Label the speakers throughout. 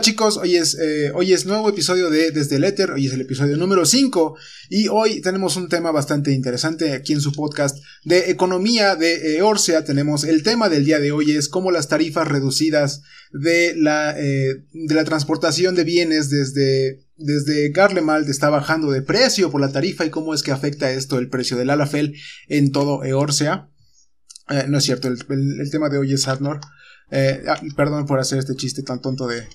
Speaker 1: Chicos, hoy es, eh, hoy es nuevo episodio de Desde el Éter, hoy es el episodio número 5 y hoy tenemos un tema bastante interesante aquí en su podcast de economía de eh, Orsea. Tenemos el tema del día de hoy es cómo las tarifas reducidas de la, eh, de la transportación de bienes desde, desde Garlemald está bajando de precio por la tarifa y cómo es que afecta esto el precio del alafel en todo Eorsea. no es cierto, el, tema de hoy es Adnor. Ah, perdón por hacer este chiste tan tonto de,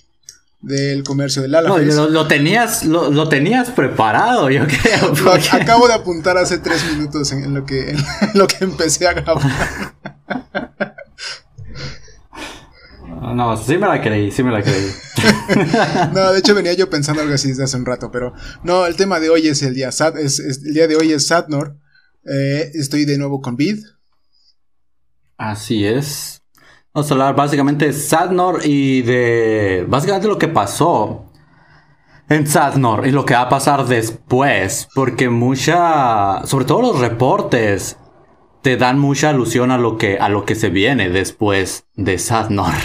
Speaker 1: del comercio del ala.
Speaker 2: No, lo, tenías, lo, tenías preparado, yo creo.
Speaker 1: acabo de apuntar hace tres minutos en, lo, que, lo que empecé a grabar.
Speaker 2: No, sí me la creí, sí me la creí.
Speaker 1: no, de hecho venía yo pensando algo así desde hace un rato, pero no, el tema de hoy es el día es, el día de hoy es Satnor. Eh, estoy de nuevo con Vid.
Speaker 2: Así es. Vamos a hablar básicamente de Sadnor y de básicamente lo que pasó en Sadnor y lo que va a pasar después, porque mucha, sobre todo los reportes te dan mucha alusión a lo que a lo que se viene después de Sadnor.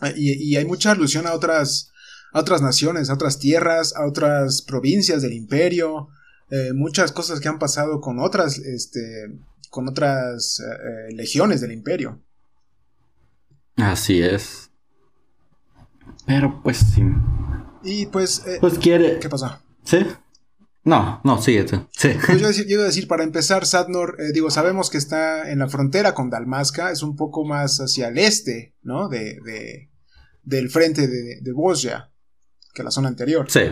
Speaker 1: Ah, y, hay mucha alusión a otras a otras naciones, a otras tierras, a otras provincias del imperio, eh, muchas cosas que han pasado con otras este con otras eh, eh, legiones del imperio.
Speaker 2: Así es. Pero pues sí.
Speaker 1: Y pues.
Speaker 2: Eh, pues quiere.
Speaker 1: ¿Qué pasó?
Speaker 2: ¿Sí? No, no, síguete. Sí.
Speaker 1: Pues yo, iba a decir, para empezar, Sadnor, eh, digo, sabemos que está en la frontera con Dalmasca, es un poco más hacia el este, ¿no? De, de del frente de, de Bosnia, que la zona anterior.
Speaker 2: Sí.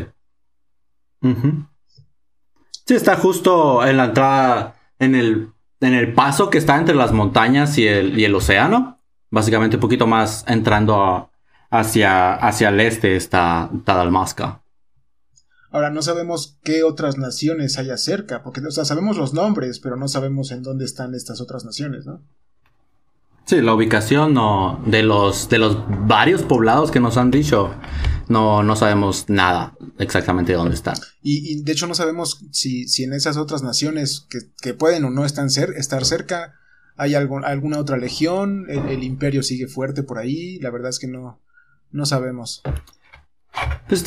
Speaker 2: Sí, está justo en la entrada, en el, en el paso que está entre las montañas y el, y el océano. Básicamente un poquito más entrando hacia, hacia el este está Tadalmasca.
Speaker 1: Ahora no sabemos qué otras naciones hay cerca, porque o sea, sabemos los nombres, pero no sabemos en dónde están estas otras naciones, ¿no?
Speaker 2: Sí, la ubicación no, de los de los varios poblados que nos han dicho, no, no sabemos nada exactamente dónde están.
Speaker 1: Y, de hecho no sabemos si, si en esas otras naciones que, que pueden o no están estar cerca, ¿Hay alguna otra legión? El, imperio sigue fuerte por ahí? La verdad es que no, no sabemos.
Speaker 2: Pues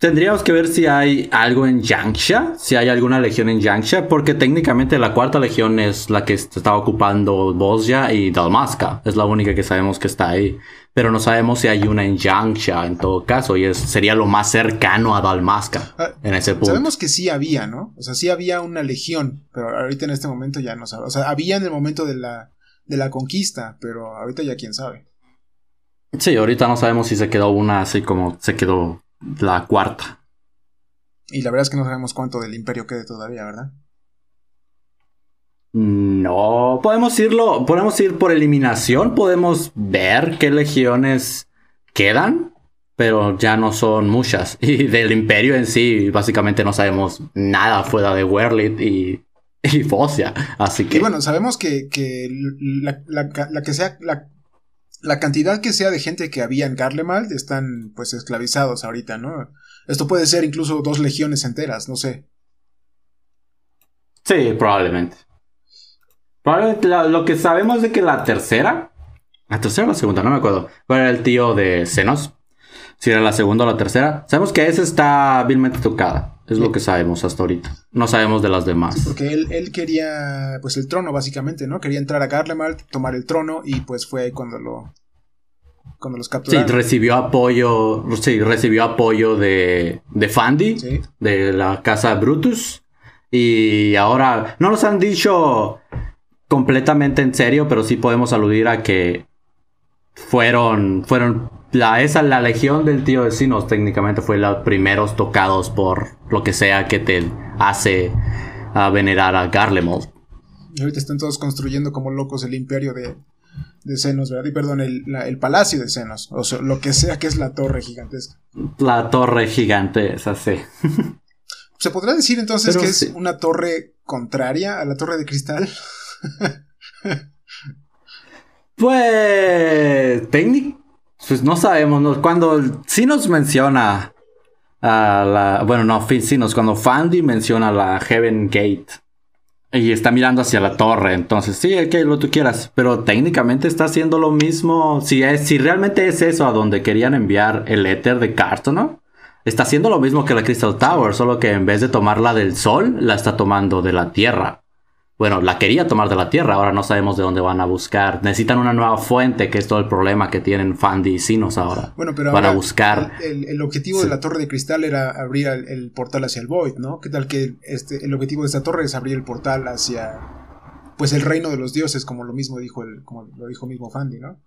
Speaker 2: tendríamos que ver si hay algo en Yangsha, si hay alguna legión en Yangsha, porque técnicamente la cuarta legión es la que está ocupando Bosnia y Dalmasca. Es la única que sabemos que está ahí pero no sabemos si hay una en Yangsha en todo caso, y es, sería lo más cercano a Dalmasca ah, en ese punto.
Speaker 1: Sabemos que sí había, ¿no? O sea, sí había una legión, pero ahorita en este momento ya no sabemos. O sea, había en el momento de la, de la conquista, pero ahorita ya quién sabe.
Speaker 2: Sí, ahorita no sabemos si se quedó una así como se quedó la cuarta.
Speaker 1: Y la verdad es que no sabemos cuánto del imperio quede todavía, ¿verdad?
Speaker 2: No, podemos irlo, podemos ir por eliminación, podemos ver qué legiones quedan, pero ya no son muchas. Y del imperio en sí, básicamente no sabemos nada fuera de Werlit y, y Fosia. Así que.
Speaker 1: Y bueno, sabemos que, que la, que sea, la, la, cantidad que sea de gente que había en Garlemald están pues esclavizados ahorita, ¿no? Esto puede ser incluso dos legiones enteras, no sé.
Speaker 2: Sí, probablemente. Probablemente lo que sabemos de que la tercera, la tercera o la segunda, no me acuerdo, era el tío de Senos. Si era la segunda o la tercera. Sabemos que esa está vilmente tocada. Es lo que sabemos hasta ahorita. No sabemos de las demás.
Speaker 1: porque él, quería, pues, el trono, básicamente, ¿no? Quería entrar a Garlemald, tomar el trono, y pues fue ahí cuando lo. Cuando los capturaron.
Speaker 2: Sí, recibió apoyo. Sí, recibió apoyo de. de Fandi. De la casa Brutus. Y ahora. No nos han dicho completamente en serio, pero sí podemos aludir a que fueron, fueron la, esa, la legión del tío de Sinos técnicamente fue los primeros tocados por lo que sea que te hace a venerar a Garlemald.
Speaker 1: Y ahorita están todos construyendo como locos el imperio de, de Senos, ¿verdad? Y perdón, el, el, palacio de Senos, o sea, lo que sea que es la torre gigantesca.
Speaker 2: La torre gigante, esa sí.
Speaker 1: ¿Se podrá decir entonces que es una torre contraria a la torre de cristal?
Speaker 2: pues. Técnico. Pues no sabemos. Cuando sí nos menciona. A la, bueno, no, sí nos. Cuando Fandy menciona la Heaven Gate. Y está mirando hacia la torre, entonces sí, que lo tú quieras, pero técnicamente está haciendo lo mismo. Si, es, si realmente es eso a donde querían enviar el éter de Cartono, está haciendo lo mismo que la Crystal Tower, solo que en vez de tomarla del sol, la está tomando de la tierra. Bueno, la quería tomar de la tierra, ahora no sabemos de dónde van a buscar. Necesitan una nueva fuente, que es todo el problema que tienen Fandy y Sinos ahora.
Speaker 1: Bueno, pero
Speaker 2: van
Speaker 1: a
Speaker 2: buscar.
Speaker 1: El, objetivo de la torre de cristal era abrir el, portal hacia el Void, ¿no? ¿Qué tal que este, el objetivo de esta torre es abrir el portal hacia pues el reino de los dioses, como lo mismo dijo el, como lo dijo mismo Fandy, ¿no?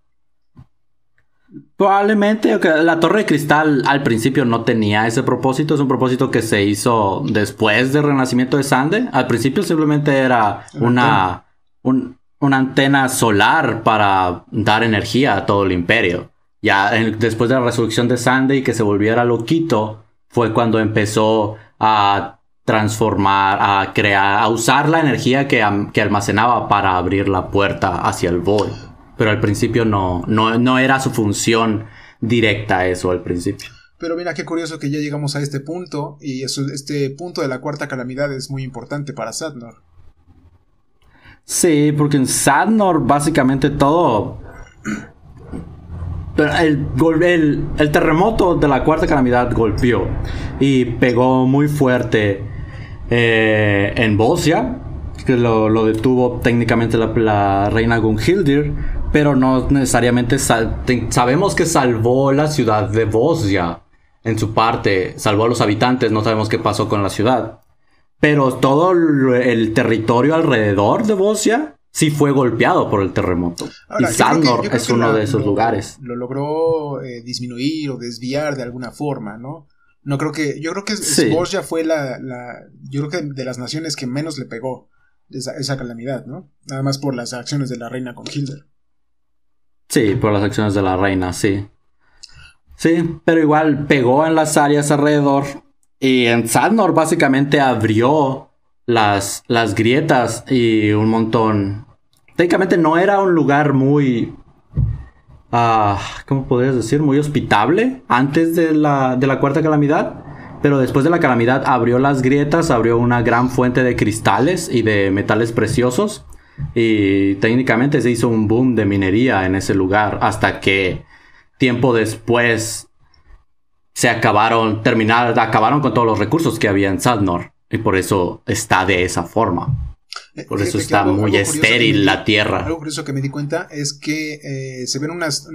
Speaker 2: Probablemente la torre de cristal al principio no tenía ese propósito, es un propósito que se hizo después del renacimiento de Sande. Al principio simplemente era una, una antena solar para dar energía a todo el imperio. Ya después de la resurrección de Sande y que se volviera loquito, fue cuando empezó a transformar, a crear, a usar la energía que, que almacenaba para abrir la puerta hacia el Void pero al principio no, no, era su función directa eso al principio.
Speaker 1: Pero mira qué curioso que ya llegamos a este punto y eso, este punto de la cuarta calamidad es muy importante para Sadnor.
Speaker 2: Sí, porque en Sadnor básicamente todo... El, el, el, terremoto de la cuarta calamidad golpeó y pegó muy fuerte eh, en Bosia, que lo, detuvo técnicamente la, la reina Gunhildir, pero no necesariamente sabemos que salvó la ciudad de Bosnia en su parte, salvó a los habitantes, no sabemos qué pasó con la ciudad. Pero todo el territorio alrededor de Bosnia sí fue golpeado por el terremoto. y Sandor es uno de esos lugares.
Speaker 1: Lo logró eh, disminuir o desviar de alguna forma, ¿no? No creo que. Yo creo que Bosnia fue la, Yo creo que de las naciones que menos le pegó esa, esa calamidad, ¿no? Nada más por las acciones de la reina con Hilder.
Speaker 2: Sí, por las acciones de la reina, sí. Sí, pero igual pegó en las áreas alrededor. Y en Sadnor básicamente abrió las, las grietas y un montón. Técnicamente no era un lugar muy. Uh, ¿Cómo podrías decir? Muy hospitable antes de la, de la cuarta calamidad. Pero después de la calamidad abrió las grietas, abrió una gran fuente de cristales y de metales preciosos. Y técnicamente se hizo un boom de minería en ese lugar hasta que tiempo después se acabaron, terminar, acabaron con todos los recursos que había en Sadnor. Y por eso está de esa forma. Eh, por eso está muy estéril la tierra.
Speaker 1: Algo curioso que me di cuenta es que eh, se ven unas,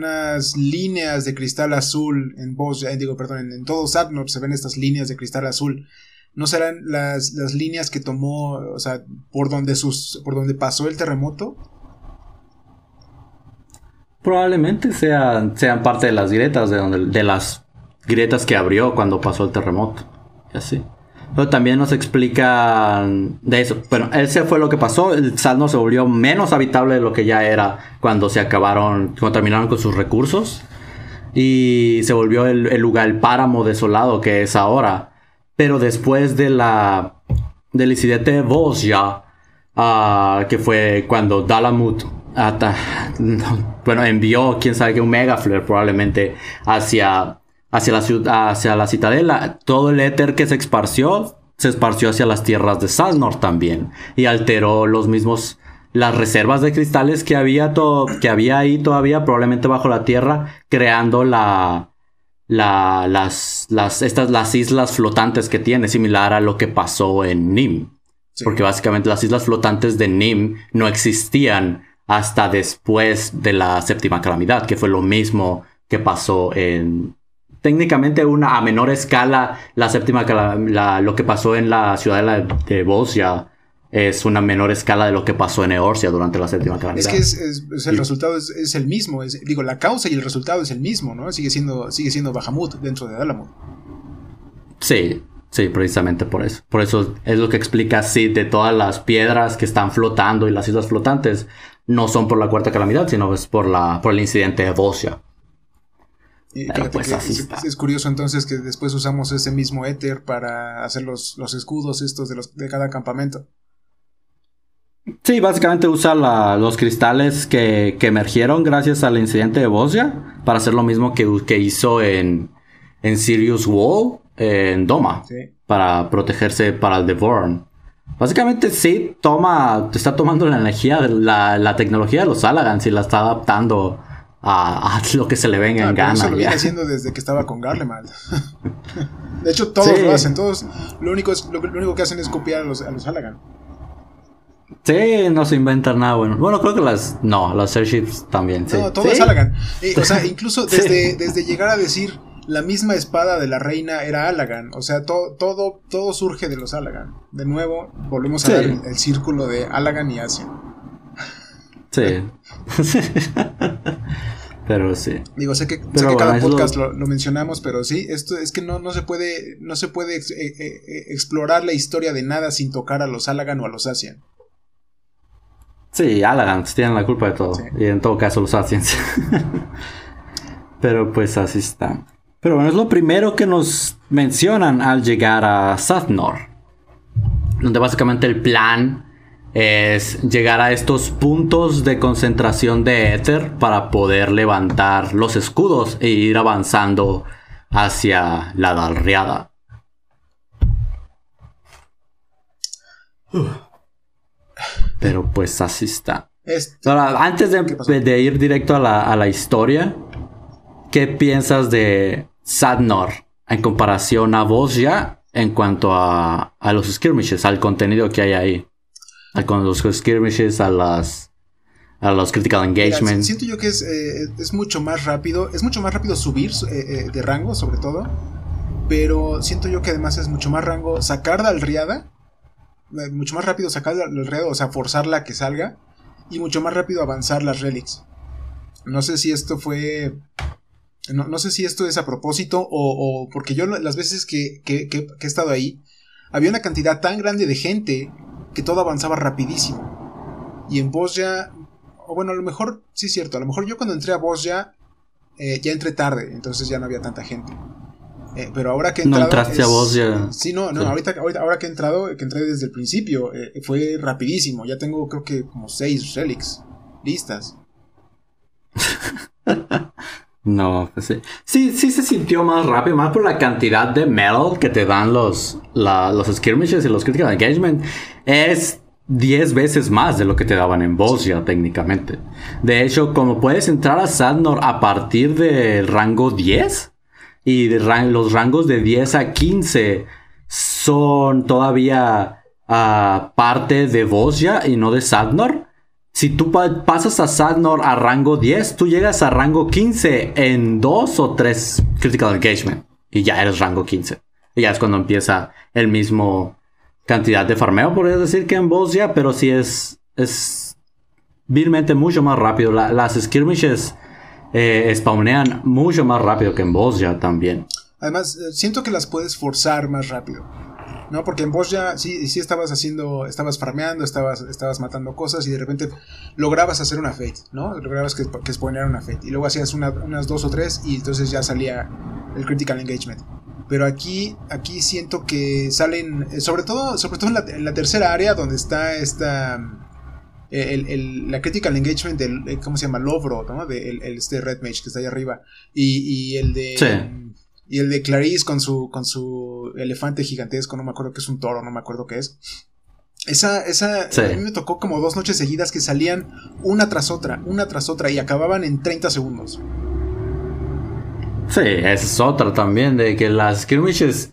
Speaker 1: líneas de cristal azul en Bos, eh, digo, perdón, en, todo Sadnor se ven estas líneas de cristal azul ¿No serán las, líneas que tomó, o sea, por donde, sus, por donde pasó el terremoto?
Speaker 2: Probablemente sean, sean parte de las grietas, de, donde, de las grietas que abrió cuando pasó el terremoto. Y así. Pero también nos explican de eso. Bueno, ese fue lo que pasó. El Salno se volvió menos habitable de lo que ya era cuando se acabaron, cuando terminaron con sus recursos. Y se volvió el, el lugar, el páramo desolado que es ahora. Pero después de la del incidente de Vosja, uh, que fue cuando Dalamut bueno, envió, quién sabe qué, un megaflare probablemente hacia, hacia, la ciudad, hacia la citadela, todo el éter que se esparció se esparció hacia las tierras de Salnor también y alteró los mismos las reservas de cristales que había, todo, que había ahí todavía probablemente bajo la tierra creando la la, las, las, estas, las islas flotantes que tiene, similar a lo que pasó en Nim. Porque básicamente las islas flotantes de Nim no existían hasta después de la séptima calamidad, que fue lo mismo que pasó en... Técnicamente una a menor escala, la séptima calamidad, lo que pasó en la ciudad de, de Bosnia es una menor escala de lo que pasó en Eorcia durante la séptima calamidad.
Speaker 1: Es que el resultado es, el mismo, digo, la causa y el resultado es el mismo, ¿no? Sigue siendo, sigue siendo Bahamut dentro de Dalamut.
Speaker 2: Sí, sí, precisamente por eso. Por eso es lo que explica, sí, de todas las piedras que están flotando y las islas flotantes, no son por la cuarta calamidad, sino es por, la, por el incidente de Bosia.
Speaker 1: Pues es, curioso entonces que después usamos ese mismo éter para hacer los, los escudos estos de, los, de cada campamento.
Speaker 2: Sí, básicamente usa los cristales que, emergieron gracias al incidente de Bosnia para hacer lo mismo que, que hizo en, en Sirius Wall, en Doma, para protegerse para el Devorn. Básicamente sí toma, está tomando la energía, la, la tecnología de los Salagans y la está adaptando a, lo que se le venga en gana. Eso
Speaker 1: lo viene haciendo desde que estaba con Garlemald. de hecho, todos lo hacen, todos. Lo único, es, lo, único que hacen es copiar a los, a los Halagan.
Speaker 2: Sí, no se inventan nada bueno. Bueno, creo que las. No, las airships también. Sí.
Speaker 1: No, todos
Speaker 2: ¿Sí?
Speaker 1: Halagan. o sea, incluso desde, desde llegar a decir la misma espada de la reina era Alagan. O sea, todo, todo, todo surge de los Alagan. De nuevo, volvemos a ver el, círculo de Alagan y Asia.
Speaker 2: Sí. pero sí.
Speaker 1: Digo, sé que, sé que cada podcast lo... Lo, mencionamos, pero sí, esto es que no, no se puede, no se puede ex, eh, eh, explorar la historia de nada sin tocar a los Alagan o a los Asian.
Speaker 2: Sí, Alagans tienen la culpa de todo. Sí. Y en todo caso los Asians. pero pues así está. Pero bueno, es lo primero que nos mencionan al llegar a Sathnor. Donde básicamente el plan es llegar a estos puntos de concentración de éter para poder levantar los escudos e ir avanzando hacia la Dalriada. Pero pues así está. Este... Ahora, antes de, de, ir directo a la, a la, historia, ¿qué piensas de Sadnor en comparación a Bosja en cuanto a, a los skirmishes, al contenido que hay ahí? con los skirmishes, a las a los critical engagement.
Speaker 1: siento yo que es, eh, es, mucho más rápido, es mucho más rápido subir eh, eh, de rango, sobre todo. Pero siento yo que además es mucho más rango sacar la riada, mucho más rápido sacar la riada, o sea, forzarla a que salga, y mucho más rápido avanzar las relics. No sé si esto fue. No, no sé si esto es a propósito o, porque yo las veces que, que, que, he estado ahí, había una cantidad tan grande de gente que todo avanzaba rapidísimo. Y en Bosja, o bueno, a lo mejor, sí es cierto, a lo mejor yo cuando entré a Bosja, eh, ya entré tarde, entonces ya no había tanta gente. Eh, pero ahora que he entrado.
Speaker 2: No entraste
Speaker 1: es,
Speaker 2: a Bosja.
Speaker 1: Sí, no, no, sí. Ahorita, ahorita, ahora que he entrado, que entré desde el principio, eh, fue rapidísimo. Ya tengo creo que como seis relics listas.
Speaker 2: No, pues sí. sí. Sí, se sintió más rápido, más por la cantidad de metal que te dan los, la, los skirmishes y los critical engagement. Es 10 veces más de lo que te daban en Bosnia, técnicamente. De hecho, como puedes entrar a Sadnor a partir del rango 10, y de ran los rangos de 10 a 15 son todavía uh, parte de Bosnia y no de Sadnor. Si tú pa pasas a Sadnor a rango 10, tú llegas a rango 15 en 2 o 3 Critical Engagement. Y ya eres rango 15. Y ya es cuando empieza el mismo cantidad de farmeo, podrías decir que en boss ya, pero sí es, es vilmente mucho más rápido. La, las skirmishes eh, spawnean mucho más rápido que en boss ya también.
Speaker 1: Además, eh, siento que las puedes forzar más rápido. ¿no? Porque en vos ya sí, sí estabas haciendo, estabas farmeando, estabas, estabas matando cosas y de repente lograbas hacer una fate, ¿no? Lograbas que, que una fate. Y luego hacías una, unas dos o tres y entonces ya salía el critical engagement. Pero aquí, aquí siento que salen, sobre todo, sobre todo en la tercera área donde está esta... El, el, la critical engagement del, ¿cómo se llama? Lovro, ¿no? De, el, este Red Mage que está ahí arriba. Y, y el de...
Speaker 2: Sí.
Speaker 1: Y el de Clarice con su, con su elefante gigantesco, no me acuerdo que es un toro, no me acuerdo qué es. Esa, esa, sí. a mí me tocó como dos noches seguidas que salían una tras otra, una tras otra y acababan en 30 segundos.
Speaker 2: Sí, esa es otra también, de que las skirmishes,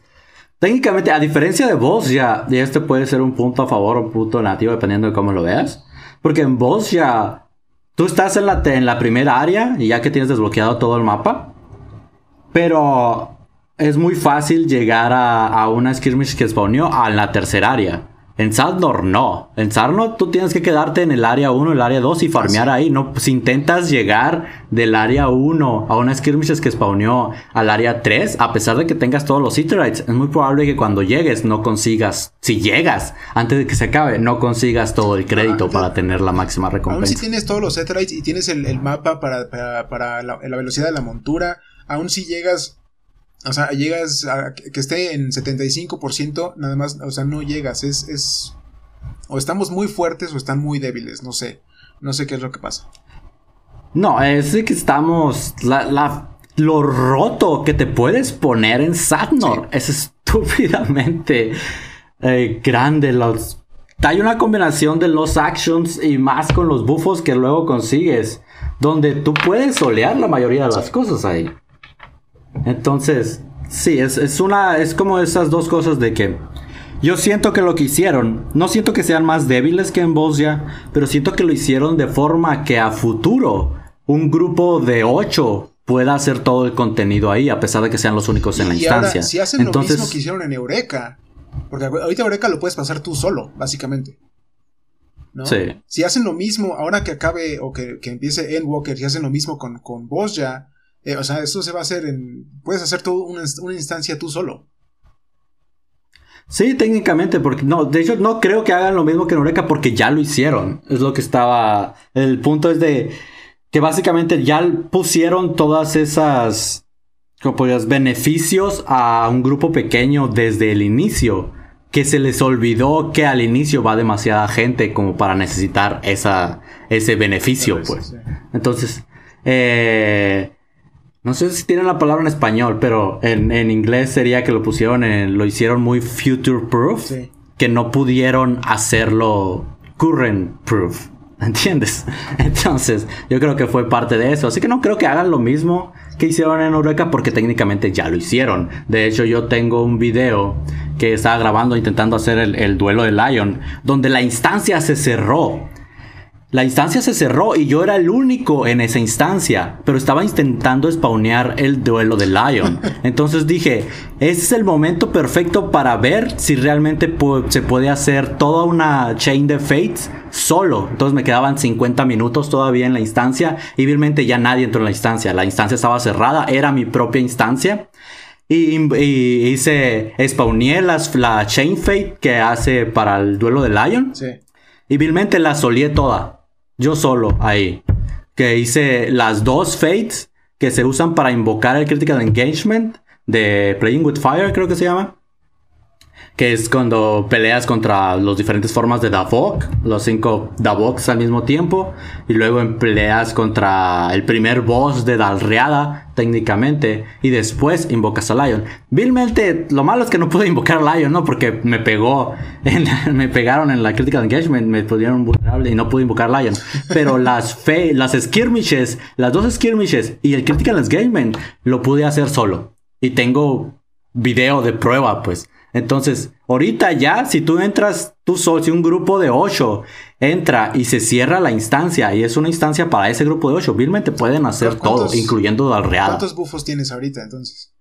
Speaker 2: técnicamente, a diferencia de vos, ya, y este puede ser un punto a favor o un punto negativo dependiendo de cómo lo veas. Porque en vos ya, tú estás en la, en la primera área y ya que tienes desbloqueado todo el mapa, pero es muy fácil llegar a, a una skirmish que spawneó a la tercera área. En Sadnor no. En Sadnor tú tienes que quedarte en el área 1, el área 2 y farmear ahí. No, si intentas llegar del área 1 a una skirmish que spawneó al área 3, a pesar de que tengas todos los Eaterites, es muy probable que cuando llegues no consigas, si llegas antes de que se acabe, no consigas todo el crédito ah, para tener la máxima recompensa.
Speaker 1: Aún si tienes todos los Eaterites y tienes el, el mapa para, para, para la, la velocidad de la montura, aún si llegas o sea, llegas a que esté en 75%, nada más, o sea, no llegas, es, es, o estamos muy fuertes o están muy débiles, no sé, no sé qué es lo que pasa.
Speaker 2: No, es que estamos, la, la, lo roto que te puedes poner en Satnor sí. es estúpidamente eh, grande, los hay una combinación de los actions y más con los buffos que luego consigues, donde tú puedes solear la mayoría de las cosas ahí. Entonces, sí, es, es una, es como esas dos cosas de que yo siento que lo que hicieron, no siento que sean más débiles que en Bosnia, pero siento que lo hicieron de forma que a futuro un grupo de ocho pueda hacer todo el contenido ahí, a pesar de que sean los únicos en la instancia.
Speaker 1: si hacen Entonces, lo mismo que hicieron en Eureka, porque ahorita Eureka lo puedes pasar tú solo, básicamente. ¿no? Sí. Si hacen lo mismo, ahora que acabe o que, empiece Endwalker, si hacen lo mismo con, con Bosnia, eh, o sea, eso se va a hacer en. Puedes hacer una, una instancia tú solo.
Speaker 2: Sí, técnicamente, porque no, de hecho no creo que hagan lo mismo que en Eureka porque ya lo hicieron. Es lo que estaba. El punto es de que básicamente ya pusieron todas esas como podrías, beneficios a un grupo pequeño desde el inicio. Que se les olvidó que al inicio va demasiada gente como para necesitar esa, ese beneficio, pues. Entonces, eh, no sé si tienen la palabra en español, pero en, inglés sería que lo pusieron en, lo hicieron muy future proof, que no pudieron hacerlo current proof. ¿Entiendes? Entonces, yo creo que fue parte de eso. Así que no creo que hagan lo mismo que hicieron en Eureka porque técnicamente ya lo hicieron. De hecho, yo tengo un video que estaba grabando intentando hacer el, el duelo de Lion, donde la instancia se cerró la instancia se cerró y yo era el único en esa instancia, pero estaba intentando spawnear el duelo de Lion. Entonces dije, este es el momento perfecto para ver si realmente se puede hacer toda una chain de fates solo. Entonces me quedaban 50 minutos todavía en la instancia y realmente ya nadie entró en la instancia. La instancia estaba cerrada, era mi propia instancia. Y, hice, spawneé las, la chain fate que hace para el duelo de Lion. Sí. Y vilmente la solié toda. Yo solo ahí. Que hice las dos fates que se usan para invocar el critical engagement de Playing with Fire, creo que se llama que es cuando peleas contra las diferentes formas de Davok, los cinco Davoks al mismo tiempo, y luego peleas contra el primer boss de Dalriada, técnicamente, y después invocas a Lion. Vilmente, lo malo es que no pude invocar a Lion, ¿no? Porque me pegó, me pegaron en la Critical Engagement, me pusieron vulnerable y no pude invocar a Lion. Pero las, fe, las skirmishes, las dos skirmishes y el Critical Engagement lo pude hacer solo. Y tengo video de prueba, pues. Entonces, ahorita ya, si tú entras, tú solo, si un grupo de 8 entra y se cierra la instancia y es una instancia para ese grupo de 8, vilmente pueden hacer todo, incluyendo al real.
Speaker 1: ¿Cuántos bufos tienes ahorita entonces?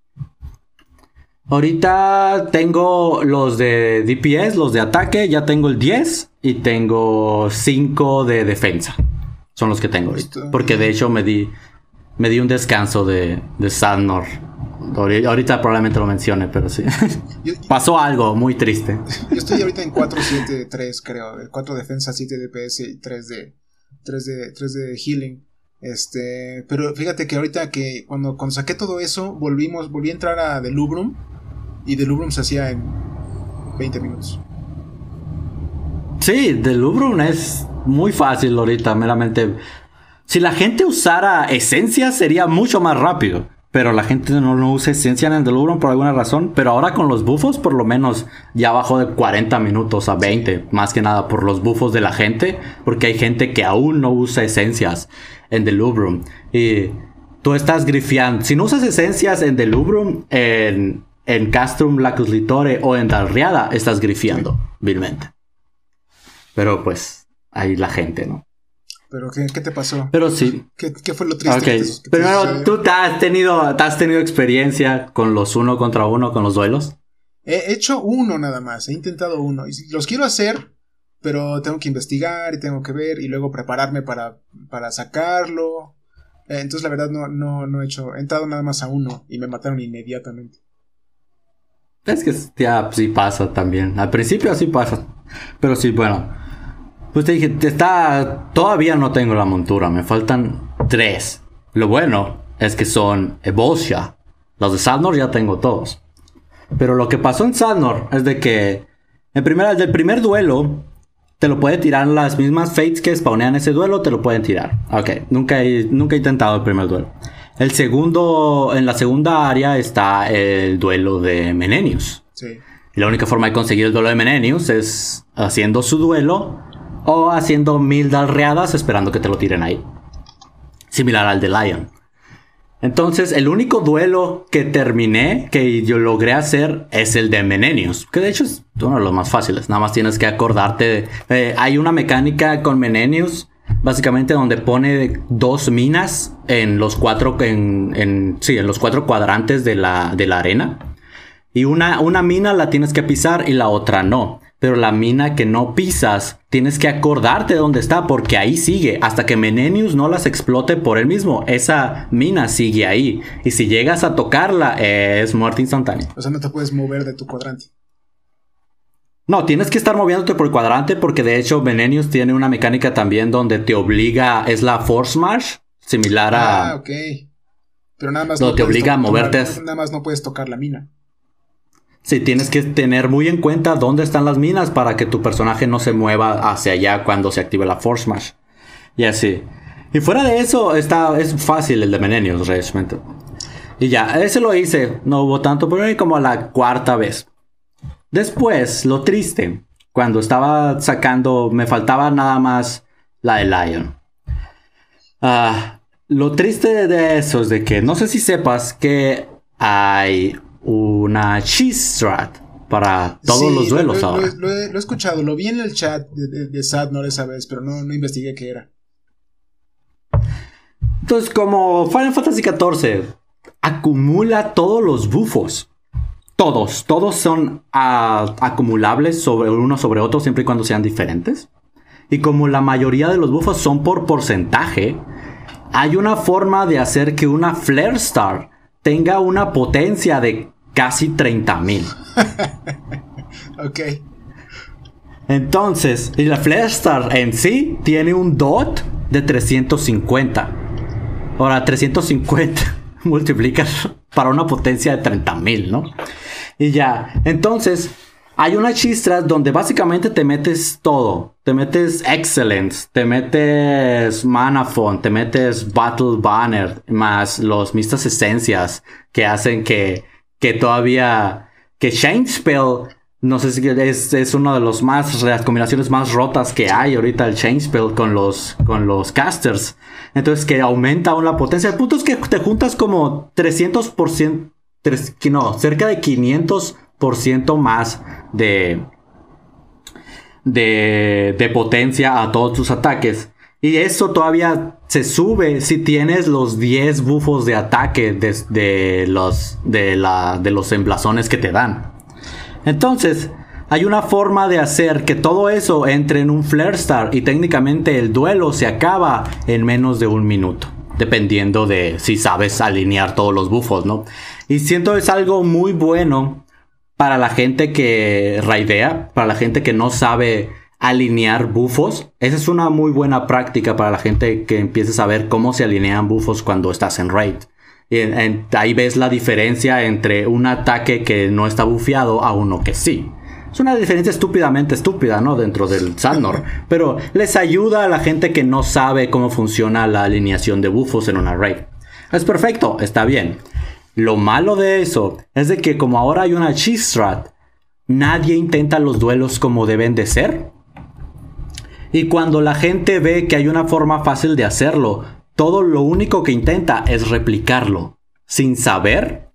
Speaker 2: Ahorita tengo los de DPS, los de ataque, ya tengo el 10 y tengo 5 de defensa. Son los que tengo ahorita. Porque de hecho me di, me di un descanso de, de Sadnor Ahorita probablemente lo mencione, pero sí. Pasó algo muy triste.
Speaker 1: Yo estoy ahorita en 4, 7, 3, creo. 4 defensa, 7 DPS y 3 de, 3 de, 3 de healing. Este, pero fíjate que ahorita que cuando, cuando saqué todo eso, volvimos, volví a entrar a Delubrum y Delubrum se hacía en 20 minutos.
Speaker 2: Sí, Delubrum es muy fácil ahorita, meramente. Si la gente usara esencia sería mucho más rápido. Pero la gente no, usa esencia en el Delubron por alguna razón. Pero ahora con los bufos, por lo menos ya bajó de 40 minutos a 20. Más que nada por los bufos de la gente. Porque hay gente que aún no usa esencias en Delubrum. Y tú estás grifiando. Si no usas esencias en Delubrum, en, en Castrum Lacus o en Dalriada, estás grifiando vilmente. Pero pues, ahí la gente, ¿no?
Speaker 1: ¿Pero qué, qué te pasó?
Speaker 2: Pero sí.
Speaker 1: ¿Qué, qué fue lo triste? Okay.
Speaker 2: Que Primero, ¿tú te has, tenido, has tenido experiencia con los uno contra uno, con los duelos?
Speaker 1: He hecho uno nada más, he intentado uno. Y los quiero hacer, pero tengo que investigar y tengo que ver y luego prepararme para, para sacarlo. Eh, entonces, la verdad, no, no, no he hecho. He entrado nada más a uno y me mataron inmediatamente.
Speaker 2: Es que ya sí pasa también. Al principio así pasa. Pero sí, bueno. Pues te dije, está, todavía no tengo la montura, me faltan tres. Lo bueno es que son Evolsha. Los de Sadnor ya tengo todos. Pero lo que pasó en Sadnor es de que en primera, del primer duelo te lo puede tirar las mismas fates que spawnean ese duelo, te lo pueden tirar. Ok, nunca he, nunca he intentado el primer duelo. El segundo, en la segunda área está el duelo de Menenius. Sí. Y la única forma de conseguir el duelo de Menenius es haciendo su duelo o haciendo mil dalreadas esperando que te lo tiren ahí. Similar al de Lion. Entonces, el único duelo que terminé, que yo logré hacer, es el de Menenius. Que de hecho es uno de los más fáciles. Nada más tienes que acordarte. Eh, hay una mecánica con Menenius, básicamente donde pone dos minas en los cuatro, en, sí, en los cuatro cuadrantes de la, de la arena. Y una, una mina la tienes que pisar y la otra no pero la mina que no pisas, tienes que acordarte de dónde está porque ahí sigue. Hasta que Menenius no las explote por él mismo, esa mina sigue ahí. Y si llegas a tocarla, es muerte instantánea.
Speaker 1: O sea, no te puedes mover de tu cuadrante.
Speaker 2: No, tienes que estar moviéndote por el cuadrante porque de hecho Menenius tiene una mecánica también donde te obliga, es la Force March, similar
Speaker 1: a... Ah, ok. Pero nada más...
Speaker 2: No te obliga a moverte.
Speaker 1: nada más no puedes tocar la mina.
Speaker 2: Sí, tienes que tener muy en cuenta dónde están las minas para que tu personaje no se mueva hacia allá cuando se active la Force Smash. Y así. Y fuera de eso, está, es fácil el de Menenius, realmente. Y ya, ese lo hice. No hubo tanto pero como la cuarta vez. Después, lo triste, cuando estaba sacando, me faltaba nada más la de Lion. Ah, lo triste de eso es de que no sé si sepas que hay una cheese strat para todos los duelos
Speaker 1: lo,
Speaker 2: ahora.
Speaker 1: Lo, he, escuchado, lo vi en el chat de, de, SAT, no esa vez, pero no, no investigué qué era.
Speaker 2: Entonces, como Final Fantasy XIV acumula todos los bufos. Todos, todos son ah, acumulables sobre uno sobre otro siempre y cuando sean diferentes. Y como la mayoría de los bufos son por porcentaje, hay una forma de hacer que una Flare Star tenga una potencia de casi 30 mil.
Speaker 1: ok.
Speaker 2: Entonces, y la Flare Star en sí tiene un DOT de 350. Ahora, 350 multiplicas para una potencia de 30 mil, ¿no? Y ya, entonces, hay una chistras donde básicamente te metes todo. Te metes Excellence, te metes Manafon, te metes Battle Banner, más los mistas esencias que hacen que que todavía, que Shine Spell, no sé si es, es uno de los más, las combinaciones más rotas que hay ahorita el Change Spell con los, con los casters. Entonces que aumenta aún la potencia. El punto es que te juntas como 300%, no, cerca de 500% más de, de, de potencia a todos tus ataques. Y eso todavía se sube si tienes los 10 bufos de ataque de, los, de, la, de los emblazones que te dan. Entonces, hay una forma de hacer que todo eso entre en un Flare Star y técnicamente el duelo se acaba en menos de un minuto. Dependiendo de si sabes alinear todos los bufos, ¿no? Y siento es algo muy bueno para la gente que raidea, para la gente que no sabe alinear bufos. Esa es una muy buena práctica para la gente que empiece a saber cómo se alinean bufos cuando estás en raid. Y ahí ves la diferencia entre un ataque que no está bufeado a uno que sí. Es una diferencia estúpidamente estúpida, ¿no? Dentro del Sandor. Pero les ayuda a la gente que no sabe cómo funciona la alineación de bufos en una raid. Es perfecto, está bien. Lo malo de eso es de que como ahora hay una cheese strat, nadie intenta los duelos como deben de ser. Y cuando la gente ve que hay una forma fácil de hacerlo, todo lo único que intenta es replicarlo, sin saber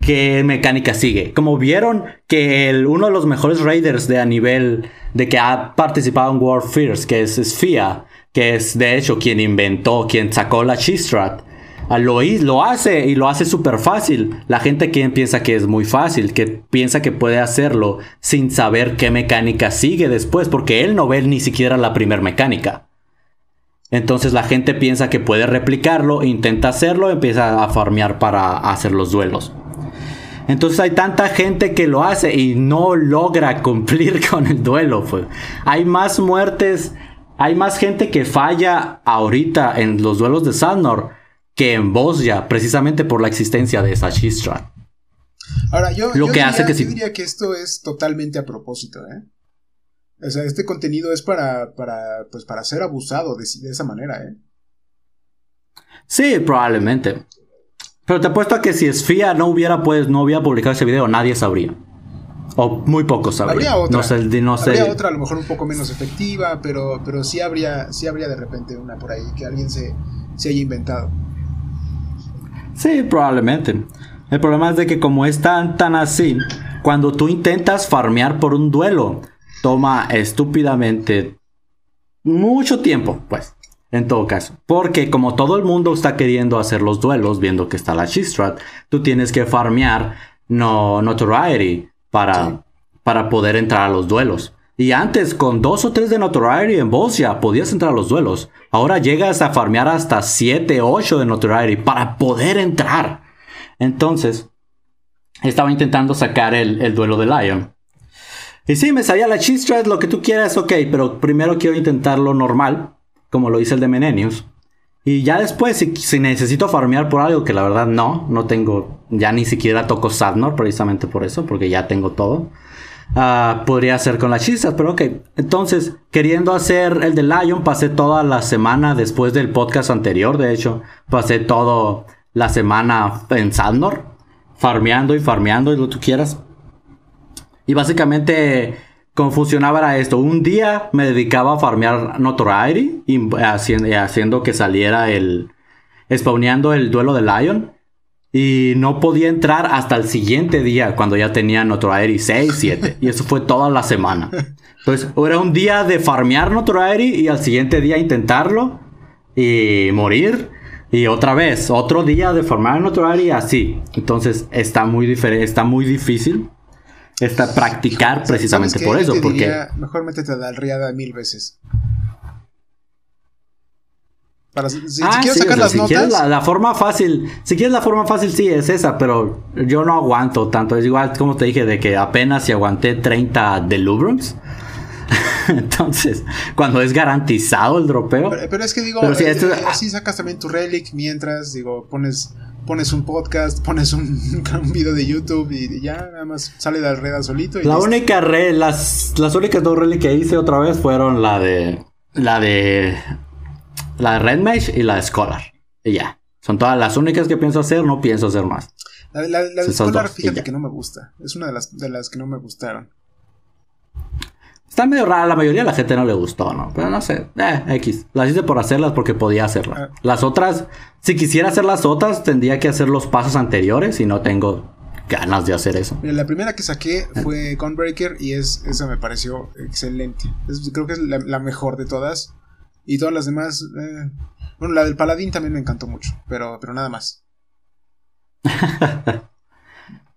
Speaker 2: qué mecánica sigue. Como vieron que uno de los mejores raiders de a nivel de que ha participado en Warfare, que es Sfia, que es de hecho quien inventó, quien sacó la Chistrat, lo, lo hace y lo hace súper fácil. La gente que piensa que es muy fácil, que piensa que puede hacerlo sin saber qué mecánica sigue después, porque él no ve ni siquiera la primera mecánica. Entonces la gente piensa que puede replicarlo, intenta hacerlo, empieza a farmear para hacer los duelos. Entonces hay tanta gente que lo hace y no logra cumplir con el duelo. Pues. Hay más muertes, hay más gente que falla ahorita en los duelos de Sandor que en ya precisamente por la existencia de esa Shistra.
Speaker 1: Ahora, yo, Lo que diría, hace que diría que esto es totalmente a propósito, ¿eh? O sea, este contenido es para, para, pues para ser abusado de, esa manera, ¿eh?
Speaker 2: Sí, probablemente. Pero te apuesto a que si Esfía no hubiera, pues, no hubiera publicado ese video, nadie sabría. O muy pocos
Speaker 1: habría. Habría otra. No sé, no sé. Habría otra, a lo mejor un poco menos efectiva, pero, pero sí, habría, sí habría de repente una por ahí que alguien se, se haya inventado.
Speaker 2: Sí, probablemente. El problema es de que como es tan, tan así, cuando tú intentas farmear por un duelo, toma estúpidamente mucho tiempo, pues. En todo caso. Porque como todo el mundo está queriendo hacer los duelos, viendo que está la Chistrat, tú tienes que farmear no, notoriety para, para poder entrar a los duelos. Y antes, con dos o tres de notoriety en voz ya podías entrar a los duelos. Ahora llegas a farmear hasta 7, 8 de notoriety para poder entrar. Entonces, estaba intentando sacar el, el duelo de Lion. Y sí, me salía la Chistrat, lo que tú quieras, ok, pero primero quiero intentarlo normal como lo hice el de Menenius. Y ya después, si, necesito farmear por algo, que la verdad no, no tengo, ya ni siquiera toco Sadnor precisamente por eso, porque ya tengo todo. Ah, podría hacer con las chistas, pero ok. Entonces, queriendo hacer el de Lion, pasé toda la semana después del podcast anterior, de hecho, pasé toda la semana en Sadnor, farmeando y farmeando y lo que tú quieras. Y básicamente cómo funcionaba era esto. Un día me dedicaba a farmear Notoriety y haciendo, que saliera el. spawneando el duelo de Lion. Y no podía entrar hasta el siguiente día cuando ya tenía Notoriety 6, 7. Y eso fue toda la semana. Entonces, era un día de farmear Notoriety y al siguiente día intentarlo y morir. Y otra vez, otro día de farmear Notoriety así. Entonces, está muy, está muy difícil está practicar precisamente por eso. porque
Speaker 1: mejor métete a riada mil veces.
Speaker 2: Para, si, ah, quieres sacar las notas. la, forma fácil, si quieres la forma fácil, sí es esa, pero yo no aguanto tanto. Es igual como te dije, de que apenas si aguanté 30 de Lubrums. Entonces, cuando es garantizado el dropeo.
Speaker 1: Pero, es que digo, pero si eh, así sacas también tu relic mientras, digo, pones pones un podcast, pones un, video de YouTube y ya nada más sale de la red solito.
Speaker 2: la única red, las, las únicas dos redes que hice otra vez fueron la de la de la de Red Mesh y la de Scholar. Y ya. Son todas las únicas que pienso hacer, no pienso hacer más.
Speaker 1: La, de Scholar, fíjate que no me gusta. Es una de las, de las que no me gustaron.
Speaker 2: Está medio rara, la mayoría de la gente no le gustó, ¿no? Pero no sé, eh, X. Las hice por hacerlas porque podía hacerlas. Ah. Las otras, si quisiera hacer las otras, tendría que hacer los pasos anteriores y no tengo ganas de hacer eso.
Speaker 1: la primera que saqué eh. fue Gunbreaker y es, esa me pareció excelente. creo que es la, mejor de todas. Y todas las demás, eh, bueno, la del Paladín también me encantó mucho, pero, pero nada más.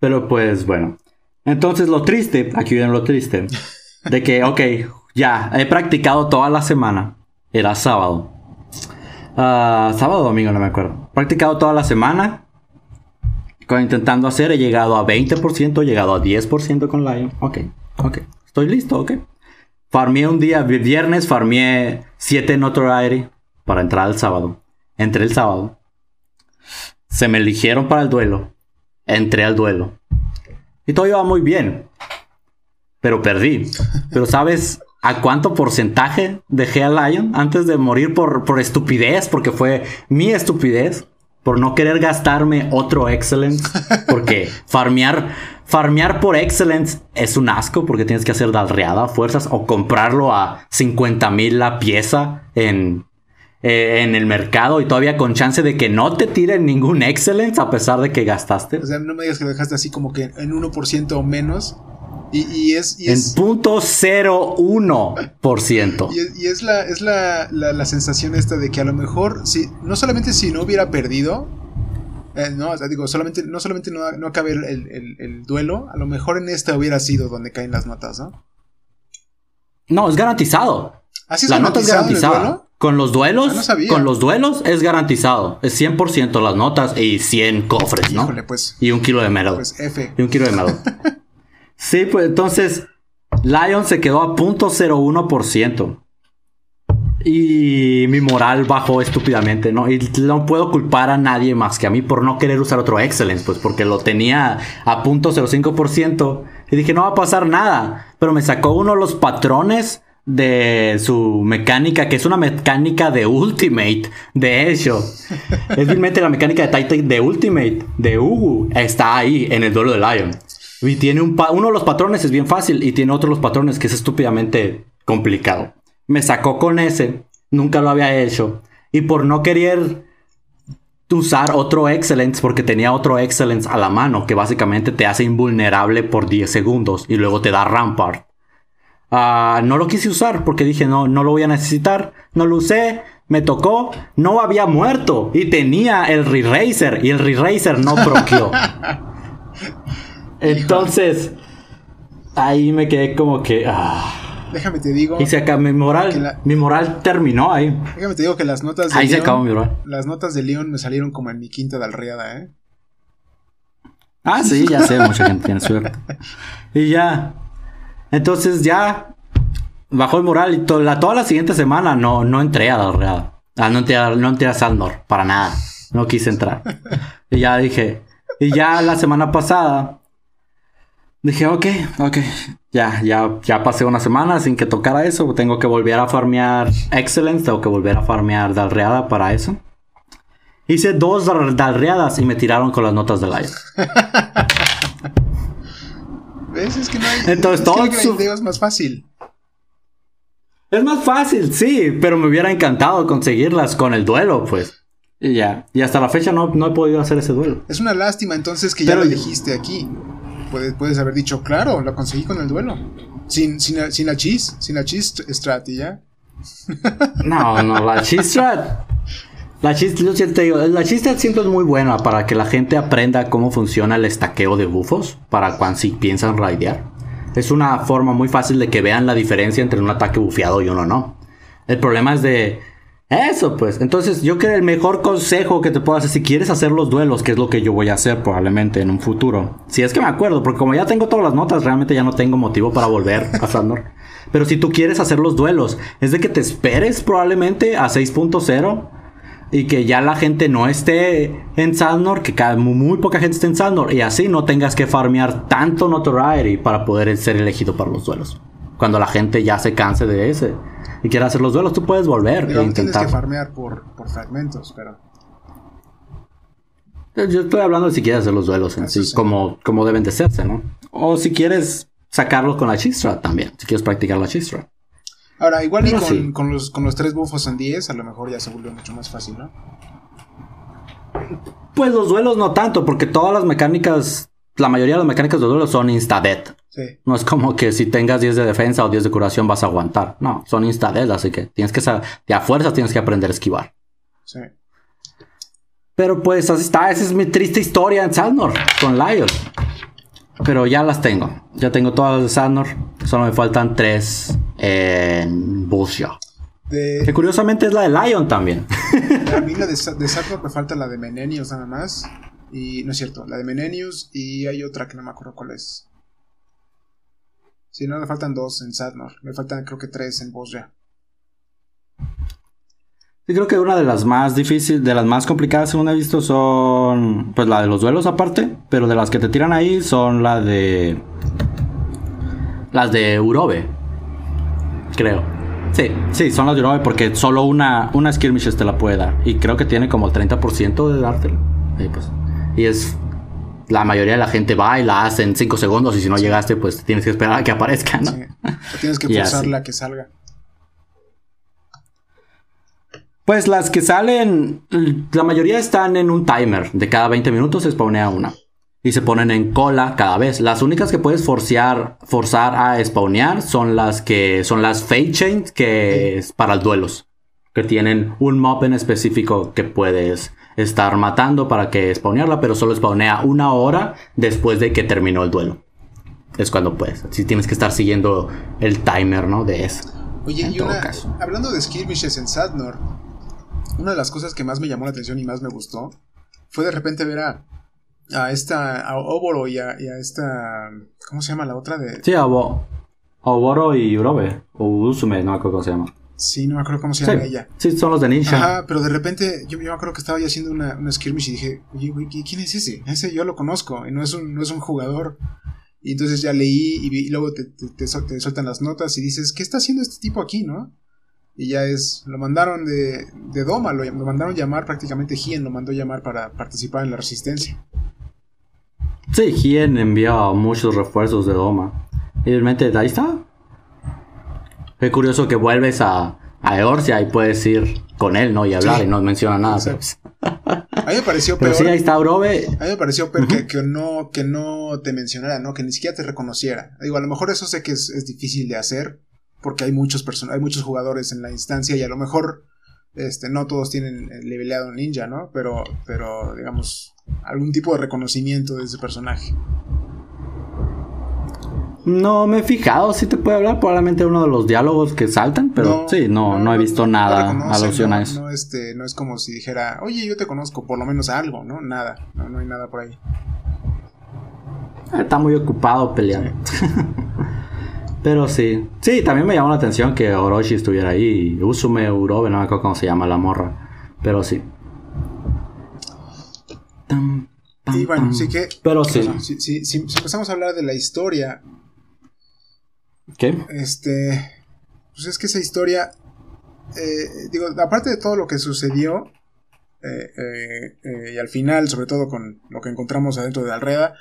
Speaker 2: pero pues bueno. Entonces lo triste, aquí viene lo triste. De que, ok, ya, he practicado toda la semana. Era sábado. Uh, sábado o domingo, no me acuerdo. Practicado toda la semana. Con, intentando hacer, he llegado a 20%, he llegado a 10% con Lion. Ok, ok. Estoy listo, ok. Farmé un día, viernes, farmé 7 Notoriety para entrar al sábado. Entré el sábado. Se me eligieron para el duelo. Entré al duelo. Y todo iba muy bien pero perdí. Pero ¿sabes a cuánto porcentaje dejé a Lion antes de morir por, por estupidez? Porque fue mi estupidez. Por no querer gastarme otro Excellence. Porque farmear, farmear por Excellence es un asco. Porque tienes que hacer dalreada a fuerzas. O comprarlo a 50 mil la pieza en, eh, en el mercado. Y todavía con chance de que no te tiren ningún Excellence a pesar de que gastaste.
Speaker 1: O sea, no me digas que lo dejaste así como que en 1% o menos. Y, es,
Speaker 2: en punto cero uno por ciento.
Speaker 1: Y, es, la, es la, la, sensación esta de que a lo mejor, si, no solamente si no hubiera perdido, eh, no, digo, solamente, no solamente no, no acabe el, duelo, a lo mejor en esta hubiera sido donde caen las notas, ¿no?
Speaker 2: No, es garantizado.
Speaker 1: ¿Así es la nota es garantizada.
Speaker 2: Con los duelos, ah, con los duelos es garantizado. Es 100% las notas y 100 cofres, ¿no?
Speaker 1: pues.
Speaker 2: Y un kilo de melo.
Speaker 1: Pues F.
Speaker 2: Y un kilo de melo. Sí, pues entonces Lion se quedó a .01%. Y mi moral bajó estúpidamente, ¿no? Y no puedo culpar a nadie más que a mí por no querer usar otro Excellence, pues porque lo tenía a .05% y dije, no va a pasar nada. Pero me sacó uno de los patrones de su mecánica, que es una mecánica de Ultimate, de hecho. es realmente la mecánica de Titan de Ultimate, de Ugu, está ahí en el duelo de Lion. Y tiene un uno de los patrones es bien fácil y tiene otro de los patrones que es estúpidamente complicado. Me sacó con ese, nunca lo había hecho. Y por no querer usar otro Excellence, porque tenía otro Excellence a la mano, que básicamente te hace invulnerable por 10 segundos y luego te da Rampart. Ah, no lo quise usar porque dije, no, no lo voy a necesitar. No lo usé, me tocó, no había muerto y tenía el Re-Racer y el Re-Racer no proqueó. Entonces, ahí me quedé como que. Ah.
Speaker 1: Déjame te digo.
Speaker 2: Y se acabó mi moral. Mi moral terminó ahí.
Speaker 1: Déjame te digo que las notas
Speaker 2: de Ahí se acabó mi moral.
Speaker 1: Las notas de León me salieron como en mi quinta de alriada, ¿eh?
Speaker 2: Ah, sí, ya sé, mucha gente tiene suerte. Y ya. Entonces ya bajó el moral y la, toda la siguiente semana no, no entré a la alriada. Ah, no entré, a, no entré a Sandor, para nada. No quise entrar. Y ya dije. Y ya la semana pasada Dije, ok, ok, ya, ya, ya pasé una semana sin que tocara eso. Tengo que volver a farmear Excellence, tengo que volver a farmear Dalreada para eso. Hice dos Dalreadas y me tiraron con las notas del aire.
Speaker 1: ¿Ves? Es que no hay.
Speaker 2: Entonces, todo
Speaker 1: es más fácil.
Speaker 2: Es más fácil, sí, pero me hubiera encantado conseguirlas con el duelo, pues. Y ya. Y hasta la fecha no, no he podido hacer ese duelo.
Speaker 1: Es una lástima entonces que ya lo dijiste aquí puedes, haber dicho, claro, lo conseguí con el duelo. Sin, sin, la cheese, sin la cheese strat y ya.
Speaker 2: No, no, la cheese strat. La cheese, la strat siempre es muy buena para que la gente aprenda cómo funciona el estaqueo de bufos para cuando si piensan raidear. Es una forma muy fácil de que vean la diferencia entre un ataque bufeado y uno no. El problema es de eso, pues. Entonces, yo creo que el mejor consejo que te puedo hacer si quieres hacer los duelos, que es lo que yo voy a hacer probablemente en un futuro. Si es que me acuerdo, porque como ya tengo todas las notas, realmente ya no tengo motivo para volver a Sandor. Pero si tú quieres hacer los duelos, es de que te esperes probablemente a 6.0 y que ya la gente no esté en Sandor, que muy poca gente esté en Sandor y así no tengas que farmear tanto notoriety para poder ser elegido para los duelos. Cuando la gente ya se canse de ese y quieras hacer los duelos, tú puedes volver
Speaker 1: e intentar. Tienes que farmear por, fragmentos, pero.
Speaker 2: Yo estoy hablando de si quieres hacer los duelos en sí, Como, como deben de serse, ¿no? O si quieres sacarlos con la chistra también, si quieres practicar la chistra.
Speaker 1: Ahora, igual y con, los, con los tres bufos en 10, a lo mejor ya se vuelve mucho más fácil, ¿no?
Speaker 2: Pues los duelos no tanto, porque todas las mecánicas, la mayoría de las mecánicas de duelos son insta-dead. No es como que si tengas 10 de defensa o 10 de curación vas a aguantar. No, son insta así que tienes que saber, de a fuerza tienes que aprender a esquivar. Sí. Pero pues así está, esa es mi triste historia en Salnor con Lion. Pero ya las tengo. Ya tengo todas las de Salnor. Solo me faltan 3 en Bullshot. Que curiosamente es la de Lion también.
Speaker 1: A mí la de, de me falta la de Menenius nada más. Y no es cierto, la de Menenius y hay otra que no me acuerdo cuál es. Si no, me faltan dos en Sadnor. Me faltan creo que tres en Boss ya.
Speaker 2: Sí, creo que una de las más difíciles, de las más complicadas según he visto son, pues la de los duelos aparte, pero de las que te tiran ahí son la de, las de Urobe, creo. Sí, sí, son las de Urobe porque solo una, una skirmish te la puede dar y creo que tiene como el 30% de dártelo. Y, pues, y es la mayoría de la gente va y la hace en 5 segundos y si no llegaste, pues tienes que esperar a que aparezca, ¿no?
Speaker 1: tienes que forzarla a que salga.
Speaker 2: Pues las que salen, la mayoría están en un timer. De cada 20 minutos se spawnea una. Y se ponen en cola cada vez. Las únicas que puedes forcear, forzar a spawnear son las que son las Fate Chains, que es para duelos. Que tienen un mob en específico que puedes estar matando para que spawnearla, pero solo spawnea una hora después de que terminó el duelo. Es cuando puedes. Si tienes que estar siguiendo el timer, ¿no? De eso.
Speaker 1: Oye, y una, hablando de skirmishes en Sadnor, una de las cosas que más me llamó la atención y más me gustó fue de repente ver a, a esta, a Oboro y a, esta, ¿cómo se llama la otra de?
Speaker 2: Sí, a Oboro y Urobe, o Usume, no me acuerdo cómo se llama.
Speaker 1: Sí, no me acuerdo cómo se llama ella.
Speaker 2: Sí, son los de Ninja.
Speaker 1: Ajá, pero de repente yo, yo me acuerdo que estaba ya haciendo una, una skirmish y dije, oye, güey, ¿quién es ese? Ese yo lo conozco y no es un, no es un jugador. Y entonces ya leí y, luego te, te, te, sueltan las notas y dices, ¿qué está haciendo este tipo aquí, no? Y ya es, lo mandaron de, de Doma, lo, lo mandaron llamar prácticamente Hien, lo mandó llamar para participar en la resistencia.
Speaker 2: Sí, Hien envió muchos refuerzos de Doma. Y realmente ahí está. Es curioso que vuelves a, a Eorcia y puedes ir con él, ¿no? Y hablar y no menciona nada. Pues.
Speaker 1: A mí me pareció peor.
Speaker 2: Pero sí, ahí está Orobe.
Speaker 1: A mí me pareció peor que, no, que no te mencionara, ¿no? Que ni siquiera te reconociera. Digo, a lo mejor eso sé que es, es difícil de hacer porque hay muchos, hay muchos jugadores en la instancia y a lo mejor este, no todos tienen leveleado ninja, ¿no? Pero, pero digamos, algún tipo de reconocimiento de ese personaje.
Speaker 2: No me he fijado si te puede hablar, probablemente uno de los diálogos que saltan, pero sí, no, no, he visto nada alusión a eso.
Speaker 1: No, este, no es como si dijera, oye, yo te conozco, por lo menos algo, ¿no? Nada, no, no hay nada por ahí.
Speaker 2: Está muy ocupado peleando. pero sí, sí, también me llamó la atención que Orochi estuviera ahí, Usume Urobe, no me acuerdo cómo se llama la morra, pero sí.
Speaker 1: y bueno, sí que...
Speaker 2: Pero sí.
Speaker 1: Si, si empezamos a hablar de la historia,
Speaker 2: ¿Qué?
Speaker 1: Este. Pues es que esa historia. Eh, digo, aparte de todo lo que sucedió. Eh, eh, y al final, sobre todo con lo que encontramos adentro de Alreda.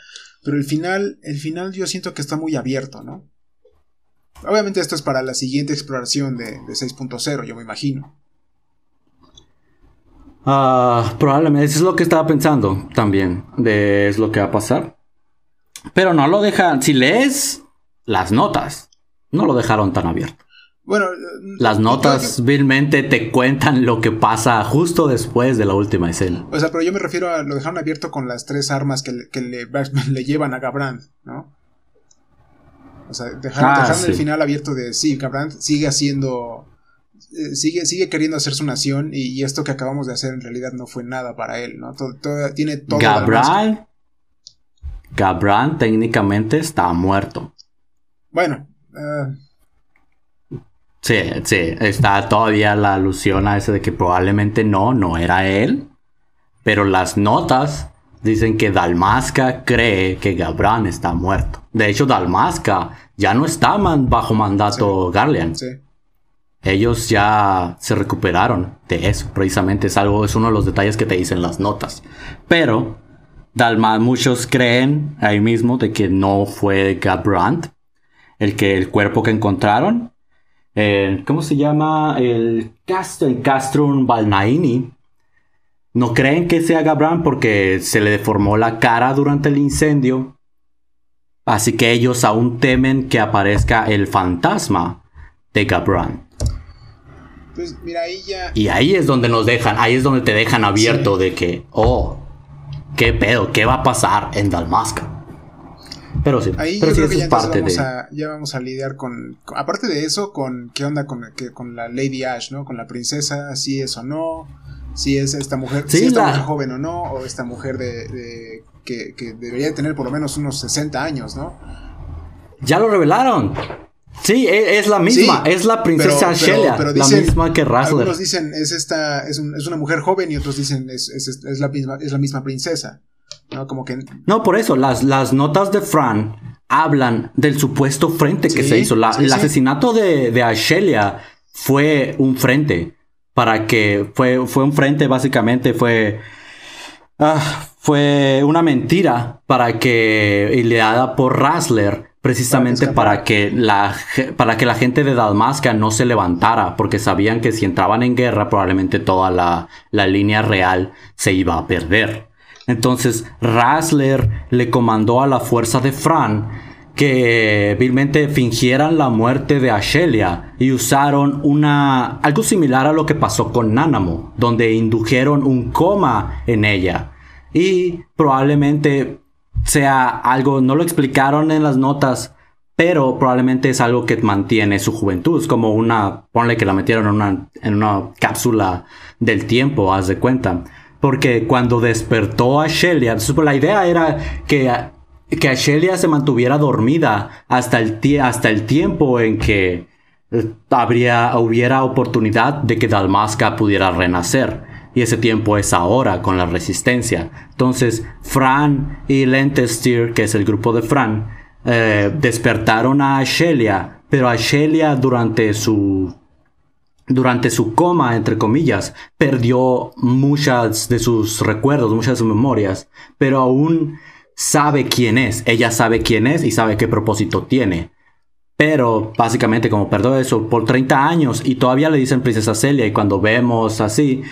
Speaker 1: Pero el final. El final yo siento que está muy abierto, ¿no? Obviamente esto es para la siguiente exploración de, de 6.0, yo me imagino.
Speaker 2: Ah, probablemente, eso es lo que estaba pensando también, de es lo que va a pasar. Pero no lo dejan, si lees las notas, no lo dejaron tan abierto.
Speaker 1: Bueno,
Speaker 2: las notas vilmente te cuentan lo que pasa justo después de la última escena.
Speaker 1: O sea, pero yo me refiero a lo dejaron abierto con las tres armas que le, llevan a Gabrand, ¿no? O sea, dejaron, ah, el final abierto de sí, Gabrand sigue haciendo. Eh, sigue, sigue queriendo hacer su nación y, esto que acabamos de hacer en realidad no fue nada para él, ¿no? tiene todo.
Speaker 2: Gabrand. Gabrand técnicamente está muerto.
Speaker 1: Bueno,
Speaker 2: Sí, sí, está todavía la alusión a ese de que probablemente no, no era él. Pero las notas dicen que Dalmasca cree que Gabran está muerto. De hecho, Dalmasca ya no está bajo mandato Garlean. Ellos ya se recuperaron de eso. Precisamente es algo, es uno de los detalles que te dicen las notas. Pero Dalma, muchos creen ahí mismo de que no fue Gabrand, el, que, el cuerpo que encontraron. ¿Cómo se llama? El, Castro, el Castrum Balnaini. No creen que sea Gabran porque se le deformó la cara durante el incendio. Así que ellos aún temen que aparezca el fantasma de Gabran.
Speaker 1: Pues mira, ahí ya...
Speaker 2: Y ahí es donde nos dejan, ahí es donde te dejan abierto de que, oh, qué pedo, qué va a pasar en Dalmasca. Pero sí,
Speaker 1: Ahí
Speaker 2: pero
Speaker 1: yo creo
Speaker 2: que
Speaker 1: ya, vamos a, ya vamos a lidiar con, aparte de eso, con qué onda con, que, con la Lady Ash, ¿no? Con la princesa, si es o no, si es esta mujer, si esta mujer joven o no, o esta mujer de, que, que, debería tener por lo menos unos 60 años, ¿no?
Speaker 2: Ya lo revelaron. Sí, e, es, la misma, es la princesa Shelia, la misma que Razzler.
Speaker 1: Algunos dicen es esta, es, es, una mujer joven y otros dicen es, es, la misma, es la misma princesa. No, como que...
Speaker 2: no, por eso, las, las notas de Fran hablan del supuesto frente que se hizo. el asesinato de, de Ashelia fue un frente. Para que fue, fue un frente, básicamente, fue. Ah, fue una mentira para que. ideada por Rasler. Precisamente para que, la, para que la gente de Dalmasca no se levantara, porque sabían que si entraban en guerra, probablemente toda la, la línea real se iba a perder. Entonces Rasler le comandó a la fuerza de Fran que vilmente fingieran la muerte de Ashelia y usaron una algo similar a lo que pasó con Nanamo, donde indujeron un coma en ella. Y probablemente sea algo, no lo explicaron en las notas, pero probablemente es algo que mantiene su juventud. Es como una, ponle que la metieron en una, en una cápsula del tiempo, haz de cuenta. Porque cuando despertó a Shelia, la idea era que, que Shelia se mantuviera dormida hasta el, hasta el tiempo en que eh, habría, hubiera oportunidad de que Dalmasca pudiera renacer. Y ese tiempo es ahora con la resistencia. Entonces, Fran y Lentestir, que es el grupo de Fran, eh, despertaron a Shelia, pero a Shelia durante su durante su coma, entre comillas, perdió muchas de sus recuerdos, muchas de sus memorias, pero aún sabe quién es. Ella sabe quién es y sabe qué propósito tiene. Pero básicamente como perdió eso por 30 años y todavía le dicen princesa Celia y cuando vemos así,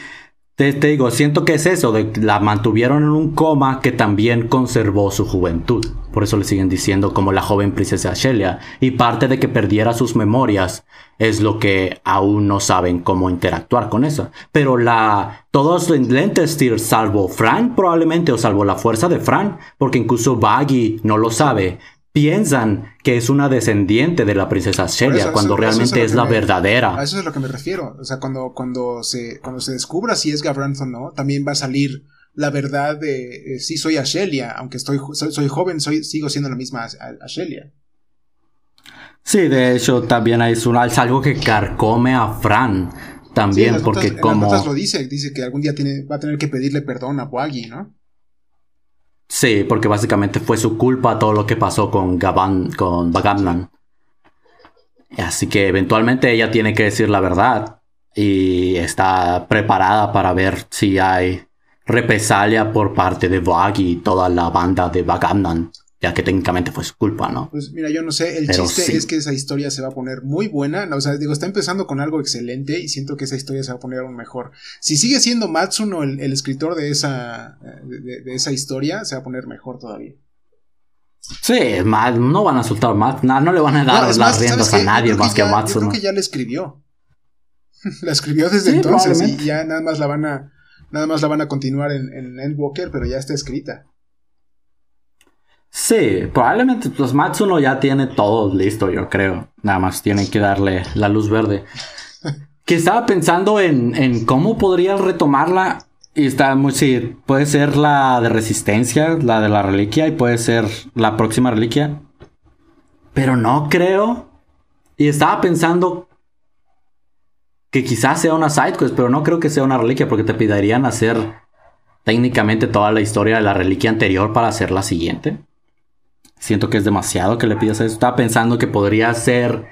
Speaker 2: te, digo, siento que es eso, de la mantuvieron en un coma que también conservó su juventud. Por eso le siguen diciendo como la joven princesa Celia. Y parte de que perdiera sus memorias es lo que aún no saben cómo interactuar con eso. Pero la todos en Lentestir, salvo Fran probablemente, o salvo la fuerza de Fran, porque incluso Baggy no lo sabe, piensan que es una descendiente de la princesa Celia cuando realmente es, la verdadera.
Speaker 1: A eso es a lo que me refiero. O sea, cuando, cuando, se, cuando se descubra si es Gabranth o no, también va a salir la verdad de si soy Ashelia, aunque estoy, soy, joven, soy, sigo siendo la misma Ashelia.
Speaker 2: Sí, de hecho también hay es algo que carcome a Fran también, porque como...
Speaker 1: lo dice, dice que algún día tiene, va a tener que pedirle perdón a Wagi, ¿no?
Speaker 2: Sí, porque básicamente fue su culpa todo lo que pasó con Gaban, con Bagamlan. Así que eventualmente ella tiene que decir la verdad y está preparada para ver si hay represalia por parte de Vag y toda la banda de Bagamlan ya que técnicamente fue su culpa, ¿no?
Speaker 1: Pues mira, yo no sé, el chiste es que esa historia se va a poner muy buena, o sea, digo, está empezando con algo excelente y siento que esa historia se va a poner aún mejor. Si sigue siendo Matsuno el, el escritor de esa, de, esa historia, se va a poner mejor todavía.
Speaker 2: Sí, no van a soltar más, no, le van a dar las riendas a nadie más que a Matsuno.
Speaker 1: Yo creo que ya la escribió. la escribió desde entonces y ya nada más la van a, nada más la van a continuar en, en Endwalker, pero ya está escrita.
Speaker 2: Sí, probablemente pues Matsuno ya tiene todo listo, yo creo. Nada más tiene que darle la luz verde. que estaba pensando en, cómo podría retomarla. Y está muy, sí, puede ser la de resistencia, la de la reliquia, y puede ser la próxima reliquia. Pero no creo. Y estaba pensando que quizás sea una sidequest, pero no creo que sea una reliquia, porque te pedirían hacer técnicamente toda la historia de la reliquia anterior para hacer la siguiente. Siento que es demasiado que le pidas eso. Estaba pensando que podría ser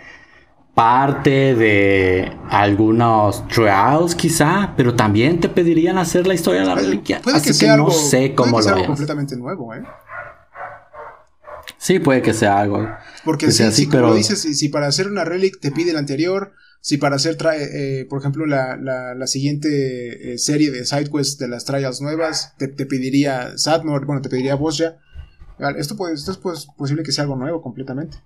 Speaker 2: parte de algunos trials quizá, pero también te pedirían hacer la historia de la reliquia.
Speaker 1: Puede que sea algo, no sé cómo puede que sea algo completamente nuevo, ¿eh?
Speaker 2: Sí, puede que sea algo.
Speaker 1: Porque si, así, pero... como dices, si, para hacer una relic te pide la anterior, si para hacer, eh, por ejemplo, la, la, siguiente eh, serie de sidequests de las trials nuevas, te, te pediría Sadnor, bueno, te pediría Bosja, esto, puede, esto es pues, posible que sea algo nuevo completamente.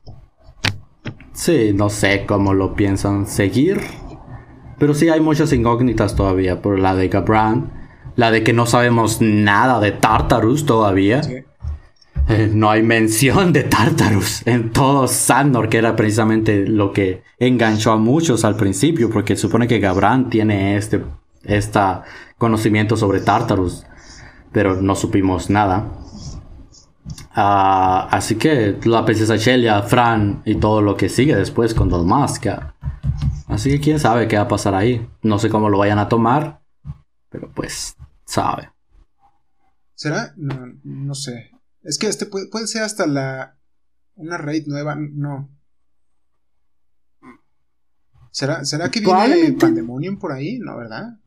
Speaker 2: Sí, no sé cómo lo piensan seguir. Pero sí hay muchas incógnitas todavía. Por la de Gabran. La de que no sabemos nada de Tartarus todavía. Eh, no hay mención de Tartarus en todo Sandor, que era precisamente lo que enganchó a muchos al principio, porque supone que Gabran tiene este esta conocimiento sobre Tartarus, pero no supimos nada. Ah, así que la princesa Shelia, Fran y todo lo que sigue después con Dalmasca. Así que quién sabe qué va a pasar ahí. No sé cómo lo vayan a tomar, pero pues sabe.
Speaker 1: ¿Será? No, sé. Es que este puede, puede, ser hasta la... Una raid nueva, no. ¿Será, ¿será que viene Pandemonium por ahí? No, ¿verdad?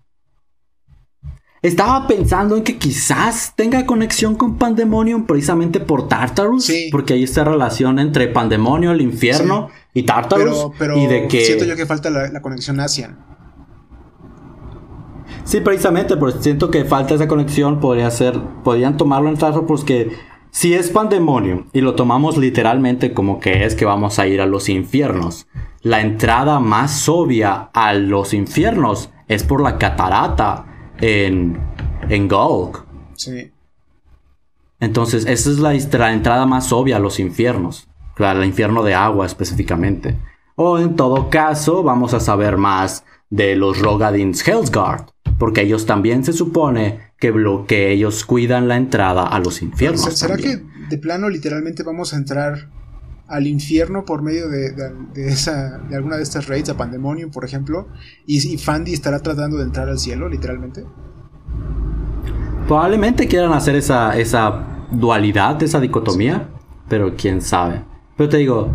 Speaker 2: Estaba pensando en que quizás tenga conexión con Pandemonium precisamente por Tartarus. Porque hay esta relación entre Pandemonium, el infierno y Tartarus.
Speaker 1: Pero,
Speaker 2: y
Speaker 1: de que... siento yo que falta la, conexión Asian.
Speaker 2: Sí, precisamente, porque siento que falta esa conexión. Podría ser. Podrían tomarlo en Tartarus porque si es Pandemonium y lo tomamos literalmente como que es que vamos a ir a los infiernos. La entrada más obvia a los infiernos es por la catarata en, en Gulk.
Speaker 1: Sí.
Speaker 2: Entonces, esa es la, entrada más obvia a los infiernos. Claro, el infierno de agua específicamente. O en todo caso, vamos a saber más de los Rogadins Hellsguard. Porque ellos también se supone que, que ellos cuidan la entrada a los infiernos.
Speaker 1: ¿Será que de plano literalmente vamos a entrar al infierno por medio de, esa, de alguna de estas raids, a Pandemonium, por ejemplo, y, y Fandy estará tratando de entrar al cielo, literalmente.
Speaker 2: Probablemente quieran hacer esa, esa dualidad, esa dicotomía, pero quién sabe. Pero te digo,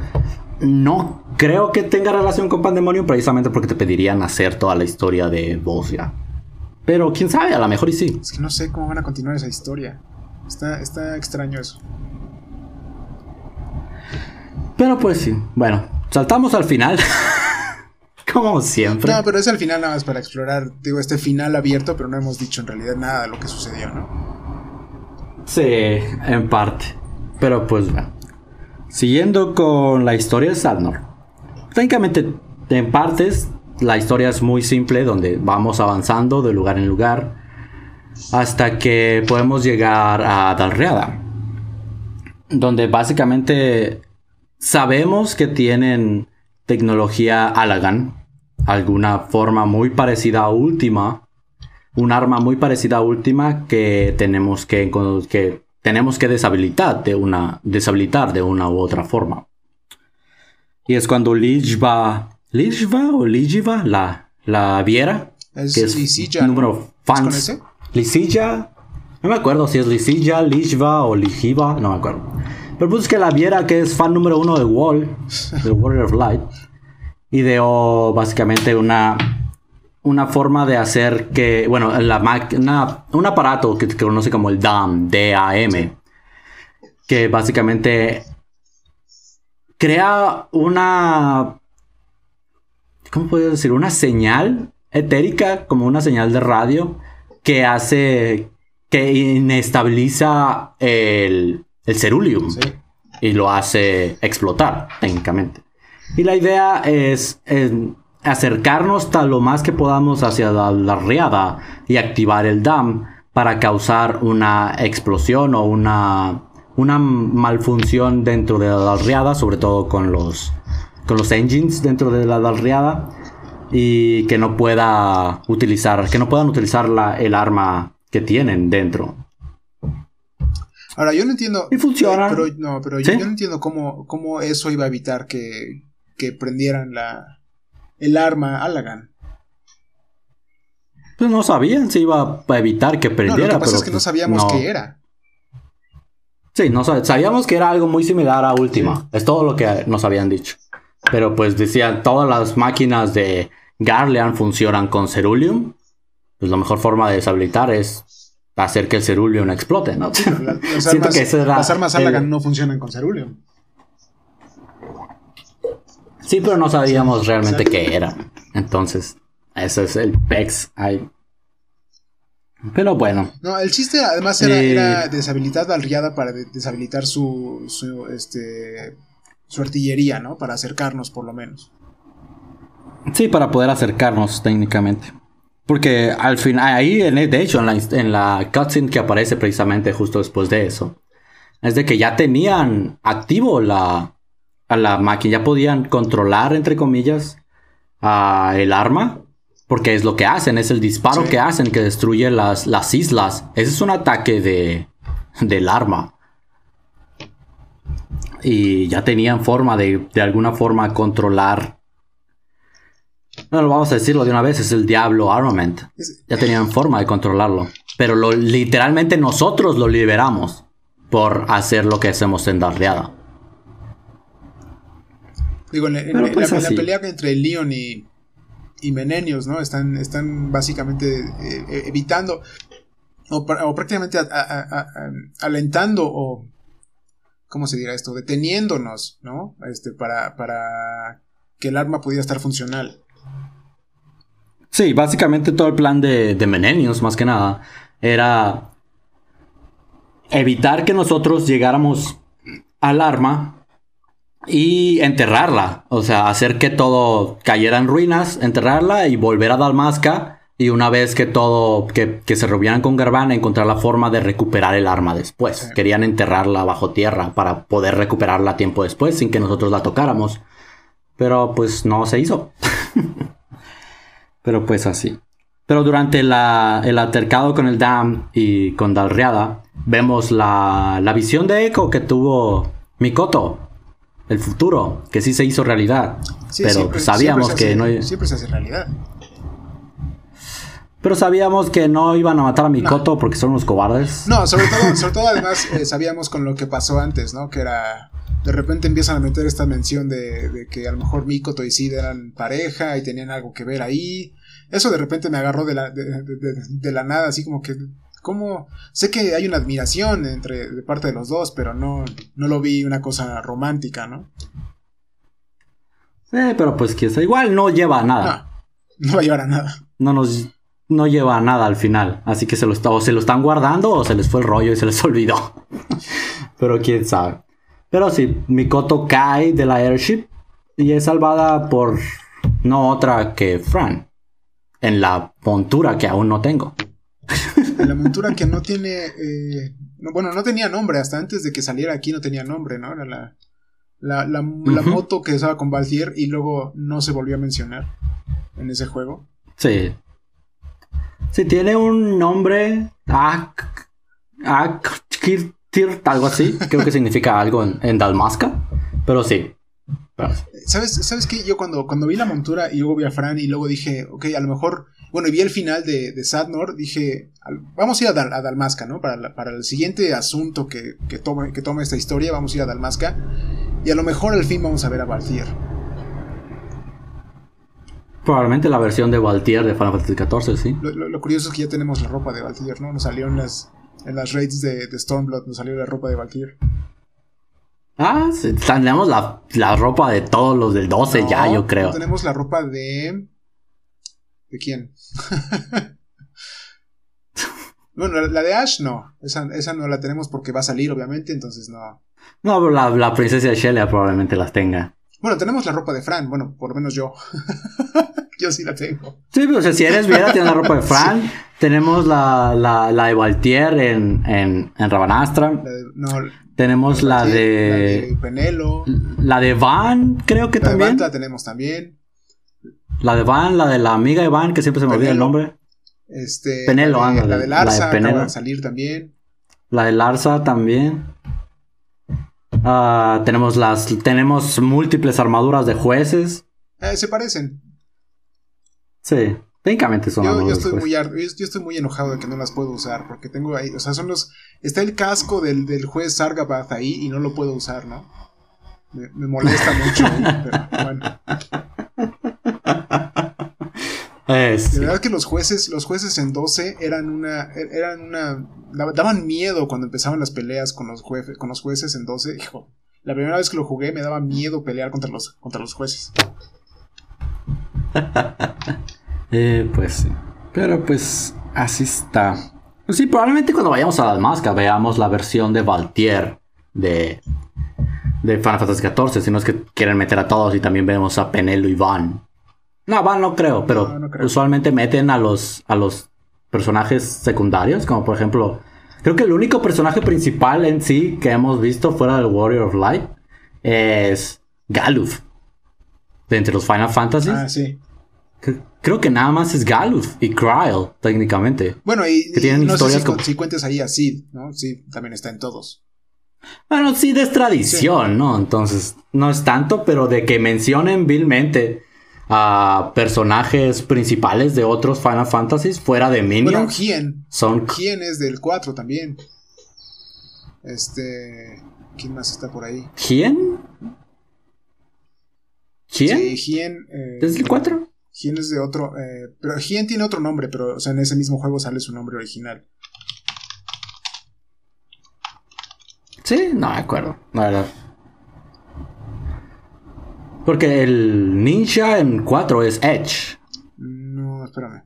Speaker 2: no creo que tenga relación con Pandemonium precisamente porque te pedirían hacer toda la historia de Bosia. Pero quién sabe, a lo mejor y sí.
Speaker 1: Es que no sé cómo van a continuar esa historia. Está, está extraño eso.
Speaker 2: Pero pues sí, bueno, saltamos al final. Como siempre.
Speaker 1: No, pero es al final nada más para explorar, digo, este final abierto, pero no hemos dicho en realidad nada de lo que sucedió, ¿no?
Speaker 2: Sí, en parte. Pero pues bueno. Siguiendo con la historia de Sadnor. Técnicamente, en partes, la historia es muy simple, donde vamos avanzando de lugar en lugar hasta que podemos llegar a Dalriada. Donde básicamente sabemos que tienen tecnología Alagan, alguna forma muy parecida a Última, un arma muy parecida a Última que tenemos que, que tenemos que deshabilitar de una deshabilitar de una u otra forma. Y es cuando Lijva, Lijva o Lijiva la la viera,
Speaker 1: es
Speaker 2: que es
Speaker 1: Lisilla,
Speaker 2: número
Speaker 1: ¿Es con
Speaker 2: fans.
Speaker 1: ese?
Speaker 2: Lisilla, no me acuerdo si es Lisilla, Lijva o Lijiva, no me acuerdo. Pero pues es que la viera que es fan número uno de Wall, de Warrior of Light, ideó básicamente una, una forma de hacer que, bueno, la máquina, un aparato que se conoce como el DAM, D-A-M, que básicamente crea una, ¿cómo puedo decir? Una señal etérica, como una señal de radio, que hace, que inestabiliza el, el ceruleum
Speaker 1: Sí.
Speaker 2: y lo hace explotar técnicamente. Y la idea es, es acercarnos tal lo más que podamos hacia la, la riada y activar el dam para causar una explosión o una, una malfunción dentro de la riada, sobre todo con los, con los engines dentro de la riada y que no pueda utilizar, que no puedan utilizar la, el arma que tienen dentro.
Speaker 1: Ahora, yo no entiendo.
Speaker 2: Y funciona.
Speaker 1: Pero, no, pero
Speaker 2: ¿Sí?
Speaker 1: yo, yo no entiendo cómo, cómo eso iba a evitar que, que prendieran la, el arma Alagan.
Speaker 2: Pues no sabían si iba a evitar que
Speaker 1: No,
Speaker 2: prendiera.
Speaker 1: lo que pasa
Speaker 2: pero
Speaker 1: es que no sabíamos
Speaker 2: no.
Speaker 1: qué era.
Speaker 2: Sí, no sab- sabíamos que era algo muy similar a Última. Es todo lo que nos habían dicho. Pero pues decían, todas las máquinas de Garlean funcionan con Ceruleum. Pues la mejor forma de deshabilitar es hacer que el Ceruleum explote, ¿no?
Speaker 1: La- las,
Speaker 2: Siento
Speaker 1: armas,
Speaker 2: que ese era
Speaker 1: las armas Alagan no funcionan con Ceruleum.
Speaker 2: Sí, pero no sabíamos realmente qué era. Entonces, ese es el PEX ahí. Pero bueno,
Speaker 1: No, el chiste además era,
Speaker 2: Eh.
Speaker 1: era deshabilitar al Riada para de- deshabilitar su, su, este, su artillería, ¿no? Para acercarnos por lo menos.
Speaker 2: Sí, para poder acercarnos técnicamente. Porque al final, ahí, en, de hecho, en la, en la cutscene que aparece precisamente justo después de eso, es de que ya tenían activo la, a la máquina, ya podían controlar, entre comillas, a el arma, porque es lo que hacen, es el disparo
Speaker 1: Sí.
Speaker 2: que hacen que destruye las, las islas. Ese es un ataque de, del arma. Y ya tenían forma de, de alguna forma controlar no, lo vamos a decirlo de una vez, es el Diablo Armament. Ya tenían forma de controlarlo. Pero lo, literalmente nosotros lo liberamos por hacer lo que hacemos en Darreada.
Speaker 1: Digo, en, en-
Speaker 2: Pero
Speaker 1: en
Speaker 2: pues
Speaker 1: la, en la
Speaker 2: así.
Speaker 1: pelea entre Leon y, y Menenius, ¿no? Están, están básicamente eh, evitando o, prácticamente a- a- a- a- alentando o ¿cómo se dirá esto? Deteniéndonos, ¿no? Este, para, para que el arma pudiera estar funcional.
Speaker 2: Sí, básicamente todo el plan de, de Menenius, más que nada, era evitar que nosotros llegáramos al arma y enterrarla. O sea, hacer que todo cayera en ruinas, enterrarla y volver a Dalmasca. Y una vez que todo, que, que se reunieran con Garvana, encontrar la forma de recuperar el arma después.
Speaker 1: Sí.
Speaker 2: Querían enterrarla bajo tierra para poder recuperarla tiempo después sin que nosotros la tocáramos. Pero pues no se hizo. Pero pues así. Pero durante la- el altercado con el Dam y con Dalriada, vemos la, la visión de Echo que tuvo Mikoto. El futuro, que sí se hizo realidad.
Speaker 1: Sí,
Speaker 2: pero
Speaker 1: siempre-
Speaker 2: sabíamos
Speaker 1: siempre
Speaker 2: que no.
Speaker 1: Siempre se hace realidad.
Speaker 2: Pero sabíamos que no iban a matar a Mikoto porque son unos cobardes.
Speaker 1: No, sobre todo, sobre todo además eh, sabíamos con lo que pasó antes, ¿no? Que era. De repente empiezan a meter esta mención de, de que a lo mejor Mikoto y Sid eran pareja y tenían algo que ver ahí. Eso de repente me agarró de la, de, de- de- de la nada, así como que. ¿Cómo? Sé que hay una admiración entre de parte de los dos, pero no, no lo vi una cosa romántica, ¿no?
Speaker 2: Sí, pero pues que igual no lleva a nada.
Speaker 1: No, no va a llevar a nada.
Speaker 2: No nos no lleva a nada al final. Así que se lo, o se lo están guardando o se les fue el rollo y se les olvidó. pero quién sabe. Pero sí, Mikoto cae de la airship y es salvada por no otra que Fran. En la montura que aún no tengo.
Speaker 1: En la montura que no tiene. Eh, bueno, no tenía nombre. Hasta antes de que saliera aquí no tenía nombre, ¿no? Era la, la, la, moto que estaba con Valtier y luego no se volvió a mencionar en ese juego.
Speaker 2: Sí. Sí, tiene un nombre. Ak. Ak. Algo así. Creo que significa algo en, en Dalmasca. Pero sí.
Speaker 1: ¿Sabes, ¿Sabes qué? Yo cuando, cuando vi la montura y luego vi a Fran y luego dije, ok, a lo mejor, bueno, y vi el final de, de Sadnor, dije, vamos a ir a, Dalmasca, ¿no? Para, para, el siguiente asunto que, que, tome, que tome esta historia, vamos a ir a Dalmasca. Y a lo mejor al fin vamos a ver a Valtier.
Speaker 2: Probablemente la versión de Valtier de Final Fantasy XIV, sí.
Speaker 1: Lo, curioso es que ya tenemos la ropa de Valtier, ¿no? Nos salió en las, en las raids de, de Stormblood, nos salió la ropa de Valtier.
Speaker 2: Ah, tenemos la, ropa de todos los del 12 ya, yo creo.
Speaker 1: tenemos la ropa de... ¿De quién? bueno, la, de Ash no. Esa, esa, no la tenemos porque va a salir, obviamente, entonces no.
Speaker 2: No, pero la, la princesa Shelia probablemente las tenga.
Speaker 1: Bueno, tenemos la ropa de Fran, bueno, por lo menos yo. yo sí la tengo.
Speaker 2: Sí, pero si eres Viera, tienes la ropa de Fran. Tenemos la, la, la de Valtier en, en, en Rabanastra. no, tenemos la, de,
Speaker 1: la Penelo.
Speaker 2: La de Van, creo que también.
Speaker 1: De Van la tenemos también.
Speaker 2: La de Van, la de la amiga de Van, que siempre se me olvida el nombre.
Speaker 1: Este,
Speaker 2: Penelo,
Speaker 1: la
Speaker 2: de,
Speaker 1: la de Larsa, la de salir también.
Speaker 2: La de Larsa también. Ah, tenemos las tenemos múltiples armaduras de jueces.
Speaker 1: Eh, se parecen.
Speaker 2: Sí. Técnicamente son
Speaker 1: yo, yo estoy muy yo, estoy muy enojado de que no las puedo usar porque tengo ahí, o sea, son los está el casco del, del juez Sargabath ahí y no lo puedo usar, ¿no? Me, molesta mucho, pero bueno. De verdad que los jueces, los jueces en 12 eran una, eran una, daban miedo cuando empezaban las peleas con los, jueces, con los jueces en 12. Hijo, la primera vez que lo jugué me daba miedo pelear contra los, contra los jueces.
Speaker 2: Eh, pues sí. Pero pues así está. Pues sí, probablemente cuando vayamos a la Dalmasca veamos la versión de Valtier de, de Final Fantasy XIV. Si no es que quieren meter a todos y también vemos a Penelo y Van. No, Van no creo, pero usualmente meten a los, a los personajes secundarios, como por ejemplo, creo que el único personaje principal en sí que hemos visto fuera del Warrior of Light es Galuf. De entre los Final Fantasy.
Speaker 1: Ah, sí.
Speaker 2: Creo que nada más es Galuf y Cryle, técnicamente.
Speaker 1: Bueno, y, que tienen historias si, como... si cuentas ahí a Sid, ¿no? Sid también está en todos.
Speaker 2: Bueno, Sid es tradición, ¿no? Entonces, no es tanto, pero de que mencionen vilmente a personajes principales de otros Final Fantasies fuera de Minions. Bueno,
Speaker 1: Hien.
Speaker 2: Son...
Speaker 1: Hien es del 4 también. Este... ¿Quién más está por ahí?
Speaker 2: ¿Hien? ¿Hien?
Speaker 1: Sí. Eh,
Speaker 2: ¿Es el 4?
Speaker 1: Hien es de otro. Eh, pero Hien tiene otro nombre, pero o sea, en ese mismo juego sale su nombre original.
Speaker 2: Sí, no me acuerdo, la verdad. Porque el ninja en 4 es Edge.
Speaker 1: No, espérame.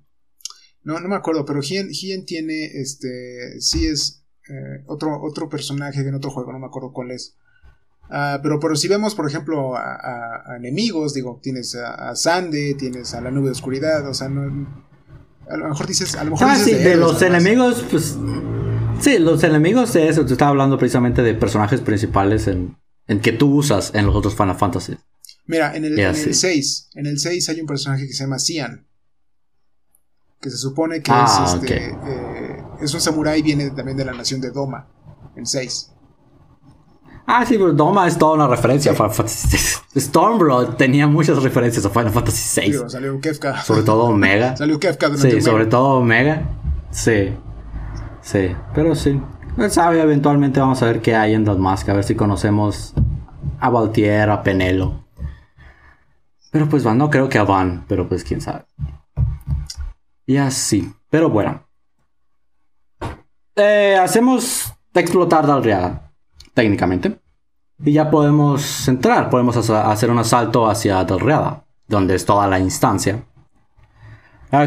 Speaker 1: No, no me acuerdo, pero Hien, tiene este. Sí es eh, otro, otro personaje en otro juego, no me acuerdo cuál es. Ah, pero, pero si vemos, por ejemplo, a, enemigos, digo, tienes a, Sande, tienes a la nube de oscuridad, o sea, no, a lo mejor dices, a lo mejor
Speaker 2: ah,
Speaker 1: dices
Speaker 2: sí, de, los enemigos, pues, sí, los enemigos de eso, te estaba hablando precisamente de personajes principales en, en que tú usas en los otros Final Fantasy.
Speaker 1: Mira, en el, 6, en el 6 hay un personaje que se llama Cian, que se supone que es, ah, este, eh, es un samurái, viene también de la nación de Doma, en 6.
Speaker 2: Ah, sí, pero Doma es toda una referencia a Final Fantasy VI. Stormblood tenía muchas referencias a Final Fantasy VI.
Speaker 1: Salió Kefka.
Speaker 2: Sobre todo Omega.
Speaker 1: salió Kefka
Speaker 2: Sí, sobre todo Omega. Sí. Sí, pero sí. Quién sabe, eventualmente vamos a ver qué hay en Dalmasca, a ver si conocemos a Valtier, a Penelo. Pero pues van, no creo que a Van, pero pues quién sabe. Y así. Pero bueno. eh, hacemos explotar Dalriada, técnicamente. Y ya podemos entrar, podemos hacer un asalto hacia Dalriada, donde es toda la instancia.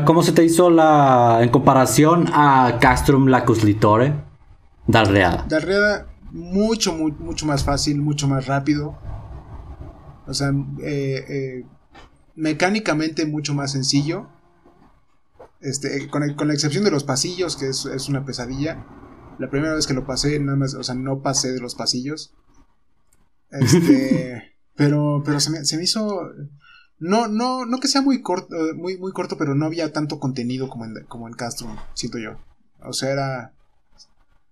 Speaker 2: ¿Cómo se te hizo la en comparación a Castrum Lacus Litore? Dalriada.
Speaker 1: Dalriada, mucho, mucho más fácil, mucho más rápido. O sea, eh, eh, mecánicamente mucho más sencillo. Este, con, la excepción de los pasillos, que es, es, una pesadilla. La primera vez que lo pasé, nada más, o sea, no pasé de los pasillos. Este, pero, pero se me, se me hizo. No, no, no que sea muy corto, muy, muy corto, pero no había tanto contenido como en, como en Castro, siento yo. O sea, era.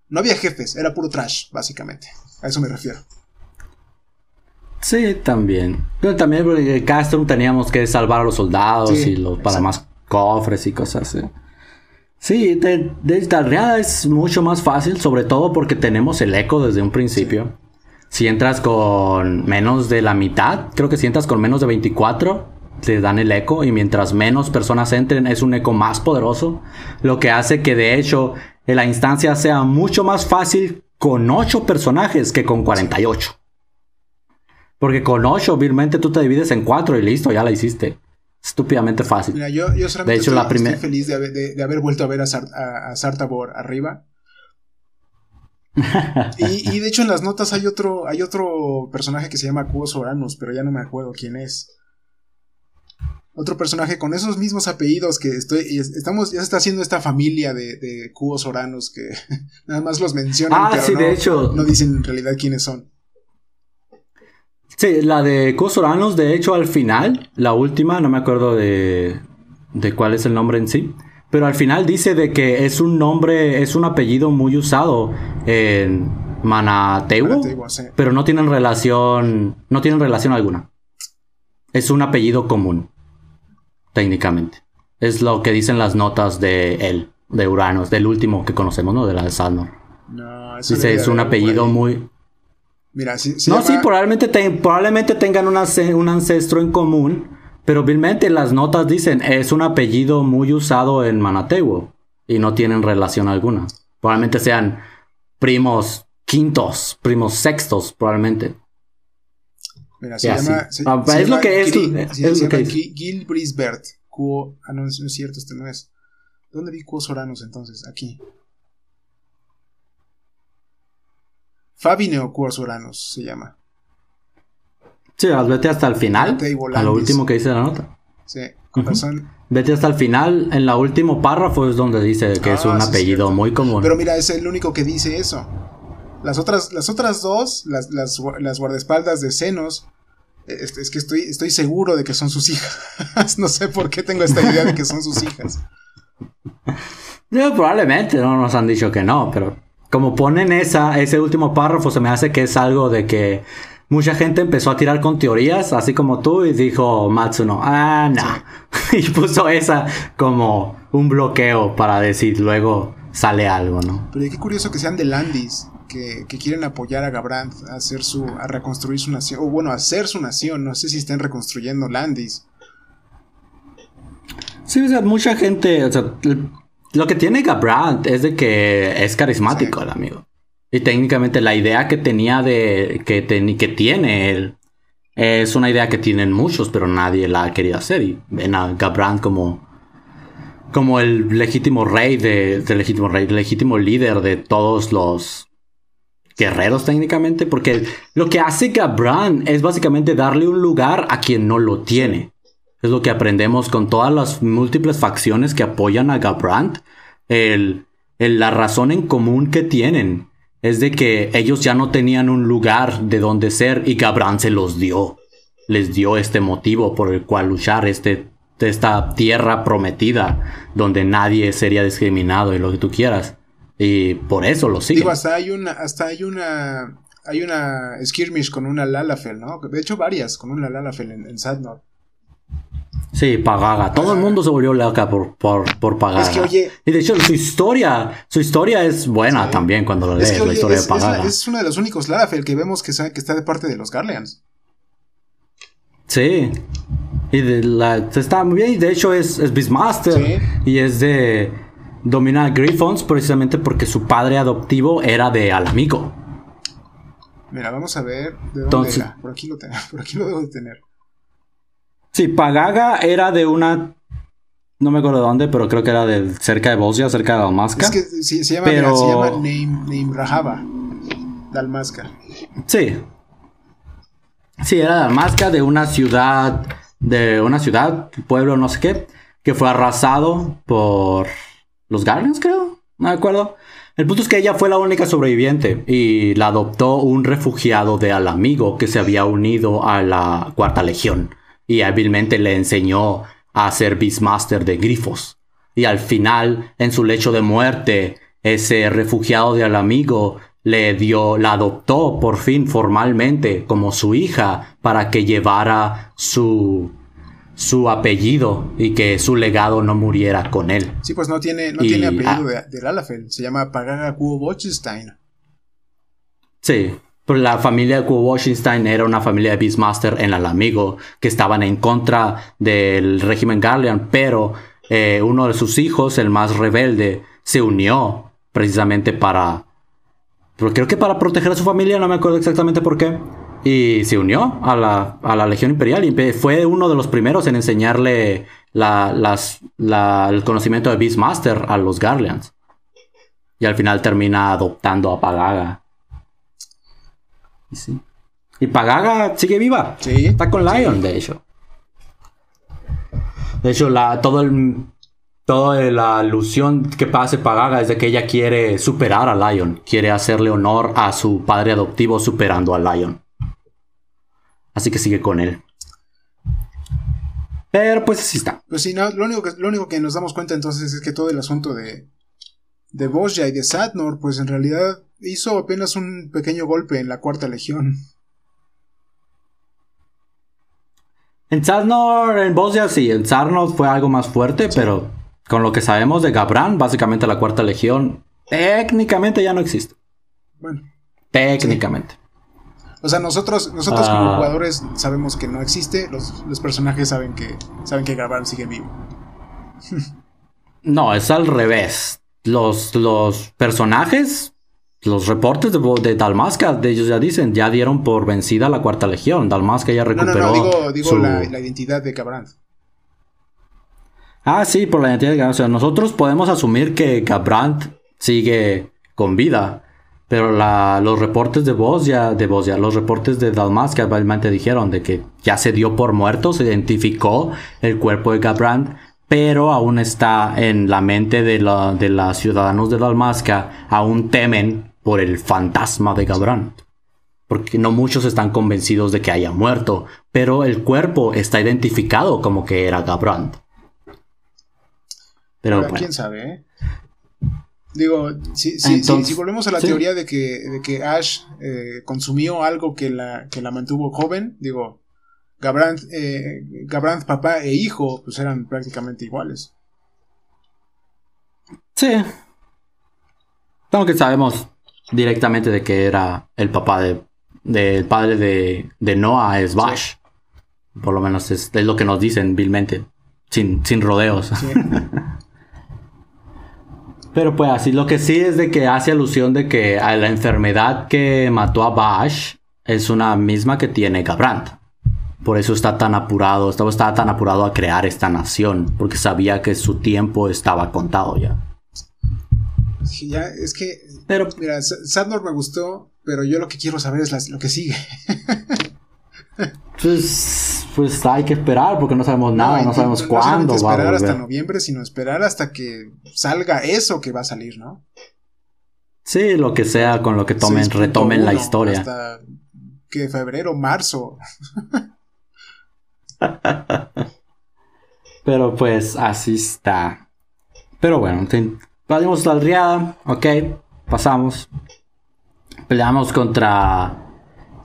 Speaker 1: No había jefes, era puro trash, básicamente. A eso me refiero.
Speaker 2: Sí, también. Pero también en Castro teníamos que salvar a los soldados y los para más cofres y cosas así. Sí, de, de es mucho más fácil, sobre todo porque tenemos el eco desde un principio. Si entras con menos de la mitad, creo que si entras con menos de 24, te dan el eco y mientras menos personas entren es un eco más poderoso, lo que hace que de hecho la instancia sea mucho más fácil con 8 personajes que con 48. Porque con 8 obviamente tú te divides en 4 y listo, ya la hiciste. Estúpidamente fácil.
Speaker 1: Mira, yo, yo solamente de hecho, estoy, la estoy feliz de haber, de, haber, vuelto a ver a, a, a Sartabor arriba. y, y, de hecho en las notas hay otro, hay otro personaje que se llama Cuos Oranus, pero ya no me acuerdo quién es. Otro personaje con esos mismos apellidos que estoy. Estamos, ya se está haciendo esta familia de, de Cuos Oranus que nada más los mencionan.
Speaker 2: Ah, pero sí,
Speaker 1: no,
Speaker 2: de hecho.
Speaker 1: No dicen en realidad quiénes son.
Speaker 2: Sí, la de Cuos Oranus, de hecho, al final, la última, no me acuerdo de, de cuál es el nombre en sí. Pero al final dice de que es un nombre, es un apellido muy usado en Manateu, pero no tienen relación, no tienen relación alguna. Es un apellido común, técnicamente. Es lo que dicen las notas de él, de Uranos, del último que conocemos, ¿no? De la de Salnor.
Speaker 1: No,
Speaker 2: Dice, es un apellido muy...
Speaker 1: Mira,
Speaker 2: No, sí, probablemente, probablemente tengan un ancestro en común, pero vilmente las notas dicen es un apellido muy usado en Manateo y no tienen relación alguna. Probablemente sean primos quintos, primos sextos, probablemente.
Speaker 1: Mira, se llama.
Speaker 2: Ah, es lo que es.
Speaker 1: Gil Brisbert. Ah, no, es, cierto, este no es. ¿Dónde vi Cuo Soranos entonces? Aquí. Fabineo Cuo Soranos se llama.
Speaker 2: Sí, vete hasta el final. A lo último que dice la nota.
Speaker 1: Sí, con razón.
Speaker 2: Vete hasta el final, en la último párrafo es donde dice que es ah, un apellido muy común.
Speaker 1: Pero mira, es el único que dice eso. Las otras, las otras dos, las, las, guardaespaldas de senos, es, es, que estoy, estoy seguro de que son sus hijas. no sé por qué tengo esta idea de que son sus hijas.
Speaker 2: probablemente no nos han dicho que no, pero como ponen esa, ese último párrafo, se me hace que es algo de que mucha gente empezó a tirar con teorías, así como tú, y dijo Matsuno, ah, no. y puso esa como un bloqueo para decir, luego sale algo, ¿no?
Speaker 1: Pero qué curioso que sean de Landis, que, quieren apoyar a Gabrant a, hacer su, a reconstruir su nación, o bueno, a hacer su nación, no sé si estén reconstruyendo Landis.
Speaker 2: Sí, o sea, mucha gente, o sea, lo que tiene Gabrant es de que es carismático el amigo. Y técnicamente la idea que tenía de. que, que tiene él. Es una idea que tienen muchos, pero nadie la ha querido hacer. Y ven a Gabrand como. como el legítimo rey de. legítimo rey, legítimo líder de todos los guerreros técnicamente. Porque lo que hace Gabrand es básicamente darle un lugar a quien no lo tiene. Es lo que aprendemos con todas las múltiples facciones que apoyan a Gabrand. El, el, la razón en común que tienen es de que ellos ya no tenían un lugar de donde ser y Gabran se los dio. Les dio este motivo por el cual luchar, este, esta tierra prometida donde nadie sería discriminado y lo que tú quieras. Y por eso lo siguen.
Speaker 1: Digo, hasta hay una, hasta hay una, hay una skirmish con una Lalafel, ¿no? De hecho varias con una Lalafel en, en.
Speaker 2: Sí, Pagaga. Todo el mundo se volvió loca por, por, por Pagaga. Es que, oye, y de hecho, su historia, su historia es buena también cuando lo lees, la historia de Pagaga.
Speaker 1: Es, uno de los únicos Larafel que vemos que, que está de parte de los Garleans.
Speaker 2: Sí. Y de la, está muy bien. Y de hecho es, es Beastmaster. Y es de. domina a Griffons precisamente porque su padre adoptivo era de Alamigo.
Speaker 1: Mira, vamos a ver de dónde era. Por aquí, lo por aquí lo debo de tener.
Speaker 2: Sí, Pagaga era de una. No me acuerdo de dónde, pero creo que era de cerca de Bosnia, cerca de Dalmasca.
Speaker 1: Es que se, llama, pero... se llama Neim, Rahaba. Dalmasca.
Speaker 2: Sí. Sí, era Dalmasca de una ciudad. De una ciudad, pueblo, no sé qué. Que fue arrasado por los Guardians, creo. No me acuerdo. El punto es que ella fue la única sobreviviente y la adoptó un refugiado de al amigo que se había unido a la Cuarta Legión y hábilmente le enseñó a ser Beastmaster de grifos. Y al final, en su lecho de muerte, ese refugiado de al amigo le dio, la adoptó por fin formalmente como su hija para que llevara su su apellido y que su legado no muriera con él.
Speaker 1: Sí, pues no tiene, no tiene apellido de, de Lalafel, se llama Pagaga Kuo
Speaker 2: Sí, la familia de Washington era una familia de Beastmaster en el amigo que estaban en contra del régimen Garlean, pero eh, uno de sus hijos, el más rebelde, se unió precisamente para. Creo que para proteger a su familia, no me acuerdo exactamente por qué. Y se unió a la, a la Legión Imperial y fue uno de los primeros en enseñarle el conocimiento de Beastmaster a los Garleans. Y al final termina adoptando a Pagaga. Y Pagaga sigue viva. Sí. Está con Lion, de hecho. De hecho, la, todo el, toda la alusión que pase Pagaga es de que ella quiere superar a Lion. Quiere hacerle honor a su padre adoptivo superando a Lion. Así que sigue con él. Pero pues así está.
Speaker 1: Pues sí, no, lo, único que, lo único que nos damos cuenta entonces es que todo el asunto de, de Bosja y de Sadnor, pues en realidad hizo apenas un pequeño golpe en la cuarta legión.
Speaker 2: En Sadnor, en Bosnia sí, en Sarnor fue algo más fuerte, pero con lo que sabemos de Gabran, básicamente la cuarta legión técnicamente ya no existe. Bueno. Técnicamente.
Speaker 1: O sea, nosotros, nosotros como ah. jugadores sabemos que no existe, los, personajes saben que, saben que Gabran sigue vivo.
Speaker 2: no, es al revés. Los, los personajes los reportes de, de, Dalmasca, de ellos ya dicen, ya dieron por vencida la cuarta legión. Dalmasca ya recuperó. No,
Speaker 1: no, no digo, la, identidad de Gabrand.
Speaker 2: Ah, sí, por la identidad de Gabrand. O sea, nosotros podemos asumir que Gabrand sigue con vida. Pero la, los reportes de voz ya, de voz ya, los reportes de Dalmasca realmente dijeron de que ya se dio por muerto, se identificó el cuerpo de Gabrand pero aún está en la mente de, la, de los ciudadanos de Dalmasca, aún temen por el fantasma de Gabrant. Porque no muchos están convencidos de que haya muerto, pero el cuerpo está identificado como que era Gabrant.
Speaker 1: Pero, quién sabe, ¿eh? Digo, si, si, volvemos a la teoría de que, de que Ash eh, consumió algo que la, que la mantuvo joven, digo, Gabrant, eh, papá e hijo, pues eran prácticamente iguales.
Speaker 2: Sí. Aunque sabemos directamente de que era el papá de, del padre de, de, Noah es Bash. Por lo menos es, lo que nos dicen vilmente, sin, sin rodeos. Pero pues así, lo que sí es de que hace alusión de que a la enfermedad que mató a Bash es una misma que tiene Gabrant. Por eso está tan apurado, estaba, estaba tan apurado a crear esta nación, porque sabía que su tiempo estaba contado ya.
Speaker 1: Ya, es que pero, mira, Sandor me gustó, pero yo lo que quiero saber es lo que sigue.
Speaker 2: pues, pues hay que esperar porque no sabemos nada, no, sabemos cuándo.
Speaker 1: No esperar hasta noviembre, sino esperar hasta que salga eso que va a salir, ¿no?
Speaker 2: Sí, lo que sea con lo que tomen, retomen la historia.
Speaker 1: Hasta que febrero, marzo.
Speaker 2: Pero pues así está. Pero bueno, Perdimos la riada, ok pasamos. Peleamos contra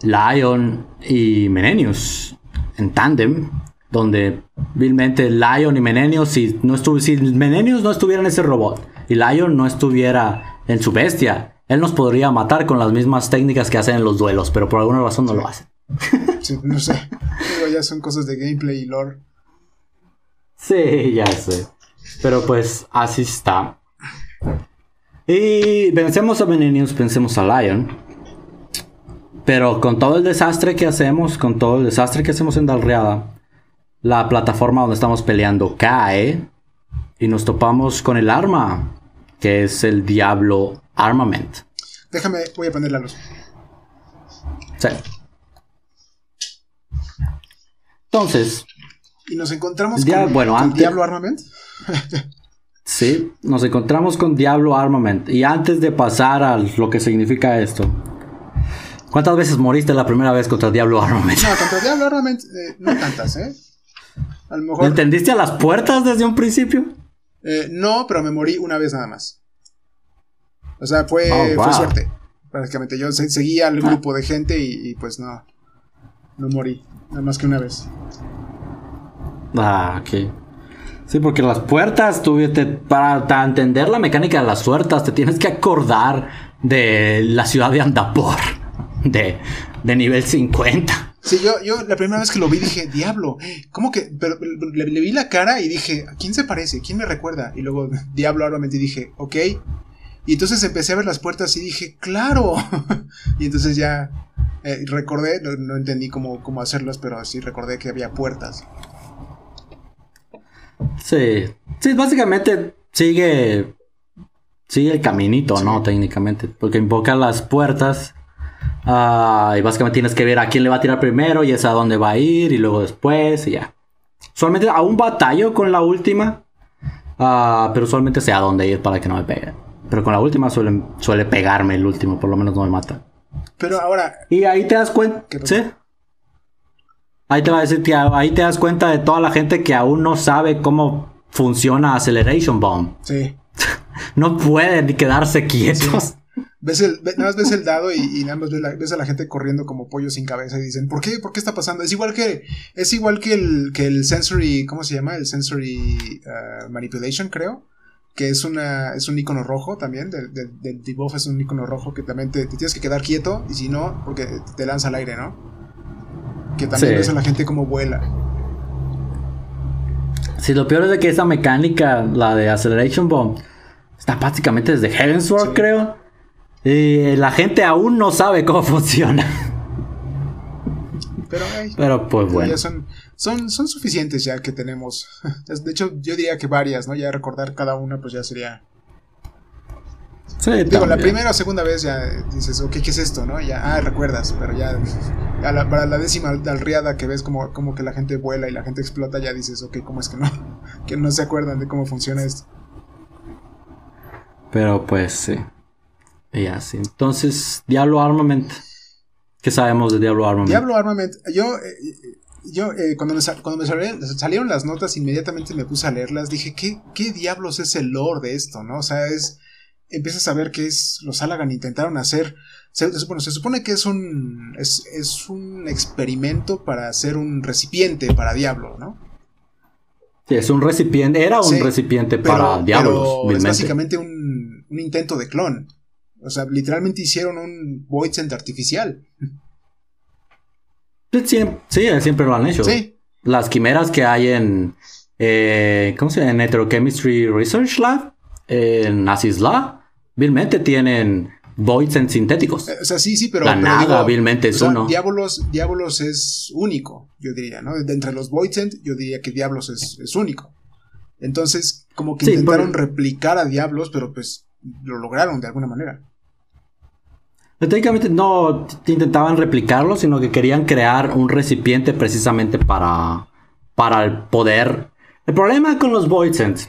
Speaker 2: Lion y Menenius en tandem. Donde vilmente Lion y Menenius, si, no si Menenius no estuviera en ese robot y Lion no estuviera en su bestia, él nos podría matar con las mismas técnicas que hacen en los duelos, pero por alguna razón no lo hace.
Speaker 1: no sé. ya son cosas de gameplay y lore.
Speaker 2: Sí, ya sé. Pero pues así está. Y vencemos a Venenius, vencemos a Lion. Pero con todo el desastre que hacemos, con todo el desastre que hacemos en Dalriada, la plataforma donde estamos peleando cae y nos topamos con el arma, que es el Diablo Armament.
Speaker 1: Déjame, voy a poner la luz.
Speaker 2: Sí. Entonces.
Speaker 1: ¿Y nos encontramos con,
Speaker 2: bueno,
Speaker 1: Diablo Armament?
Speaker 2: sí, nos encontramos con Diablo Armament. Y antes de pasar a lo que significa esto, ¿cuántas veces moriste la primera vez contra Diablo Armament?
Speaker 1: No, contra Diablo Armament eh, no tantas, ¿eh?
Speaker 2: A lo mejor... ¿Entendiste a las puertas desde un principio?
Speaker 1: Eh, no, pero me morí una vez nada más. O sea, fue, oh, fue suerte. Prácticamente yo seguía al grupo de gente y, y pues no. No morí. Nada más que una vez.
Speaker 2: Ah, ok. Sí, porque las puertas, tú, para, entender la mecánica de las puertas, te tienes que acordar de la ciudad de Andapor, de, de nivel 50.
Speaker 1: Sí, yo, yo la primera vez que lo vi dije, diablo, ¿cómo que? Pero, le, vi la cara y dije, ¿a quién se parece? ¿Quién me recuerda? Y luego, diablo, ahora y dije, ok. Y entonces empecé a ver las puertas y dije, claro. y entonces ya eh, recordé, no, entendí cómo, cómo hacerlas, pero sí recordé que había puertas.
Speaker 2: Sí, sí, básicamente sigue, sigue el caminito, ¿no? Técnicamente, porque invoca las puertas ah, y básicamente tienes que ver a quién le va a tirar primero y es a dónde va a ir y luego después y ya. Solamente un batallo con la última, uh, pero solamente sé a dónde ir para que no me pegue. Pero con la última suele, suele pegarme el último, por lo menos no me mata.
Speaker 1: Pero ahora.
Speaker 2: Y ahí te das cuenta. ¿Sí? Ahí te va a decir que ahí te das cuenta de toda la gente que aún no sabe cómo funciona Acceleration Bomb.
Speaker 1: Sí.
Speaker 2: no pueden quedarse quietos.
Speaker 1: Ves el, nada más ves el dado y, nada más ves, a la gente corriendo como pollo sin cabeza y dicen, ¿por qué? ¿Por qué está pasando? Es igual que, es igual que el, que el sensory, ¿cómo se llama? El sensory uh, manipulation, creo que es una es un icono rojo también, del, del, debuff es un icono rojo que también te, tienes que quedar quieto y si no, porque te lanza al aire, ¿no? Que también ves a la gente como vuela.
Speaker 2: Sí, lo peor es de que esa mecánica, la de Acceleration Bomb, está prácticamente desde Heavensward, creo. Y la gente aún no sabe cómo funciona.
Speaker 1: Pero,
Speaker 2: Pero pues bueno.
Speaker 1: Son, son, son suficientes ya que tenemos. De hecho, yo diría que varias, ¿no? Ya recordar cada una, pues ya sería.
Speaker 2: Sí,
Speaker 1: Digo, la primera o segunda vez ya dices, ok, ¿qué es esto, no? Ya, ah, recuerdas, pero ya para la décima riada que ves como, como que la gente vuela y la gente explota, ya dices, ok, ¿cómo es que no? que no se acuerdan de cómo funciona esto.
Speaker 2: Pero pues sí. Y así. Entonces, Diablo Armament. ¿Qué sabemos de Diablo Armament?
Speaker 1: Diablo Armament, yo eh, yo eh, cuando, me, cuando me salieron, las notas, inmediatamente me puse a leerlas, dije, ¿qué, ¿qué diablos es el lore de esto? ¿No? O sea, es... Empiezas a ver que es... Los Alagan intentaron hacer... Se, bueno, se supone que es un... Es, es un experimento para hacer un recipiente para Diablo, ¿no?
Speaker 2: Sí, es un recipiente, era un recipiente para diablos.
Speaker 1: Pero es básicamente un, un, intento de clon. O sea, literalmente hicieron un Voidsent artificial.
Speaker 2: Sí, siempre lo han hecho.
Speaker 1: Sí.
Speaker 2: Las quimeras que hay en. Eh, ¿Cómo se llama? En Heterochemistry Research Lab, en Asis Lab, vilmente tienen voids en sintéticos.
Speaker 1: Eh, o sea, sí, sí, pero.
Speaker 2: La nada, vilmente es uno.
Speaker 1: Diabolos, Diabolos es único, yo diría, ¿no? De entre los voids, yo diría que Diablos es, es único. Entonces, como que intentaron replicar a Diablos, pero pues lo lograron de alguna manera.
Speaker 2: Técnicamente no intentaban replicarlo, sino que querían crear un recipiente precisamente para, para el poder. El problema con los Voidsent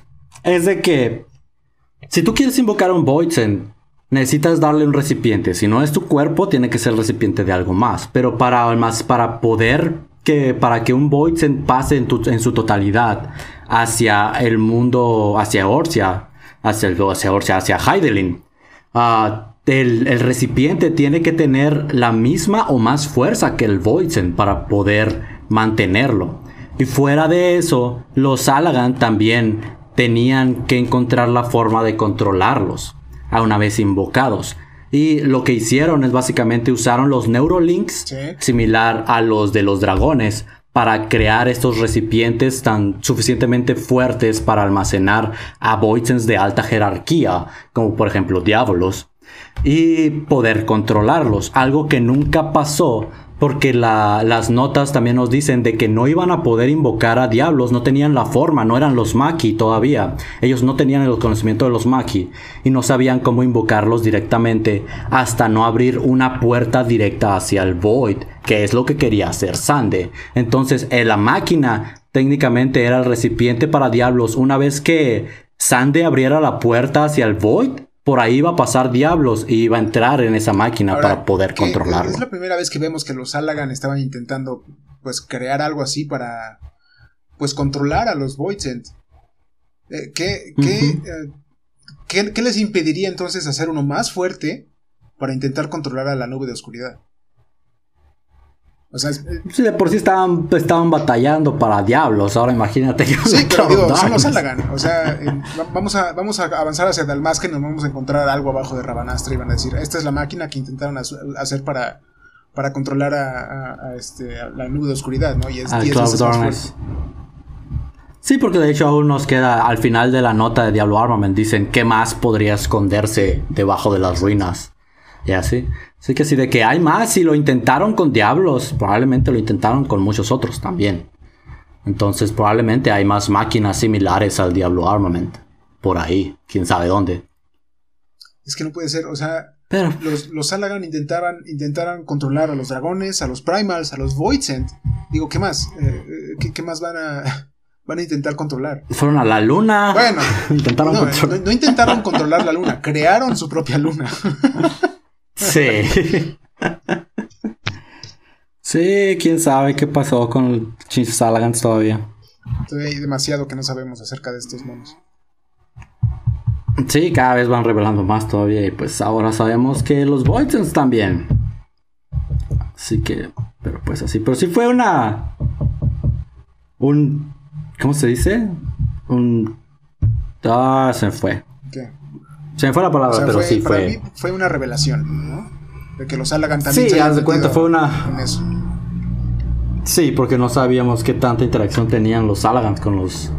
Speaker 2: es de que si tú quieres invocar a un Voidsent, necesitas darle un recipiente. Si no es tu cuerpo, tiene que ser el recipiente de algo más. Pero para, más, para poder que, para que un Voidsent pase en, en, su totalidad hacia el mundo, hacia Orcia, hacia, el, hacia Orcia, hacia Heidelin, uh, el, recipiente tiene que tener la misma o más fuerza que el Voidsen para poder mantenerlo. Y fuera de eso, los Salagan también tenían que encontrar la forma de controlarlos a una vez invocados. Y lo que hicieron es básicamente usaron los Neurolinks, similar a los de los dragones, para crear estos recipientes tan suficientemente fuertes para almacenar a Voidsens de alta jerarquía, como por ejemplo diablos, y poder controlarlos, algo que nunca pasó porque las notas también nos dicen de que no iban a poder invocar a diablos, no tenían la forma, no eran los Maki todavía. Ellos no tenían el conocimiento de los Maki y no sabían cómo invocarlos directamente hasta no abrir una puerta directa hacia el Void, que es lo que quería hacer Sande. Entonces, eh, la máquina técnicamente era el recipiente para diablos. Una vez que Sande abriera la puerta hacia el Void, por ahí iba a pasar diablos y iba a entrar en esa máquina para poder controlarlo.
Speaker 1: Es la primera vez que vemos que los Alagan estaban intentando pues crear algo así para pues controlar a los Voidsent. Eh, ¿qué, eh, qué, qué, les impediría entonces hacer uno más fuerte para intentar controlar a la nube de oscuridad?
Speaker 2: O sea, sí, de por sí estaban, estaban batallando para diablos. Ahora imagínate que.
Speaker 1: Sí, pero digo. O sea, vamos, a, vamos a avanzar hacia Dalmasca y nos vamos a encontrar algo abajo de Rabanastra y van a decir: Esta es la máquina que intentaron hacer para, para controlar a, este, la nube de oscuridad, ¿no? Y es 10 veces
Speaker 2: Sí, porque de hecho aún nos queda al final de la nota de Diablo Armament. Dicen: ¿Qué más podría esconderse debajo de las ruinas? Y así. Así que si de que hay más, si lo intentaron con Diablos, probablemente lo intentaron con muchos otros también. Entonces probablemente hay más máquinas similares al Diablo Armament. Por ahí, quién sabe dónde.
Speaker 1: Es que no puede ser, o sea, los, los Salagan intentaran, intentaran controlar a los dragones, a los Primals, a los Voidsent. Digo, ¿qué más? Eh, eh, ¿qué, más van a, van a intentar controlar?
Speaker 2: Fueron a la luna.
Speaker 1: Bueno, intentaron no intentaron controlar la luna, crearon su propia luna.
Speaker 2: Sí. sí, quién sabe qué pasó con Chin Salagans todavía.
Speaker 1: Todavía hay demasiado que no sabemos acerca de estos monos.
Speaker 2: Sí, cada vez van revelando más todavía. Y pues ahora sabemos que los Voidens también. Así que, pero pues así. Pero sí fue una. Un. ¿Cómo se dice? Un. Ah, se fue. ¿Qué? Se me fue la palabra, pero sí fue.
Speaker 1: fue una revelación, ¿no? De que los Alagan también.
Speaker 2: Sí, haz de cuenta, fue una. Sí, porque no sabíamos qué tanta interacción tenían los Alagans con los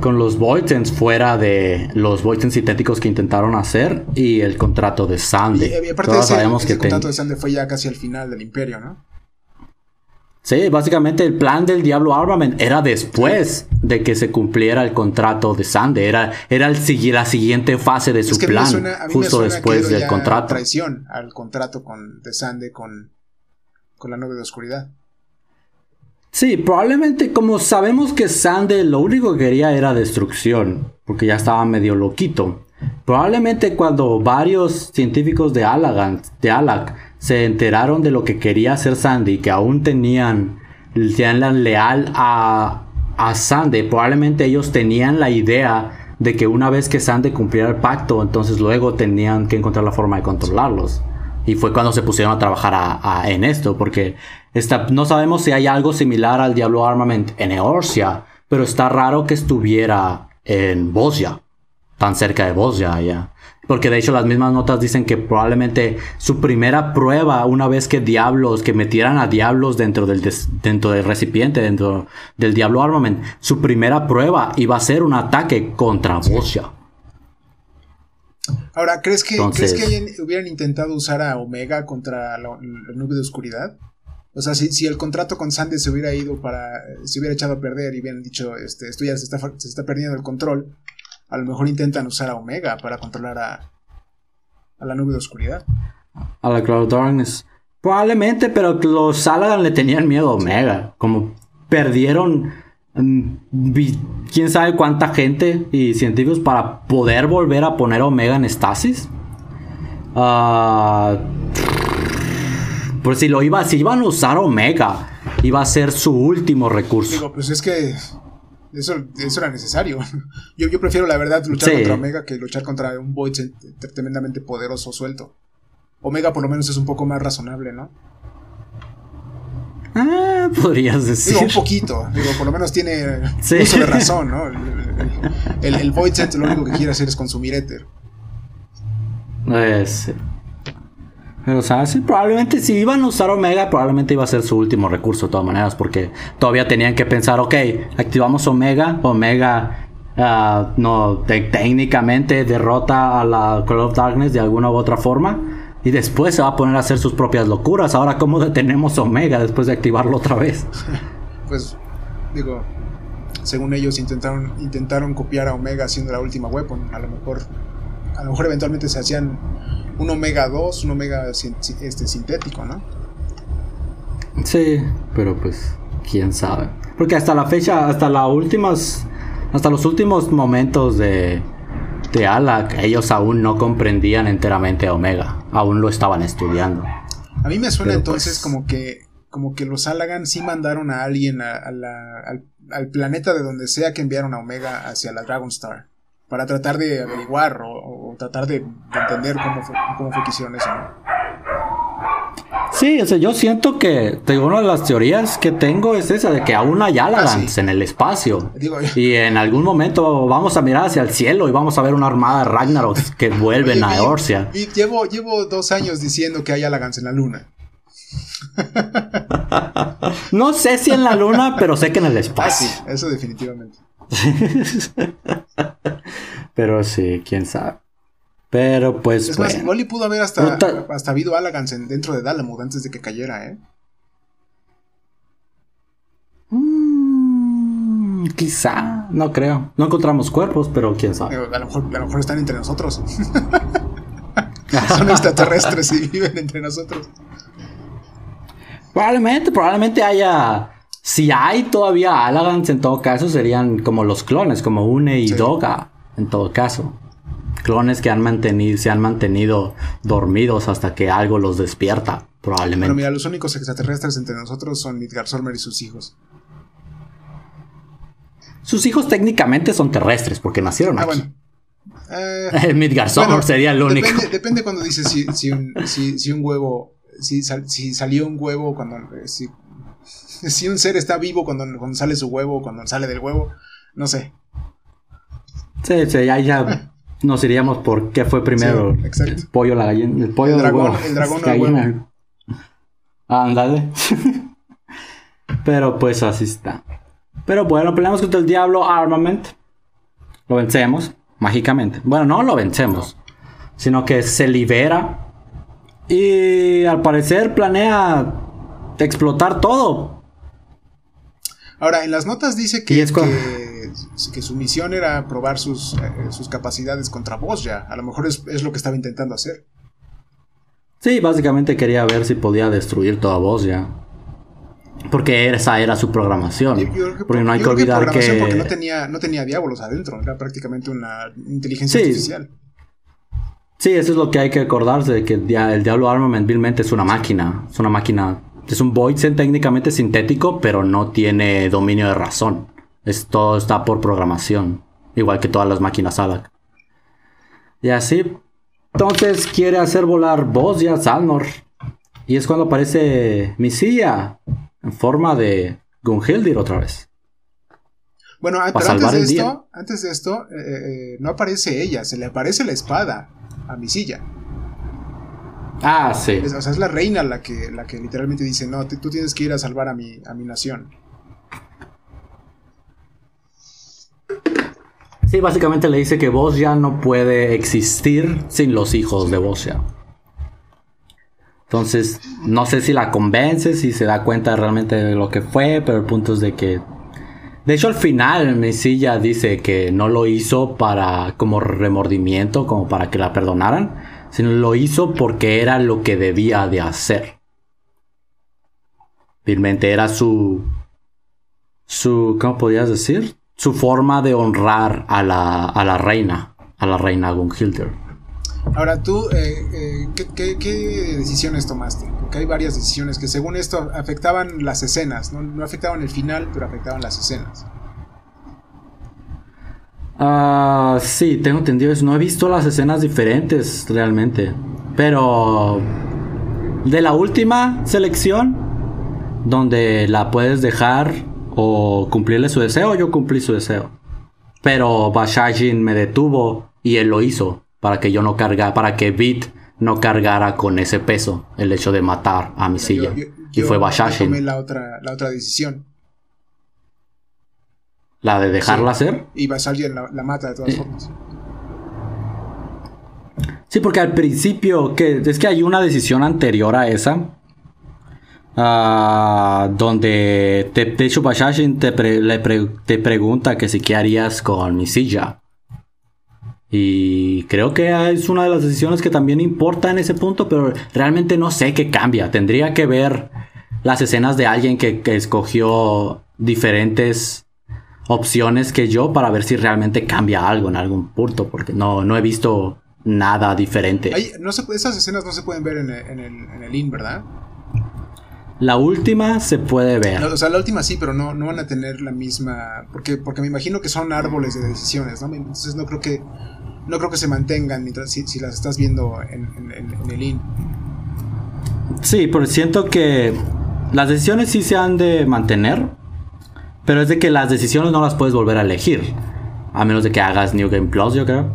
Speaker 2: con los Voitens fuera de los Voitens sintéticos que intentaron hacer y el contrato de Sande.
Speaker 1: Y, aparte Todos sabemos que el contrato de Sande fue ya casi al final del imperio, ¿no?
Speaker 2: Sí, básicamente el plan del Diablo Armament era después de que se cumpliera el contrato de Sande. Era, era el, la siguiente fase de su plan, justo después del contrato.
Speaker 1: traición al contrato con, de Sande con, con la nube de oscuridad.
Speaker 2: Sí, probablemente como sabemos que Sande lo único que quería era destrucción, porque ya estaba medio loquito. Probablemente cuando varios científicos de Alagan, de Alag, se enteraron de lo que quería hacer Sandy, que aún tenían, leal a, a Sandy, probablemente ellos tenían la idea de que una vez que Sandy cumpliera el pacto, entonces luego tenían que encontrar la forma de controlarlos. Y fue cuando se pusieron a trabajar en esto, porque no sabemos si hay algo similar al Diablo Armament en Eorcia, pero está raro que estuviera en Bosnia, tan cerca de Bosnia allá. Porque de hecho las mismas notas dicen que probablemente su primera prueba, una vez que diablos, que metieran a diablos dentro del, dentro del recipiente, dentro del Diablo Armament, su primera prueba iba a ser un ataque contra Boscia.
Speaker 1: Ahora, ¿crees que, ¿crees que hubieran intentado usar a Omega contra la, nube de oscuridad? O sea, si, el contrato con Sandy se hubiera ido para. se hubiera echado a perder y hubieran dicho, este, esto ya se está, se está perdiendo el control, a lo mejor intentan usar a Omega para controlar a, a la nube de oscuridad.
Speaker 2: A la Cloud Darkness. Probablemente, pero los Salagan le tenían miedo a Omega. Como perdieron mm, quién sabe cuánta gente y científicos para poder volver a poner Omega en estasis. Uh, pues si lo iba, si iban a usar Omega, iba a ser su último recurso.
Speaker 1: Digo, pues es que eso, eso era necesario. Yo, yo prefiero, la verdad, luchar contra Omega que luchar contra un Void tremendamente poderoso suelto. Omega por lo menos es un poco más razonable, ¿no?
Speaker 2: Ah, podrías decir.
Speaker 1: Digo, un poquito. Digo, por lo menos tiene uso de razón, ¿no? El, el, Void lo único que quiere hacer es consumir éter.
Speaker 2: Es... Pero, o sea, probablemente si iban a usar Omega, probablemente iba a ser su último recurso de todas maneras, porque todavía tenían que pensar, ok, activamos Omega, Omega ah, no técnicamente derrota a la Call of Darkness de alguna u otra forma, y después se va a poner a hacer sus propias locuras. Ahora, ¿cómo detenemos Omega después de activarlo otra vez?
Speaker 1: pues, digo, según ellos intentaron, intentaron copiar a Omega haciendo la última weapon, a lo mejor, a lo mejor eventualmente se hacían un Omega 2, un Omega este, sintético, ¿no?
Speaker 2: Sí, pero pues, quién sabe. Porque hasta la fecha, hasta las últimas, hasta los últimos momentos de, de Alak, ellos aún no comprendían enteramente a Omega, aún lo estaban estudiando.
Speaker 1: A mí me suena entonces pues, como que como que los Alagan sí mandaron a alguien a, al, al, planeta de donde sea que enviaron a Omega hacia la Dragon Star para tratar de averiguar o, tratar de, entender cómo fue, cómo fue que hicieron eso.
Speaker 2: Sí, o sea, yo siento que una de las teorías que tengo es esa de que aún hay Alagans ah, en el espacio. y en algún momento vamos a mirar hacia el cielo y vamos a ver una armada de Ragnarok que vuelven a Eorcia.
Speaker 1: Y llevo, llevo dos años diciendo que hay Alagans en la luna.
Speaker 2: no sé si en la luna, pero sé que en el ah, espacio.
Speaker 1: sí, eso definitivamente.
Speaker 2: Pero sí, quién sabe. Pero pues.
Speaker 1: Es más, igual y pudo haber hasta, hasta habido Alagans dentro de Dalamud antes de que cayera, ¿eh?
Speaker 2: Mm, quizá, no creo. No encontramos cuerpos, pero quién sabe.
Speaker 1: A lo mejor, a lo mejor están entre nosotros. Son extraterrestres y viven entre nosotros.
Speaker 2: Probablemente, probablemente haya si hay todavía Alagans, en todo caso, serían como los clones, como Une y Doga, en todo caso. Clones que han mantenido, se han mantenido dormidos hasta que algo los despierta, probablemente. Pero
Speaker 1: mira, los únicos extraterrestres entre nosotros son Midgar Solmer y sus hijos.
Speaker 2: Sus hijos técnicamente son terrestres porque nacieron ah, aquí. Bueno. Eh, Midgar sería el único.
Speaker 1: Depende, cuando dices si, un, si, un, huevo. Si, si, salió un huevo cuando. Si si un ser está vivo cuando, sale su huevo, cuando sale del huevo, no sé.
Speaker 2: Sí, sí, ahí ya nos iríamos por qué fue primero el pollo, la gallina, el pollo el dragón, el dragón gallina. Ándale. Pero pues así está. Pero bueno, peleamos contra el diablo Armament. Lo vencemos, mágicamente. Bueno, no lo vencemos, sino que se libera. Y al parecer planea explotar todo.
Speaker 1: Ahora, en las notas dice que, que, su misión era probar sus, eh, sus capacidades contra vos ya. A lo mejor es, lo que estaba intentando hacer.
Speaker 2: Sí, básicamente quería ver si podía destruir toda voz ya. Porque esa era su programación. porque no hay que olvidar que,
Speaker 1: Porque no tenía, no tenía diablos adentro, era prácticamente una inteligencia artificial.
Speaker 2: Sí, eso es lo que hay que acordarse, de que el Diablo Armament vilmente es una máquina, es una máquina es un Voidsen técnicamente sintético, pero no tiene dominio de razón. Esto está por programación, igual que todas las máquinas ALAC. Y así, entonces quiere hacer volar Boss ya Salnor. Y es cuando aparece Misilla en forma de Gunhildir otra vez.
Speaker 1: Bueno, pero antes de, esto, antes de esto, no aparece ella, se le aparece la espada a Misilla.
Speaker 2: Ah, sí.
Speaker 1: o sea, es la reina la que, la que literalmente dice, no, tú tienes que ir a salvar a mi, a mi nación.
Speaker 2: Sí, básicamente le dice que Bosja no puede existir sin los hijos de Bosja. Entonces, no sé si la convence, si se da cuenta realmente de lo que fue, pero el punto es de que... De hecho, al final, Mesilla dice que no lo hizo para como remordimiento, como para que la perdonaran, sino lo hizo porque era lo que debía de hacer. Realmente era su, su, ¿cómo podías decir? Su forma de honrar a la, a la reina, a la reina Gunhilder.
Speaker 1: Ahora, tú, eh, eh, ¿qué, decisiones tomaste? Porque hay varias decisiones que según esto afectaban las escenas, ¿no? no afectaban el final, pero afectaban las escenas.
Speaker 2: Ah, sí, tengo entendido eso. No he visto las escenas diferentes realmente. Pero de la última selección, donde la puedes dejar o cumplirle su deseo, yo cumplí su deseo. Pero Bashajin me detuvo y él lo hizo para que yo no cargara, para que Beat no cargara con ese peso el hecho de matar a Misilla. y fue Bashashin.
Speaker 1: tomé la otra, la otra decisión.
Speaker 2: ¿La de dejarla hacer?
Speaker 1: Y Bashashin la, la mata de todas formas.
Speaker 2: Sí, porque al principio, que es que hay una decisión anterior a esa. Ah, donde te, de hecho te, te pregunta que si qué harías con Misilla. Y creo que es una de las decisiones que también importa en ese punto, pero realmente no sé qué cambia. Tendría que ver las escenas de alguien que, escogió diferentes opciones que yo para ver si realmente cambia algo en algún punto, porque no, no he visto nada diferente.
Speaker 1: no esas escenas no se pueden ver en el, en el, IN, ¿verdad?
Speaker 2: La última se puede ver.
Speaker 1: o sea, la última sí, pero no, no van a tener la misma. Porque, porque me imagino que son árboles de decisiones, ¿no? Entonces no creo que no creo que se mantengan mientras si, las estás viendo en, el IN.
Speaker 2: Sí, pero siento que las decisiones sí se han de mantener, pero es de que las decisiones no las puedes volver a elegir, a menos de que hagas New Game Plus, yo creo.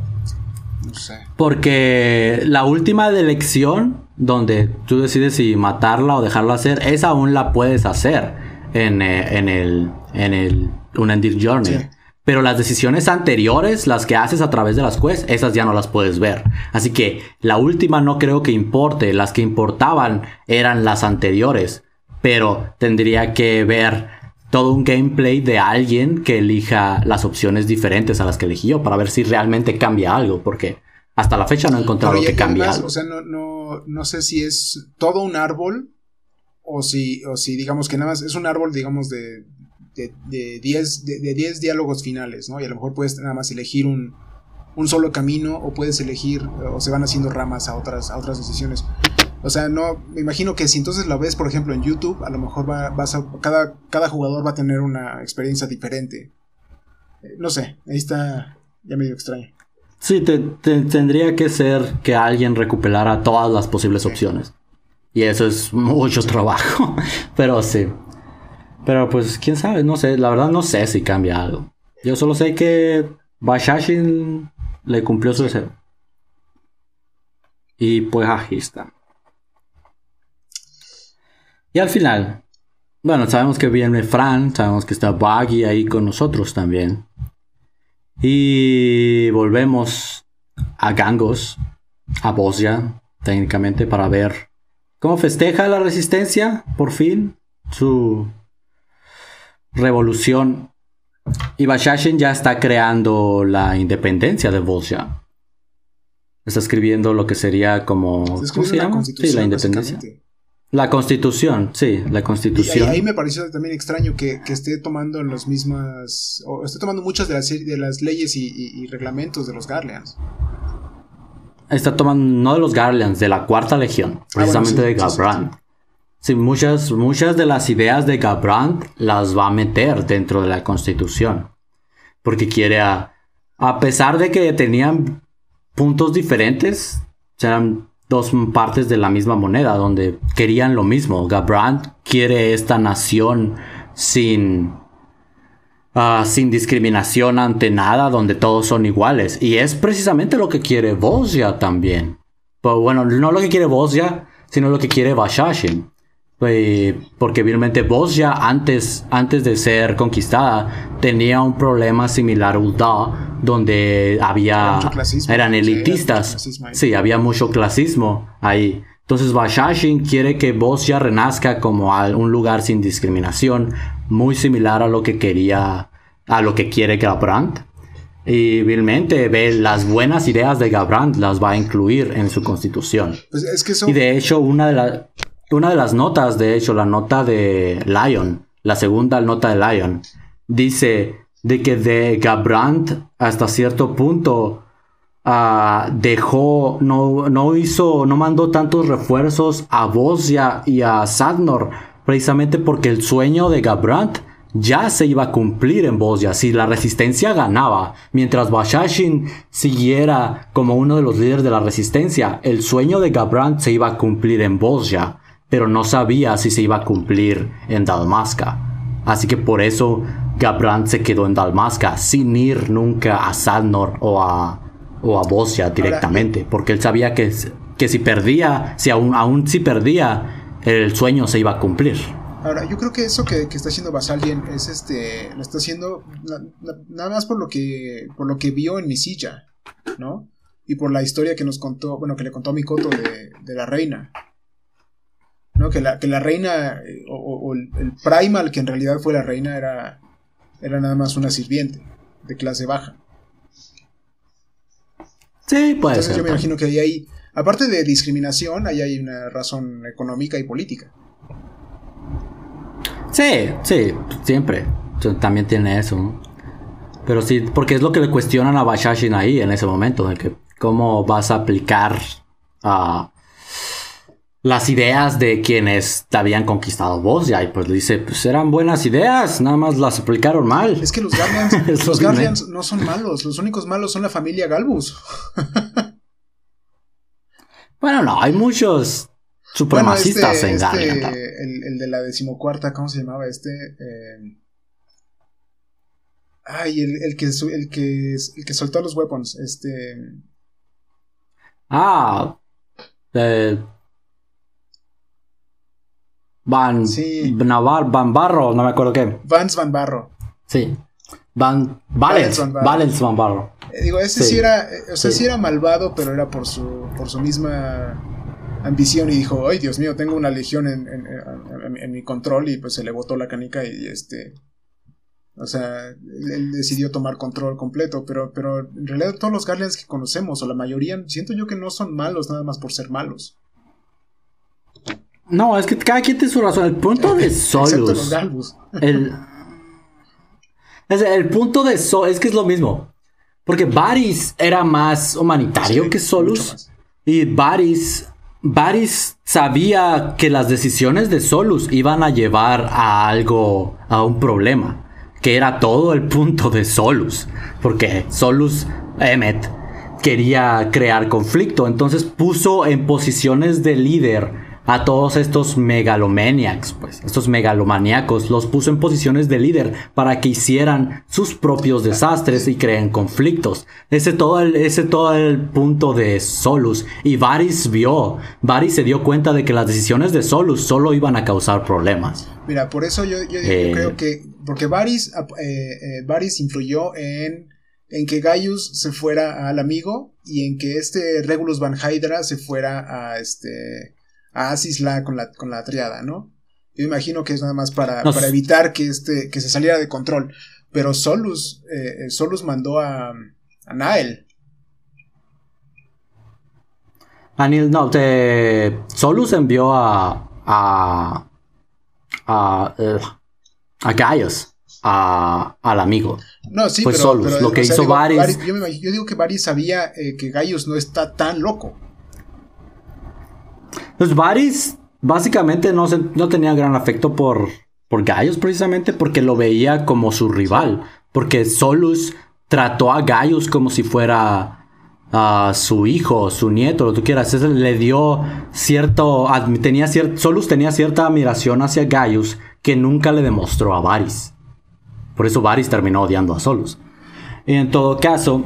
Speaker 2: No sé. Porque la última elección, donde tú decides si matarla o dejarla hacer, esa aún la puedes hacer en, eh, en el, en el Unending Journey. Pero las decisiones anteriores, las que haces a través de las quests, esas ya no las puedes ver. Así que la última no creo que importe. Las que importaban eran las anteriores. Pero tendría que ver todo un gameplay de alguien que elija las opciones diferentes a las que eligió para ver si realmente cambia algo. Porque hasta la fecha no he encontrado que cambie algo.
Speaker 1: O sea, no, no, no sé si es todo un árbol o si, o si digamos que nada más es un árbol, digamos, de, de 10 de, de diálogos finales, ¿no? Y a lo mejor puedes nada más elegir un, un, solo camino o puedes elegir o se van haciendo ramas a otras, a otras decisiones. O sea, no, me imagino que si entonces lo ves, por ejemplo, en YouTube, a lo mejor va, vas a, cada, cada jugador va a tener una experiencia diferente. Eh, no sé, ahí está ya medio extraño.
Speaker 2: Sí, te, tendría que ser que alguien recuperara todas las posibles opciones. Y eso es mucho trabajo. Pero sí. Pero pues, quién sabe, no sé, la verdad no sé si cambia algo. Yo solo sé que Bashashin le cumplió su deseo. Y pues aquí está. Y al final, bueno, sabemos que viene Fran, sabemos que está Baggy ahí con nosotros también. Y volvemos a Gangos, a Bosnia, técnicamente, para ver cómo festeja la resistencia, por fin, su revolución. Y Bashashin ya está creando la independencia de Volscia. Está escribiendo lo que sería como. ¿Cómo se llama? Sí, la independencia. La constitución, sí, la constitución.
Speaker 1: Y ahí me pareció también extraño que, esté tomando las mismas. o esté tomando muchas de las, de las leyes y, reglamentos de los Garleans.
Speaker 2: Está tomando, no de los Garleans, de la cuarta legión, ah, precisamente de Galbrand. Sí, muchas, muchas de las ideas de Gabrand las va a meter dentro de la constitución. Porque quiere, a, a pesar de que tenían puntos diferentes, eran dos partes de la misma moneda, donde querían lo mismo. Gabrand quiere esta nación sin, ah, sin discriminación ante nada, donde todos son iguales. Y es precisamente lo que quiere Bosnia también. Pero bueno, no lo que quiere Bosnia, sino lo que quiere Bashashin. Eh, porque obviamente vos ya antes, antes de ser conquistada tenía un problema similar a Ulda, donde había eran elitistas. Sí, había mucho clasismo ahí. Entonces Bashashin quiere que ya renazca como un lugar sin discriminación, muy similar a lo que quería, a lo que quiere Gabrand. Y obviamente ve las buenas ideas de Gabrand las va a incluir en su constitución.
Speaker 1: Pues
Speaker 2: y de hecho una de las una de las notas, de hecho, la nota de Lion, la segunda nota de Lion, dice de que de Gabrand hasta cierto punto ah, dejó, no, no hizo, no mandó tantos refuerzos a Bosnia y a Sadnor, precisamente porque el sueño de Gabrand ya se iba a cumplir en Bosnia si la resistencia ganaba. Mientras Bashashin siguiera como uno de los líderes de la resistencia, el sueño de Gabrand se iba a cumplir en Bosnia pero no sabía si se iba a cumplir en Dalmasca. Así que por eso Gabrand se quedó en Dalmasca sin ir nunca a Sadnor o a, o a Bosnia directamente, porque él sabía que que si perdía, si aún, aún si perdía, el sueño se iba a cumplir.
Speaker 1: Ahora, yo creo que eso que, está haciendo Basalian es este. Lo está haciendo nada más por lo que. por lo que vio en mi silla, ¿no? Y por la historia que nos contó. Bueno, que le contó a Mikoto de, de la reina. ¿No? Que la, que la reina. Eh, o, el, primal, que en realidad fue la reina, era. Era nada más una sirviente. De clase baja.
Speaker 2: Sí, puede
Speaker 1: Entonces yo me imagino que ahí hay. Aparte de discriminación, ahí hay una razón económica y política.
Speaker 2: Sí, sí, siempre. También tiene eso. Pero sí, porque es lo que le cuestionan a Bashashin ahí en ese momento, de que cómo vas a aplicar a las ideas de quienes te habían conquistado vos, ya, y pues le dice, pues eran buenas ideas, nada más las aplicaron mal.
Speaker 1: Es que los Guardians, los Guardians no son malos, los únicos malos son la familia Galbus.
Speaker 2: bueno, no, hay muchos supremacistas
Speaker 1: en este, el, de la decimocuarta, ¿cómo se llamaba este? Eh, ay, el, que, el, que, el que soltó los weapons, este...
Speaker 2: Ah, eh, Van, Navar, Van Barro, no me acuerdo qué.
Speaker 1: Vance Van Barro.
Speaker 2: Sí. Van, Valens, Valens Van Barro.
Speaker 1: Eh, digo, ese sí. era, o sea, sí era malvado, pero era por su, por su misma ambición y dijo, ay Dios mío, tengo una legión en, mi control y pues se le botó la canica y este... O sea, él, decidió tomar control completo, pero, pero en realidad todos los Guardians que conocemos, o la mayoría, siento yo que no son malos nada más por ser malos.
Speaker 2: No, es que cada quien tiene su razón. El punto de Solus. el, el punto de Solus es que es lo mismo. Porque Varys era más humanitario que Solus. Y Varys Varys sabía que las decisiones de Solus iban a llevar a algo, a un problema, que era todo el punto de Solus, porque Solus Emmet quería crear conflicto, entonces puso en posiciones de líder a todos estos megalomaniacs, pues, estos megalomaníacos, los puso en posiciones de líder para que hicieran sus propios desastres y creen conflictos. Ese todo el, ese todo el punto de Solus. Y Varys vio, Varys se dio cuenta de que las decisiones de Solus solo iban a causar problemas.
Speaker 1: Mira, por eso yo, eh, creo que, porque Varys, eh, eh, influyó en en que Gaius se fuera al amigo y en que este Regulus Van Hydra se fuera a este a Asisla con la, con la triada, ¿no? Yo imagino que es nada más para, para evitar que, este, que se saliera de control. Pero Solus, eh, eh, Solus mandó a, a Nael.
Speaker 2: Anil, no, te, Solus envió a. a. a. Eh, a Gaius. A, al amigo.
Speaker 1: No, sí, pero, Solus. lo que hizo Varys. yo, yo, digo que Varys sabía que Gaius no está tan loco.
Speaker 2: Pues Varys básicamente no, no tenía gran afecto por, por Gaius precisamente porque lo veía como su rival. Porque Solus trató a Gaius como si fuera a su hijo, su nieto, lo que tú quieras. le dio cierto. Tenía Solus tenía cierta admiración hacia Gaius que nunca le demostró a Varys. Por eso Varys terminó odiando a Solus. en todo caso,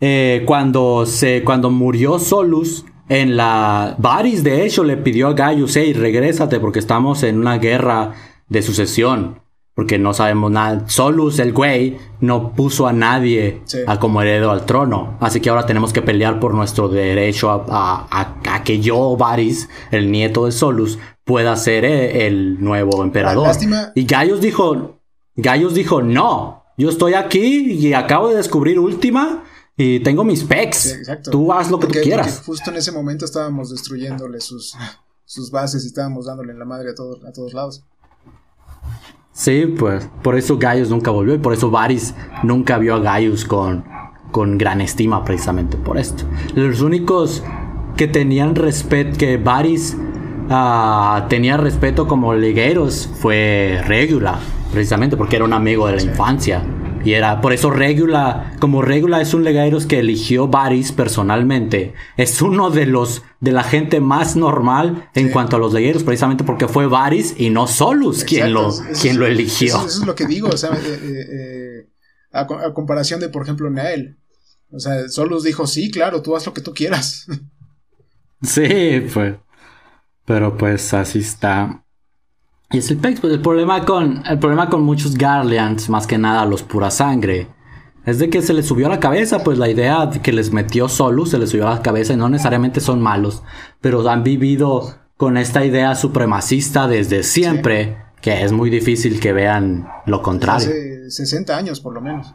Speaker 2: eh, cuando, se, cuando murió Solus, en la. Varys, de hecho, le pidió a Gaius, hey, regrésate porque estamos en una guerra de sucesión. Porque no sabemos nada. Solus, el güey, no puso a nadie a como heredero al trono. Así que ahora tenemos que pelear por nuestro derecho a, que yo, Varys, el nieto de Solus, pueda ser eh, el nuevo emperador. Y Gaius dijo. Gaius dijo, no. Yo estoy aquí y acabo de descubrir última y tengo mis pecs. Tú haz lo que tú quieras.
Speaker 1: justo en ese momento estábamos destruyéndole sus, sus bases y estábamos dándole la madre a, todos a todos lados.
Speaker 2: Sí, pues por eso Gaius nunca volvió y por eso Varys nunca vio a Gaius con, con gran estima precisamente por esto. Los únicos que tenían respeto, que Varys ah, tenía respeto como ligueros fue Regula, precisamente porque era un amigo de la infancia. Y era por eso Regula, como Regula es un legaeros que eligió Varys personalmente, es uno de los de la gente más normal en cuanto a los legaeros, precisamente porque fue Varys y no Solus quien lo, quien lo eligió.
Speaker 1: Eso, es lo que digo, o sea, eh, eh, eh, a, comparación de, por ejemplo, Nael. O sea, Solus dijo, sí, claro, tú haz lo que tú quieras.
Speaker 2: Sí, pues. Pero pues así está. Y es el Pex, pues el problema con. El problema con muchos Garleans, más que nada los pura sangre. Es de que se les subió a la cabeza, pues la idea que les metió Solus se les subió a la cabeza y no necesariamente son malos, pero han vivido con esta idea supremacista desde siempre, que es muy difícil que vean lo contrario.
Speaker 1: Hace 60 años por lo menos.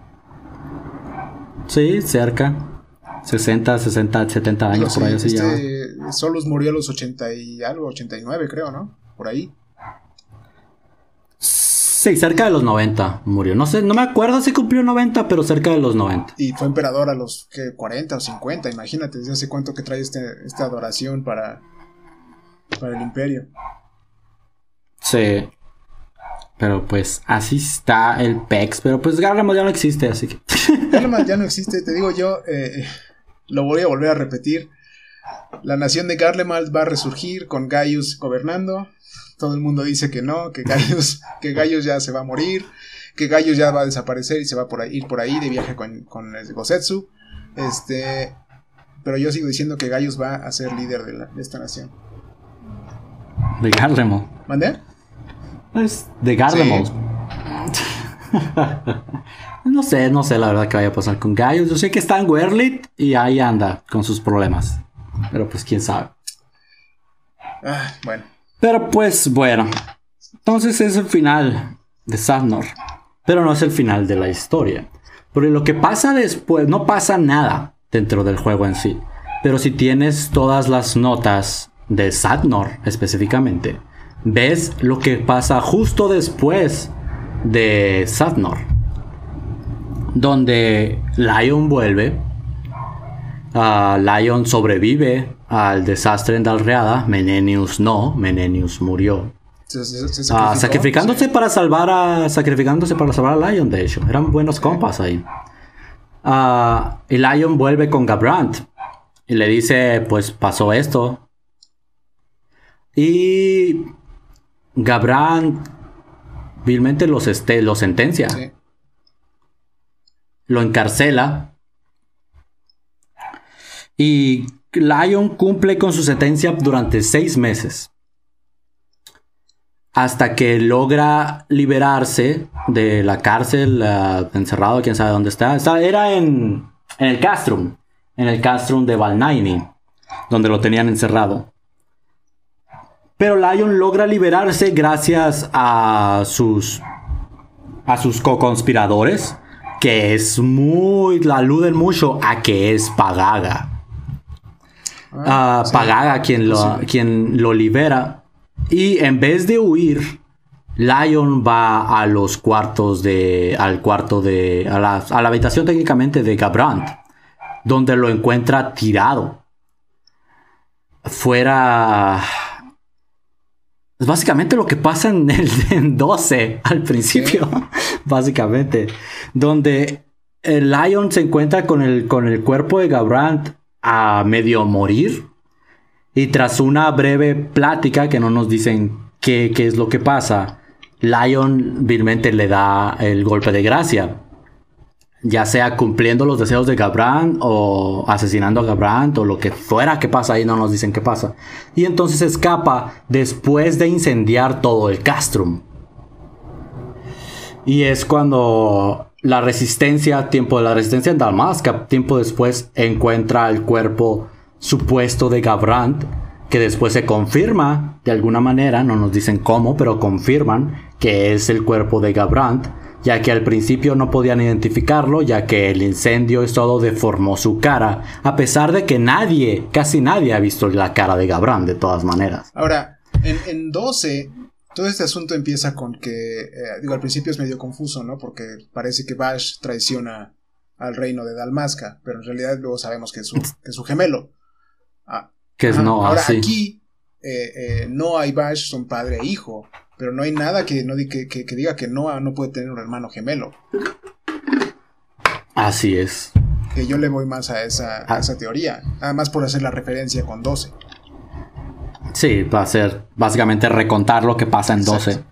Speaker 2: Sí, cerca. 60, 60, 70 años por ahí así
Speaker 1: este Solus murió a los 80 y algo, 89 creo, ¿no? Por ahí.
Speaker 2: Sí, cerca de los 90 murió. No sé, no me acuerdo si cumplió 90, pero cerca de los 90.
Speaker 1: Y fue emperador a los que 40 o 50, imagínate, desde hace cuánto que trae este, esta adoración para, para el imperio.
Speaker 2: Sí. Pero pues así está el PEX. Pero pues Garlemald ya no existe, así que.
Speaker 1: Garlemald ya no existe, te digo yo. Eh, lo voy a volver a repetir. La nación de Garlemald va a resurgir con Gaius gobernando. Todo el mundo dice que no, que Gaius, que Gaius ya se va a morir, que Gaius ya va a desaparecer y se va a ir por ahí de viaje con, con el Gosetsu. Este, pero yo sigo diciendo que Gaius va a ser líder de, esta nación.
Speaker 2: De Garlemald.
Speaker 1: ¿Mandé?
Speaker 2: Pues de Garlemald. no sé, no sé la verdad que vaya a pasar con Gaius. Yo sé que está en Werlit y ahí anda con sus problemas. Pero pues quién sabe.
Speaker 1: Ah, bueno.
Speaker 2: Pero pues bueno. Entonces es el final de Sadnor. Pero no es el final de la historia. Porque lo que pasa después, no pasa nada dentro del juego en sí. Pero si tienes todas las notas de Sadnor específicamente, ves lo que pasa justo después de Sadnor. Donde Lion vuelve. Uh, Lion sobrevive al desastre en Dalreada. Menenius no. Menenius murió. Ah, sacrificándose para salvar a. Sacrificándose para salvar a Lion, de hecho. Eran buenos compas ahí. Uh, y Lion vuelve con Gabrant. Y le dice: Pues pasó esto. Y. Gabrant vilmente los, este, lo sentencia. Lo encarcela. Y Lion cumple con su sentencia durante seis meses. Hasta que logra liberarse de la cárcel, encerrado, quién sabe dónde está. era en, el castrum. En el castrum de Valnaini. Donde lo tenían encerrado. Pero Lion logra liberarse gracias a sus a sus co-conspiradores, que es muy la aluden mucho a que es Pagaga. Ah, Pagaga quien lo, quien lo libera. Y en vez de huir Lion va a los cuartos de al cuarto de a la, a la habitación técnicamente de Gabrant donde lo encuentra tirado. Fuera es básicamente lo que pasa en el 12 al principio, básicamente, donde el Lion se encuentra con el, con el cuerpo de Gabrant a medio morir y tras una breve plática que no nos dicen qué, qué es lo que pasa, Lion vilmente le da el golpe de gracia ya sea cumpliendo los deseos de Gabrant o asesinando a Gabrant o lo que fuera que pasa ahí, no nos dicen qué pasa. Y entonces escapa después de incendiar todo el castrum. Y es cuando la resistencia, tiempo de la resistencia en Dalmasca, tiempo después encuentra el cuerpo supuesto de Gabrant, que después se confirma de alguna manera, no nos dicen cómo, pero confirman que es el cuerpo de Gabrant ya que al principio no podían identificarlo, ya que el incendio y todo deformó su cara, a pesar de que nadie, casi nadie ha visto la cara de Gabran de todas maneras.
Speaker 1: Ahora, en, 12, todo este asunto empieza con que, eh, digo, al principio es medio confuso, ¿no? Porque parece que Bash traiciona al reino de Dalmasca, pero en realidad luego sabemos que es su, que su gemelo.
Speaker 2: Ah, que es no,
Speaker 1: Ahora aquí, eh, eh, no hay Bash, son padre e hijo. Pero no hay nada que, no, que, que, diga que Noah no puede tener un hermano gemelo.
Speaker 2: Así es.
Speaker 1: Que yo le voy más a esa, a ah. esa teoría. Además por hacer la referencia con 12.
Speaker 2: Sí, va a ser básicamente recontar lo que pasa en 12.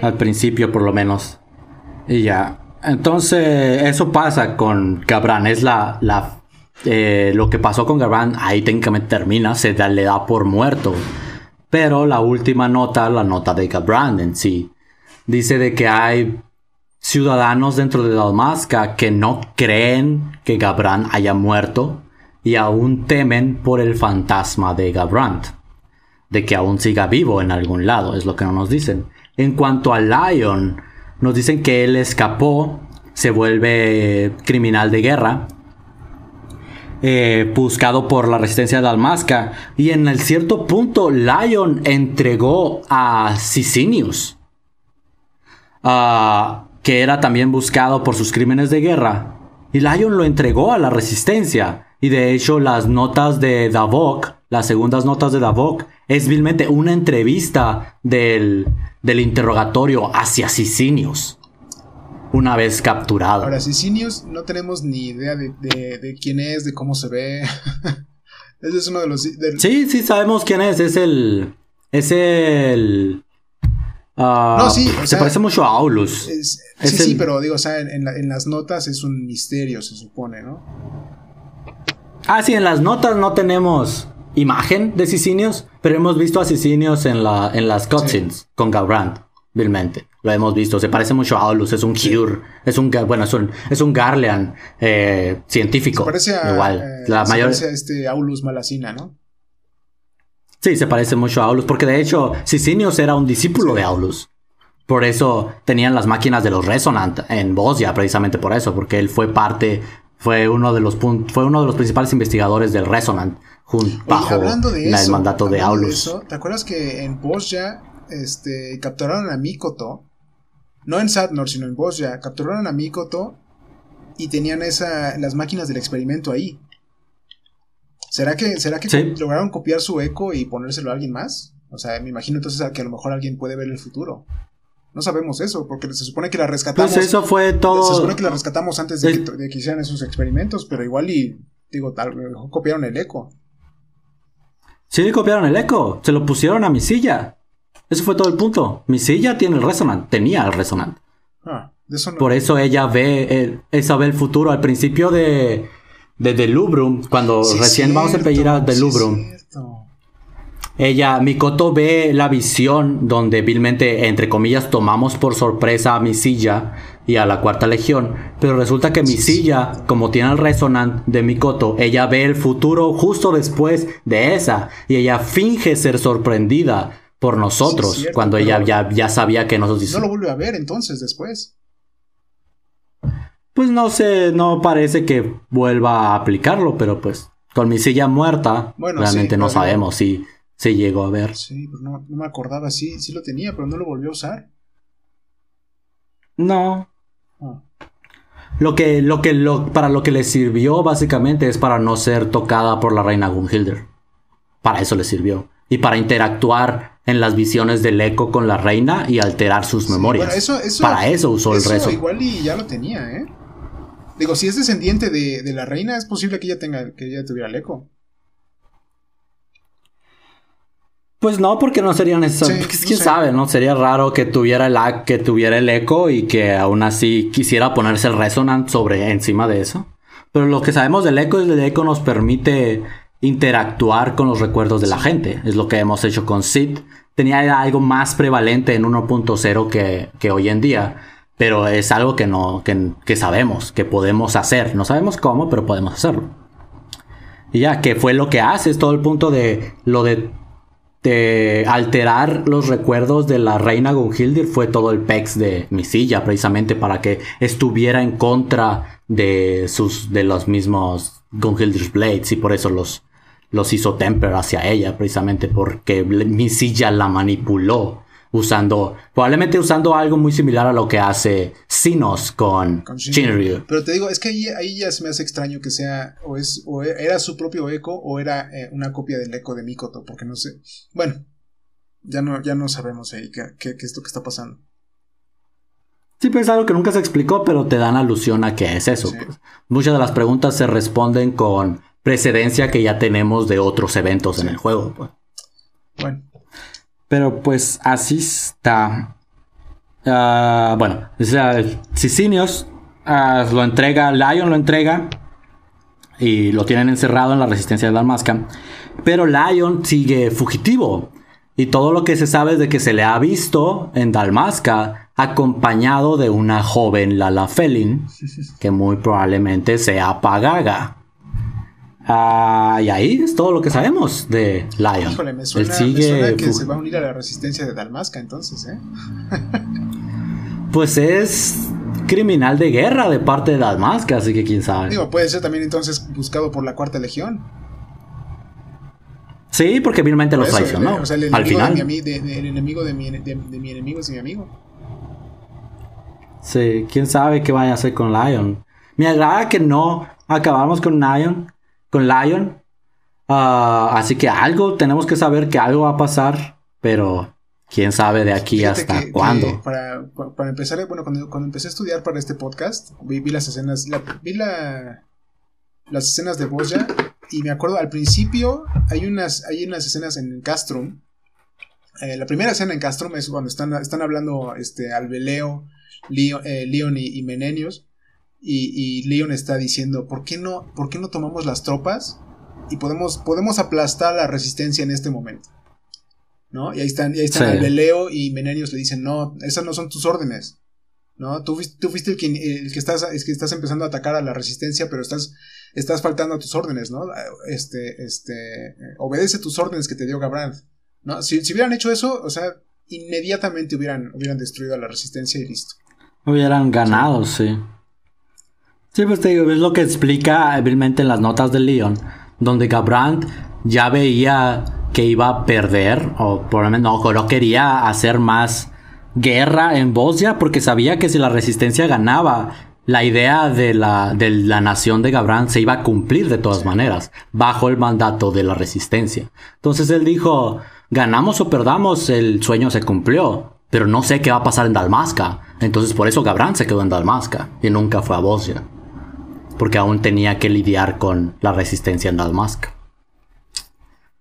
Speaker 2: Al principio por lo menos. Y ya. Entonces, eso pasa con Cabran. Es la, la eh, lo que pasó con Gabran ahí técnicamente termina, se le da por muerto. Pero la última nota, la nota de Gabran en sí, dice de que hay ciudadanos dentro de Dalmasca que no creen que Gabran haya muerto y aún temen por el fantasma de Gabrand. De que aún siga vivo en algún lado, es lo que no nos dicen. En cuanto a Lion, nos dicen que él escapó, se vuelve criminal de guerra eh, buscado por la resistencia de Almasca. Y en el cierto punto, Lion entregó a Sicinius, ah, que era también buscado por sus crímenes de guerra. Y Lion lo entregó a la resistencia. Y de hecho, las notas de Davok, las segundas notas de Davok, es vilmente una entrevista del, del interrogatorio hacia Sicinius una vez capturado.
Speaker 1: Ahora, Sicinius no tenemos ni idea de, quién es, de cómo se ve. Ese es uno de los...
Speaker 2: Sí, sí, sabemos quién es. Es el... Es el...
Speaker 1: Ah, no, sí.
Speaker 2: se parece mucho a Aulus.
Speaker 1: sí, sí, pero digo, o sea, en, en, las notas es un misterio, se supone, ¿no?
Speaker 2: Ah, sí, en las notas no tenemos imagen de Sicinius, pero hemos visto a Sicinius en, la, en las cutscenes con Galbrand vilmente. Lo hemos visto. Se parece mucho a Aulus. Es un Cure. Es un, bueno, es un, es un Garlean eh, científico. Se
Speaker 1: parece a, igual. Eh, la mayor... parece a este Aulus Malacina, ¿no?
Speaker 2: Sí, se parece mucho a Aulus. Porque de hecho, Sicinius era un discípulo de Aulus. Por eso tenían las máquinas de los Resonant en Bosnia, precisamente por eso. Porque él fue parte, fue uno de los, fue uno de los principales investigadores del Resonant. Junto, bajo el mandato de Aulus.
Speaker 1: ¿Te acuerdas que en Bosnia este, capturaron a Mikoto, no en Sadnor, sino en Bosnia, capturaron a Mikoto y tenían esa, las máquinas del experimento ahí. ¿Será que, será que lograron copiar su eco y ponérselo a alguien más? O sea, me imagino entonces que a lo mejor alguien puede ver el futuro. No sabemos eso, porque se supone que la rescatamos.
Speaker 2: Pues eso fue todo.
Speaker 1: Se supone que la rescatamos antes de, que, hicieran esos experimentos, pero igual y, digo, tal, copiaron el eco.
Speaker 2: Sí, copiaron el eco. Se lo pusieron a mi silla. Eso fue todo el punto. Mi silla tiene el resonant, tenía el resonant. Ah, Por eso ella ve, el, esa ve el futuro. Al principio de, de The Lubrum, cuando recién vamos a pedir a The Lubrum, ella, Mikoto ve la visión donde vilmente, entre comillas, tomamos por sorpresa a mi silla y a la cuarta legión. Pero resulta que mi silla, como tiene el resonant de Mikoto, ella ve el futuro justo después de esa. Y ella finge ser sorprendida por nosotros, cuando ella ya, ya sabía que nosotros...
Speaker 1: No lo vuelve a ver entonces después.
Speaker 2: Pues no sé, no parece que vuelva a aplicarlo, pero pues con mi silla muerta, realmente no sabemos si se llegó a ver.
Speaker 1: Sí, pues no, me acordaba, sí, sí lo tenía, pero no lo volvió a usar.
Speaker 2: No. Ah. Lo que, lo que, lo, para lo que le sirvió básicamente es para no ser tocada por la reina Gunhilder. Para eso le sirvió. Y para interactuar en las visiones del eco con la reina y alterar sus memorias. Para eso usó el rezo.
Speaker 1: Igual y ya lo tenía, ¿eh? Digo, si es descendiente de, la reina, es posible que ella tenga, que ella tuviera el eco.
Speaker 2: Pues no, porque no sería necesario. quién sabe, ¿no? Sería raro que tuviera el que tuviera el eco y que aún así quisiera ponerse el resonant sobre encima de eso. Pero lo que sabemos del eco es que el eco nos permite interactuar con los recuerdos de la gente. Es lo que hemos hecho con Sid. Tenía algo más prevalente en 1.0 que, que, hoy en día. Pero es algo que, no, que, sabemos, que podemos hacer. No sabemos cómo, pero podemos hacerlo. Y ya, que fue lo que hace, es todo el punto de lo de, de alterar los recuerdos de la reina Gunhildir. Fue todo el pex de mi silla, precisamente para que estuviera en contra de sus de los mismos Gunhildir's Blades y por eso los, los hizo Temper hacia ella, precisamente porque mi silla la manipuló usando, probablemente usando algo muy similar a lo que hace Sinos con, con Shinryu.
Speaker 1: Pero te digo, es que ahí, ya se me hace extraño que sea, o es, o era su propio eco, o era eh, una copia del eco de Mikoto, porque no sé. Bueno, ya no, ya no sabemos ahí qué, qué, es lo que está pasando.
Speaker 2: Sí, pero es algo que nunca se explicó, pero te dan alusión a qué es eso. Pues. Muchas de las preguntas se responden con precedencia que ya tenemos de otros eventos en el juego. Pues. Bueno. Pero pues así está. Uh, bueno, Sicinios uh, lo entrega, Lion lo entrega y lo tienen encerrado en la resistencia de Dalmasca. Pero Lion sigue fugitivo. Y todo lo que se sabe es de que se le ha visto en Dalmasca acompañado de una joven Lala Felin, que muy probablemente sea Pagaga. Ah, y ahí es todo lo que sabemos de Lion.
Speaker 1: Híjole, me suena, sigue que se va a unir a la resistencia de Dalmasca entonces, ¿eh?
Speaker 2: pues es criminal de guerra de parte de Dalmasca, así que quién sabe.
Speaker 1: Digo, puede ser también entonces buscado por la Cuarta Legión.
Speaker 2: Sí, porque vilmente los traicionó.
Speaker 1: O sea, el Al final. De mi, el enemigo de mi, de mi enemigo es mi amigo.
Speaker 2: Sí, quién sabe qué vaya a hacer con Lion. Me agrada que no acabamos con Lion con Lion. Ah, así que algo, tenemos que saber que algo va a pasar, pero quién sabe de aquí hasta cuándo.
Speaker 1: para, para, empezar, bueno, cuando, cuando, empecé a estudiar para este podcast, vi, las escenas, vi la, las escenas de Boya y me acuerdo al principio hay unas, hay unas escenas en Castrum. Eh, la primera escena en Castrum es cuando están, están hablando este, Albeleo, Leon, eh, Leon y, y Menenios y, Leon está diciendo, ¿por qué, no, ¿por qué no tomamos las tropas y podemos, podemos aplastar la resistencia en este momento? ¿No? Y ahí están, y ahí están Leo y Menenios le dicen, no, esas no son tus órdenes. ¿No? Tú, tú fuiste el que, el que, estás, es que estás empezando a atacar a la resistencia, pero estás, estás faltando a tus órdenes, ¿no? Este, este, obedece tus órdenes que te dio Gabrand, ¿no? Si, si hubieran hecho eso, o sea, inmediatamente hubieran, hubieran destruido a la resistencia y listo.
Speaker 2: Hubieran ganado, sí. Sí, pues te digo, es lo que explica hábilmente en las notas de Leon, donde Gabrand ya veía que iba a perder, o menos no, no quería hacer más guerra en Bosnia, porque sabía que si la resistencia ganaba, la idea de la, de la nación de Gabrand se iba a cumplir de todas maneras, bajo el mandato de la resistencia. Entonces él dijo, ganamos o perdamos, el sueño se cumplió, pero no sé qué va a pasar en Dalmasca. Entonces por eso Gabrand se quedó en Dalmasca y nunca fue a Bosnia porque aún tenía que lidiar con la resistencia en Dalmasca.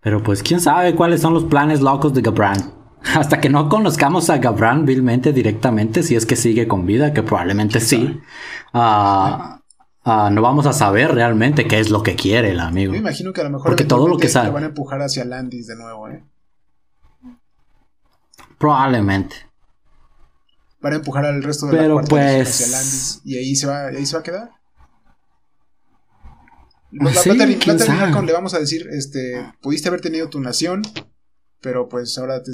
Speaker 2: Pero pues quién sabe cuáles son los planes locos de Gabran. Hasta que no conozcamos a Gabran vilmente directamente, si es que sigue con vida, que probablemente sí, ah, no vamos a saber realmente qué es lo que quiere el amigo.
Speaker 1: Me imagino que a lo mejor porque todo lo que sabe van a empujar hacia Landis de nuevo, ¿eh?
Speaker 2: Probablemente.
Speaker 1: Van a empujar al resto de
Speaker 2: Pero la pues... hacia
Speaker 1: Landis y ahí se va, ahí se va a quedar. Va, a terminar con, le vamos a decir, este, pudiste haber tenido tu nación, pero pues ahora te,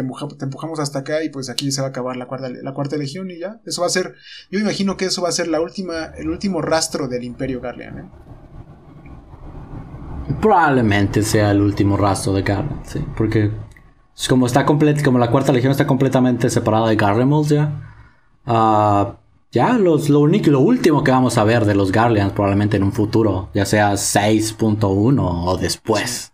Speaker 1: empujamos hasta acá y pues aquí se va a acabar la cuarta, la cuarta legión y ya. Eso va a ser, yo imagino que eso va a ser la última, el último rastro del imperio Garlean, ¿eh?
Speaker 2: Probablemente sea el último rastro de Garlean, sí, porque como está como la cuarta legión está completamente separada de Garlemald ya. Uh, ya los, lo único lo último que vamos a ver de los Garleans probablemente en un futuro, ya sea 6.1 o después.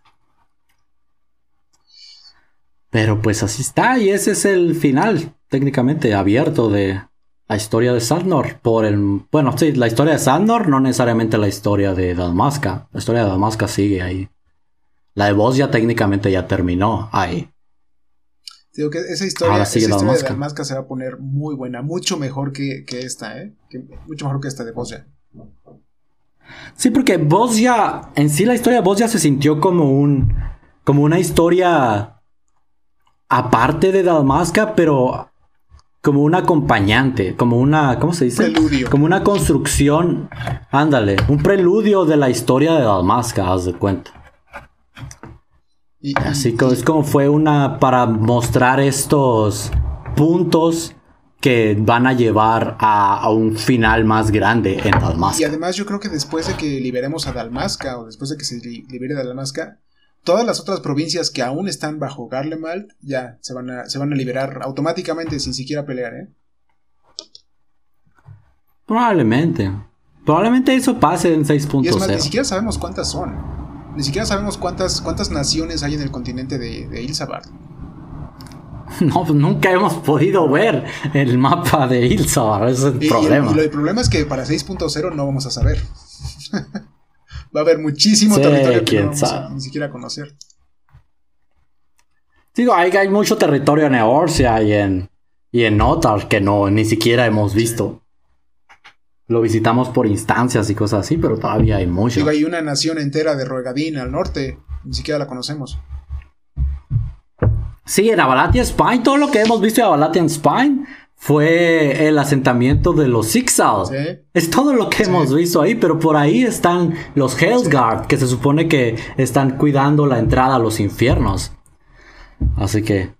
Speaker 2: Pero pues así está y ese es el final técnicamente abierto de la historia de Sandnor por el bueno, sí, la historia de Sandnor no necesariamente la historia de Dalmasca. La historia de Dalmasca sigue ahí. La de Vos ya técnicamente ya terminó ahí.
Speaker 1: Digo que esa historia, esa historia de Dalmasca se va a poner muy buena, mucho mejor que, esta, ¿eh? mucho mejor que esta de Bosnia.
Speaker 2: Sí, porque Bosnia, en sí la historia de Bosnia se sintió como un, como una historia aparte de Dalmasca, pero como un acompañante, como una, ¿cómo se dice?
Speaker 1: Preludio.
Speaker 2: Como una construcción, ándale, un preludio de la historia de Dalmasca, haz de cuenta. Así que es como fue una para mostrar estos puntos que van a llevar a, un final más grande en Dalmasca.
Speaker 1: Y además yo creo que después de que liberemos a Dalmasca o después de que se libere Dalmasca, todas las otras provincias que aún están bajo Garlemald ya se van a, se van a liberar automáticamente sin siquiera pelear, ¿eh?
Speaker 2: Probablemente. Probablemente eso pase en 6.0. Y es más,
Speaker 1: ni siquiera sabemos cuántas son. Ni siquiera sabemos cuántas, cuántas naciones hay en el continente de, de Ilsabard.
Speaker 2: No, pues nunca hemos podido ver el mapa de Ilsabard, ese es el problema.
Speaker 1: Y, el problema es que para 6.0 no vamos a saber. Va a haber muchísimo territorio que no vamos ni siquiera conocer.
Speaker 2: Digo, hay, hay mucho territorio en Eorcia y en, y en Notar que no, ni siquiera hemos visto. Lo visitamos por instancias y cosas así, pero todavía hay mucho.
Speaker 1: Digo, hay una nación entera de Roegadin al norte, ni siquiera la conocemos.
Speaker 2: Sí, en Avalatian Spine, todo lo que hemos visto de Avalatian Spine fue el asentamiento de los Sixal.
Speaker 1: Sí.
Speaker 2: Es todo lo que hemos visto ahí, pero por ahí están los Hellsguard, que se supone que están cuidando la entrada a los infiernos. Así que,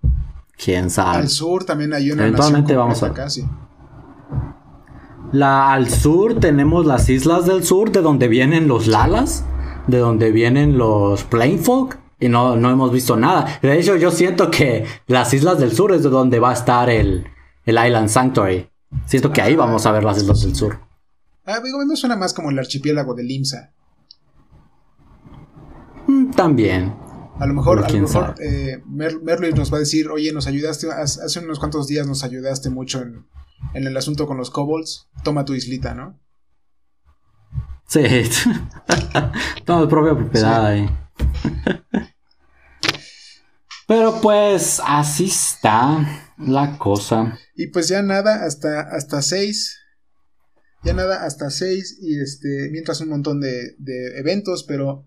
Speaker 2: quién sabe.
Speaker 1: Al sur también hay una
Speaker 2: Eventualmente
Speaker 1: nación
Speaker 2: vamos a-
Speaker 1: casi.
Speaker 2: La, al sur tenemos las islas del sur, de donde vienen los Lalas, de donde vienen los Plainfolk, y no, no hemos visto nada. De hecho, yo siento que las islas del sur es de donde va a estar el, el Island Sanctuary. Siento que ahí vamos a ver las islas del sur.
Speaker 1: Ah, digo, a mí me suena más como el archipiélago de Limsa.
Speaker 2: Mm, También.
Speaker 1: A lo mejor, a lo mejor eh, Mer- Merlin nos va a decir, oye, nos ayudaste, hace unos cuantos días nos ayudaste mucho en, en el asunto con los kobolds, toma tu islita, ¿no?
Speaker 2: Sí. Todo de propia propiedad ahí. Pero pues así está la cosa.
Speaker 1: Y pues ya nada, hasta, hasta 6. Ya nada, hasta 6. Y este, mientras un montón de, de eventos, pero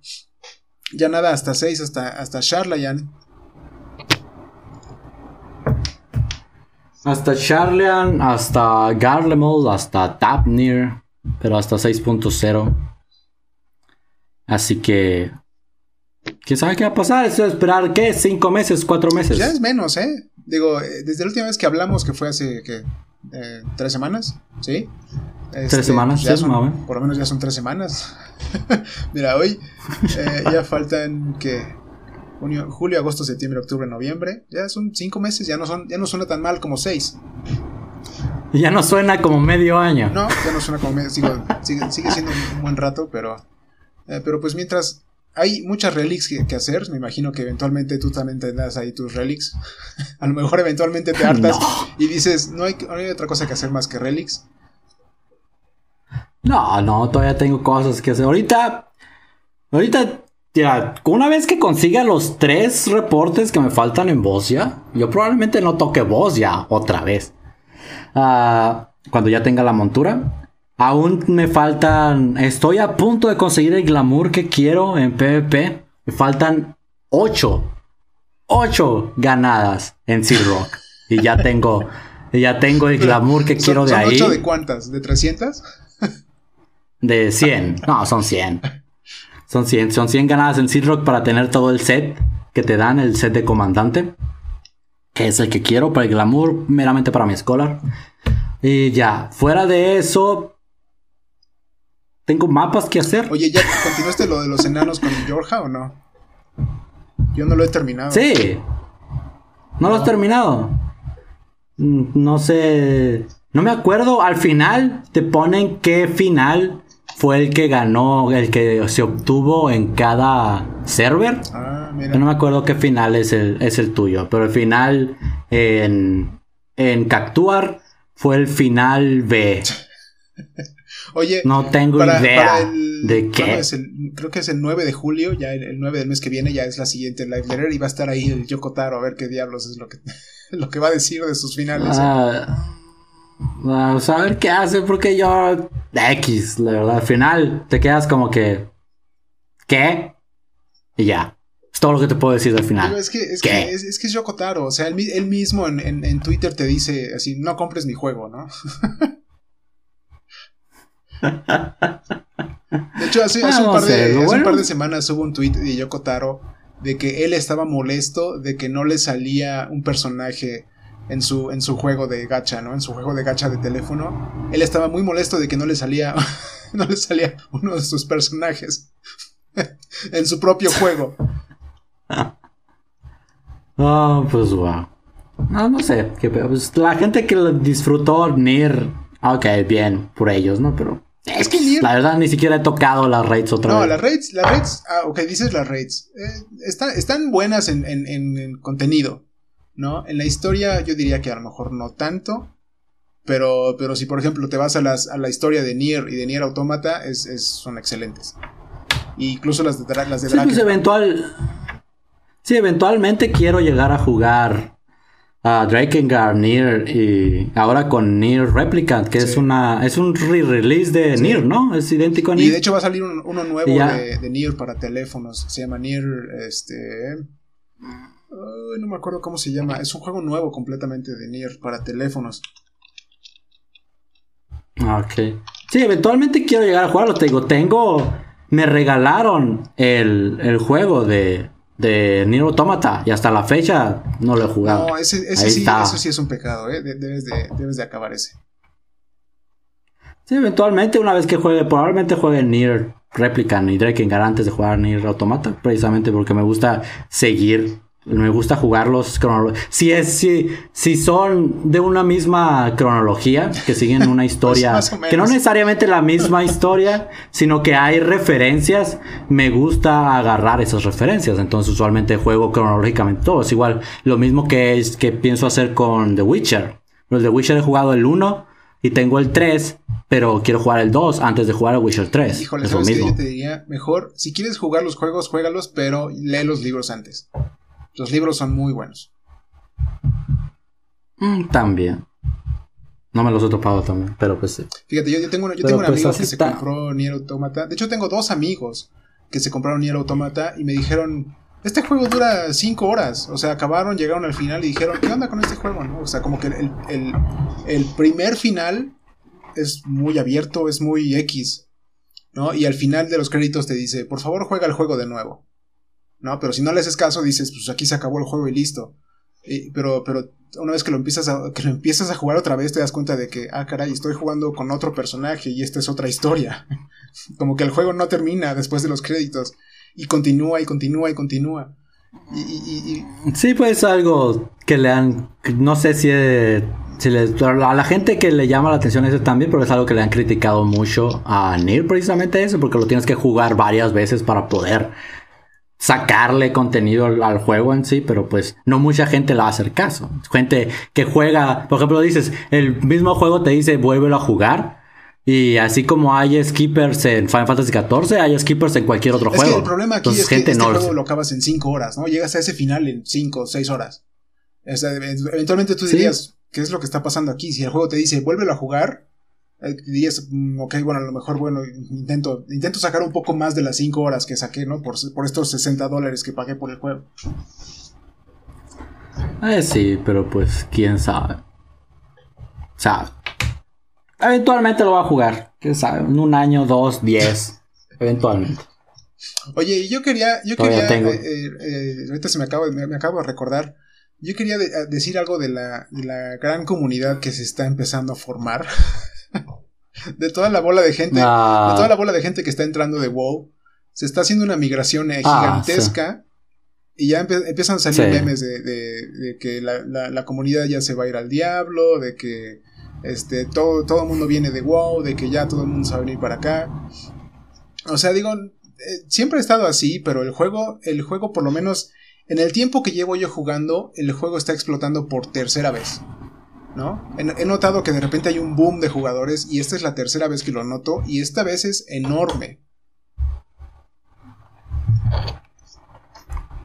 Speaker 1: ya nada, hasta 6, hasta, hasta Charlayan.
Speaker 2: Hasta Charlian, hasta Garlemald, hasta Tapnir, pero hasta 6.0. Así que. ¿Quién sabe qué va a pasar? Esto es esperar, ¿qué? ¿Cinco meses? ¿Cuatro meses?
Speaker 1: Ya es menos, ¿eh? Digo, eh, desde la última vez que hablamos, que fue hace, ¿qué? Eh, ¿Tres semanas? ¿Sí? Este,
Speaker 2: semanas,
Speaker 1: ya son-. Por lo menos ya son tres semanas. Mira, hoy eh, ya faltan, que Junio, julio, agosto, septiembre, octubre, noviembre. Ya son cinco meses, ya no, son, ya no suena tan mal como seis.
Speaker 2: Ya no suena como medio año.
Speaker 1: No, ya no suena como... Sigo, sigue, sigue siendo un buen rato, pero... eh, pero pues mientras... Hay muchas relics que, que hacer. Me imagino que eventualmente tú también tendrás ahí tus relics. A lo mejor eventualmente te hartas
Speaker 2: No.
Speaker 1: y dices, no hay, no hay otra cosa que hacer más que relics.
Speaker 2: No, no, todavía tengo cosas que hacer. Ahorita, ahorita, ya, una vez que consiga los tres reportes que me faltan en Bosnia, yo probablemente no toque Bosnia otra vez. Ah, cuando ya tenga la montura. Aún me faltan, estoy a punto de conseguir el glamour que quiero en PvP. Me faltan ocho, ocho ganadas en Sea Rock. Y ya tengo, ya tengo el glamour que
Speaker 1: Son-
Speaker 2: quiero de
Speaker 1: son
Speaker 2: ahí.
Speaker 1: ocho de cuántas? ¿De 300?
Speaker 2: De 100. No, son 100. Son 100. Son 100 ganadas en Seed Rock para tener todo el set que te dan, el set de comandante. Que es el que quiero para el glamour, meramente para mi scholar. Y ya, fuera de eso, tengo mapas que hacer.
Speaker 1: Oye, ¿ya continuaste lo de los enanos con Yorja o no? Yo no lo he terminado.
Speaker 2: Sí. ¿No lo has terminado? Mm, No sé. No me acuerdo. Al final te ponen qué final fue el que ganó, el que se obtuvo en cada server.
Speaker 1: Ah, mira.
Speaker 2: Yo no me acuerdo qué final es el, es el tuyo, pero el final en, en Cactuar fue el final B.
Speaker 1: Oye,
Speaker 2: No tengo
Speaker 1: para-
Speaker 2: idea
Speaker 1: para el-
Speaker 2: de
Speaker 1: ¿cuándo
Speaker 2: qué.
Speaker 1: es el- creo que es el 9 de julio, ya el, el 9 del mes que viene, ya es la siguiente live letter y va a estar ahí el Yoko Taro a ver qué diablos es lo que, lo que va a decir de sus finales. ¿eh?
Speaker 2: Vamos a ver qué hace, porque yo. X, la verdad. Al final te quedas como que. ¿Qué? Y ya. Es todo lo que te puedo decir
Speaker 1: Digo,
Speaker 2: final.
Speaker 1: es que es,
Speaker 2: ¿Qué?
Speaker 1: que es, es que es Yoko Taro, o sea, él, mi- él mismo en, en- en Twitter te dice así, no compres mi juego, ¿no? De hecho, hace, hace un, par de, hace un par de semanas hubo un tweet de Yoko Taro de que él estaba molesto de que no le salía un personaje en su, en su juego de gacha, ¿no? En su juego de gacha de teléfono. Él estaba muy molesto de que no le salía, no le salía uno de sus personajes en su propio juego.
Speaker 2: Oh, pues wow. No, no sé. Pues, la gente que lo disfrutó Nier. Ok, bien, por ellos, ¿no? Pero.
Speaker 1: Es que Nier-
Speaker 2: La verdad, ni siquiera he tocado las raids otra
Speaker 1: No,
Speaker 2: vez.
Speaker 1: las raids, las raids, ah, ok, dices las raids. Eh, están, están buenas en, en- en- en contenido, ¿no? En la historia yo diría que a lo mejor no tanto. Pero, pero si por ejemplo te vas a, las, a la historia de Nier y de Nier Automata, es, es- son excelentes. E incluso las de, las de
Speaker 2: Sí, pues eventual. Sí, eventualmente quiero llegar a jugar a Drakengard, Nier y ahora con Nier Replicant, que es una es un re-release de Nier, ¿no? Es idéntico a Nier.
Speaker 1: Y de hecho va a salir uno nuevo de, de, Nier para teléfonos, se llama Nier este no me acuerdo cómo se llama, es un juego nuevo completamente de Nier para teléfonos.
Speaker 2: Ah, ok. Sí, eventualmente quiero llegar a jugarlo, te digo, tengo me regalaron el, el juego de de Nier Automata y hasta la fecha no lo he jugado.
Speaker 1: No, ese, ese sí, eso sí es un pecado, ¿eh? debes, de, debes de acabar ese.
Speaker 2: Sí, eventualmente, una vez que juegue, probablemente juegue Nier Replicant y Drakengard antes de jugar Nier Automata, precisamente porque me gusta seguir me gusta jugarlos si es si, si son de una misma cronología que siguen una historia que no necesariamente la misma historia sino que hay referencias me gusta agarrar esas referencias. Entonces usualmente juego cronológicamente todo. Es igual lo mismo que es que pienso hacer con The Witcher. Los The Witcher he jugado el 1 y tengo el 3 pero quiero jugar el 2 antes de jugar el Witcher 3
Speaker 1: Híjole, es lo mismo. yo te diría mejor si quieres jugar los juegos juégalos pero lee los libros antes los libros son muy buenos.
Speaker 2: Mm, también. No me los he topado también, pero pues sí.
Speaker 1: Fíjate, yo, tengo, yo tengo un pues, amigo que se compró Nier Automata. De hecho, tengo dos amigos que se compraron Nier Automata y me dijeron, este juego dura cinco horas. O sea, acabaron, llegaron al final y dijeron, ¿qué onda con este juego? ¿no? O sea, como que el, el, el primer final es muy abierto, es muy X. ¿no? Y al final de los créditos te dice, por favor juega el juego de nuevo. ¿No? Pero si no le haces caso, dices, pues aquí se acabó el juego y listo. pero, pero una vez que lo empiezas a, que lo empiezas a jugar otra vez, te das cuenta de que, ah, caray, estoy jugando con otro personaje y esta es otra historia. Como que el juego no termina después de los créditos. Y continúa y continúa y continúa. Y,
Speaker 2: Sí, pues algo que le han. No sé si, si a la gente que le llama la atención eso también, pero es algo que le han criticado mucho a Neil, precisamente eso, porque lo tienes que jugar varias veces para poder sacarle contenido al, juego en sí, pero pues no mucha gente le va a hacer caso. Gente que juega, por ejemplo, dices, el mismo juego te dice vuélvelo a jugar. Y así como hay skippers en Final Fantasy XIV, hay skippers en cualquier otro juego.
Speaker 1: el problema aquí es que este juego lo acabas en 5 horas, ¿no? Llegas a ese final en 5 o 6 horas. eventualmente tú dirías, ¿qué es lo que está pasando aquí? Si el juego te dice, vuélvelo a jugar, dirías, mm, ok, bueno, a lo mejor, bueno, intento, intento sacar un poco más de las 5 horas que saqué, ¿no? Por, por estos 60 dólares que pagué por el juego.
Speaker 2: Eh, sí, pero pues, quién sabe. O sea, eventualmente lo va a jugar. Quién sabe, en un año, dos, diez, eventualmente.
Speaker 1: Oye, yo quería, yo quería, eh, eh, ahorita se me acaba, me, acabo de recordar, yo quería decir algo de la, de la gran comunidad que se está empezando a formar. de toda la bola de gente, de toda la bola de gente que está entrando de WoW, se está haciendo una migración eh, ah, gigantesca. Y ya empiezan a salir memes de, que la, comunidad ya se va a ir al diablo, de que este, todo, todo el mundo viene de WoW, de que ya todo el mundo se va a venir para acá. O sea, digo, eh, siempre ha estado así, pero el juego, el juego por lo menos, en el tiempo que llevo yo jugando, el juego está explotando por tercera vez. ¿No? He, notado que de repente hay un boom de jugadores y esta es la tercera vez que lo noto y esta vez es enorme.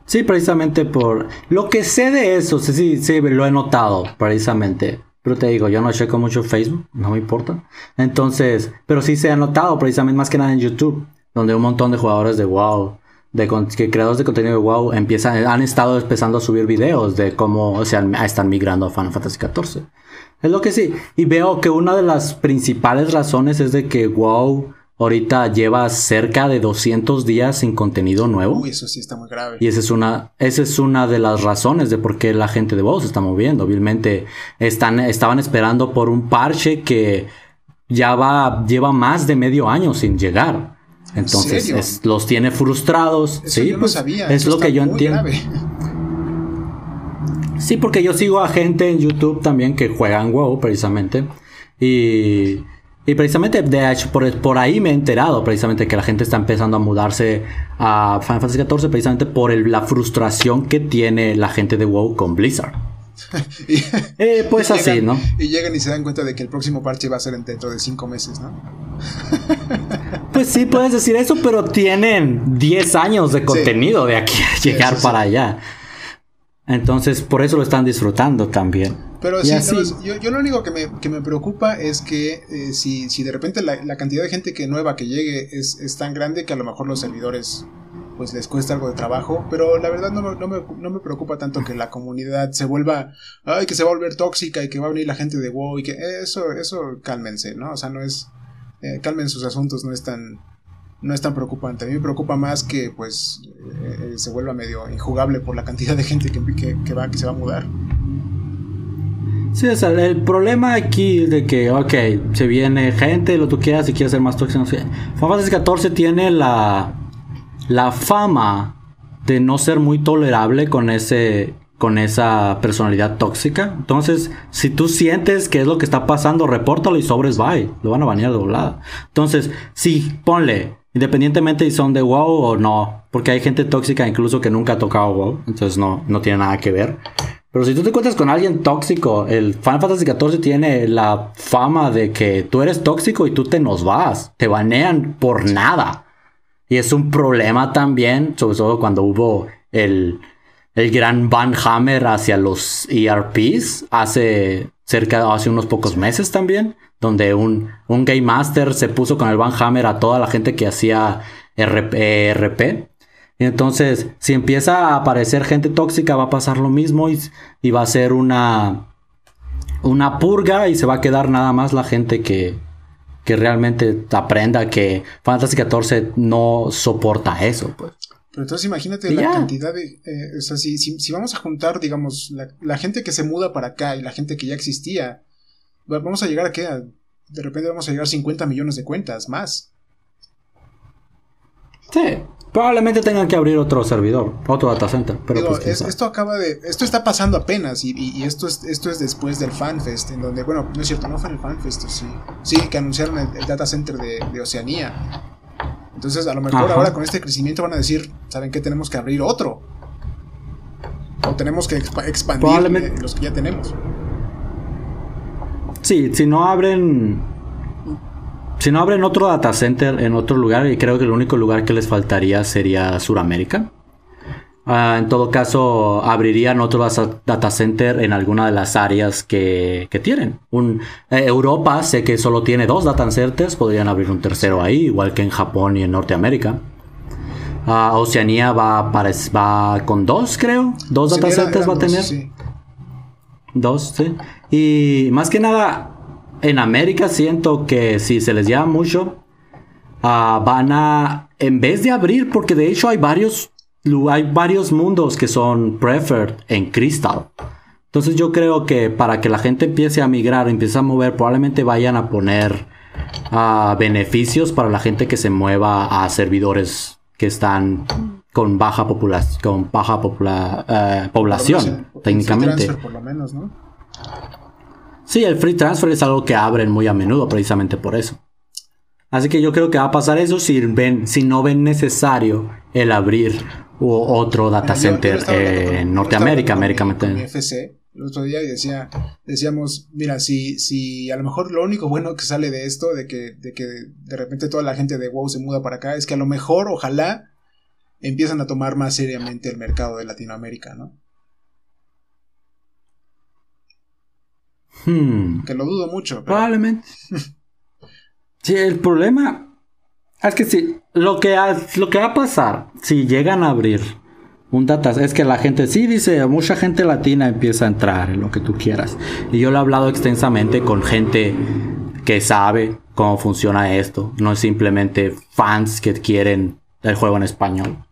Speaker 2: Sí, precisamente por lo que sé de eso, sí, sí, lo he notado, precisamente. Pero te digo, yo no checo mucho Facebook, no me importa. Entonces, pero sí se ha notado, precisamente más que nada en YouTube, donde un montón de jugadores de WoW de que creadores de contenido de WoW empiezan, han estado empezando a subir videos de cómo, o sea, están migrando a Final Fantasy XIV. Es lo que sí. Y veo que una de las principales razones es de que WoW ahorita lleva cerca de 200 días sin contenido nuevo.
Speaker 1: Uy, eso sí está muy grave.
Speaker 2: Y esa es una, esa es una de las razones de por qué la gente de WoW se está moviendo. Obviamente están, estaban esperando por un parche que ya va, lleva más de medio año sin llegar. Entonces los tiene frustrados. sí, pues, Es lo que yo entiendo. Sí, porque yo sigo a gente en YouTube también que juegan WoW precisamente. Y, y precisamente, de hecho, por, por, ahí me he enterado precisamente que la gente está empezando a mudarse a Final Fantasy XIV precisamente por la frustración que tiene la gente de WoW con Blizzard. Eh, pues así, ¿no?
Speaker 1: Y llegan y se dan cuenta de que el próximo parche va a ser dentro de cinco meses, ¿no?
Speaker 2: pues sí, puedes decir eso, pero tienen 10 años de contenido de aquí a llegar para allá. Entonces, por eso lo están disfrutando también.
Speaker 1: Pero sí, yo, lo único que me, preocupa es que eh, si, si de repente la, cantidad de gente que nueva que llegue es, es, tan grande que a lo mejor los servidores pues les cuesta algo de trabajo, pero la verdad no me, no me, no me preocupa tanto que la comunidad se vuelva, ay, que se va a volver tóxica y que va a venir la gente de WoW y que eso, eso cálmense, ¿no? O sea, no es, eh, calmen sus asuntos, no es tan, no es tan preocupante. A mí me preocupa más que pues eh, se vuelva medio injugable por la cantidad de gente que, que, va, que se va a mudar.
Speaker 2: Sí, o sea, el problema aquí de que, ok, se viene gente, lo tú quieras y quieres ser más tóxico. No sé. Final Fantasy 14 tiene la, la fama de no ser muy tolerable con ese con esa personalidad tóxica. Entonces, si tú sientes que es lo que está pasando, repórtalo y sobres bye. Lo van a banear de volada. Entonces, sí, ponle, Independientemente si son de WoW o no. Porque hay gente tóxica incluso que nunca ha tocado WoW. Entonces no, no tiene nada que ver. Pero si tú te encuentras con alguien tóxico, el Final Fantasy XIV tiene la fama de que tú eres tóxico y tú te nos vas. Te banean por nada. Y es un problema también, sobre todo cuando hubo el, el gran Van Hammer hacia los ERPs hace cerca, hace unos pocos meses también donde un, un Game Master se puso con el Van Hammer a toda la gente que hacía RP. Y entonces, si empieza a aparecer gente tóxica, va a pasar lo mismo y, va a ser una, una purga y se va a quedar nada más la gente que, que realmente aprenda que Fantasy XIV no soporta eso. Pues.
Speaker 1: Pero entonces imagínate la cantidad de... Eh, o sea, si, si, vamos a juntar, digamos, la, la, gente que se muda para acá y la gente que ya existía, vamos a llegar a qué? de repente vamos a llegar a 50 millones de cuentas más.
Speaker 2: Sí, probablemente tengan que abrir otro servidor, otro data center. Pero
Speaker 1: pues, esto acaba de, esto está pasando apenas y, esto es, esto es después del FanFest, en donde, bueno, no es cierto, no fue en el FanFest, sí, sí, que anunciaron el, data center de, Oceanía. Entonces, a lo mejor ahora con este crecimiento van a decir, ¿saben qué? Tenemos que abrir otro. O tenemos que expandir los que ya tenemos.
Speaker 2: Sí, si no abren. Si no abren otro data center en otro lugar, y creo que el único lugar que les faltaría sería Sudamérica. Ah, en todo caso, abrirían otro data center en alguna de las áreas que, tienen. Un, eh, Europa sé que solo tiene dos data centers, podrían abrir un tercero ahí, igual que en Japón y en Norteamérica. Ah, Oceanía va, va con dos, creo. Dos data centers va a tener. Dos, sí. Y más que nada, en América siento que si se les llama mucho, ah, van a, en vez de abrir, porque de hecho hay varios, hay varios mundos que son preferred en Crystal. Entonces yo creo que para que la gente empiece a migrar, empiece a mover, probablemente vayan a poner ah, beneficios para la gente que se mueva a servidores que están con baja población, con baja eh, población, técnicamente. por lo menos, ¿no? Sí, el free transfer es algo que abren muy a menudo precisamente por eso. Así que yo creo que va a pasar eso si, ven, si no ven necesario el abrir otro data center en Norteamérica, América
Speaker 1: FC el otro día y decía, decíamos, mira, si, si a lo mejor lo único bueno que sale de esto, de que, de que de repente toda la gente de WoW se muda para acá, es que a lo mejor, ojalá, empiezan a tomar más seriamente el mercado de Latinoamérica, ¿no? Hmm. Que lo dudo mucho.
Speaker 2: Probablemente. sí, el problema es que sí, lo que, lo que va a pasar si llegan a abrir un data es que la gente sí dice, mucha gente latina empieza a entrar en lo que tú quieras. Y yo lo he hablado extensamente con gente que sabe cómo funciona esto. No es simplemente fans que quieren el juego en español.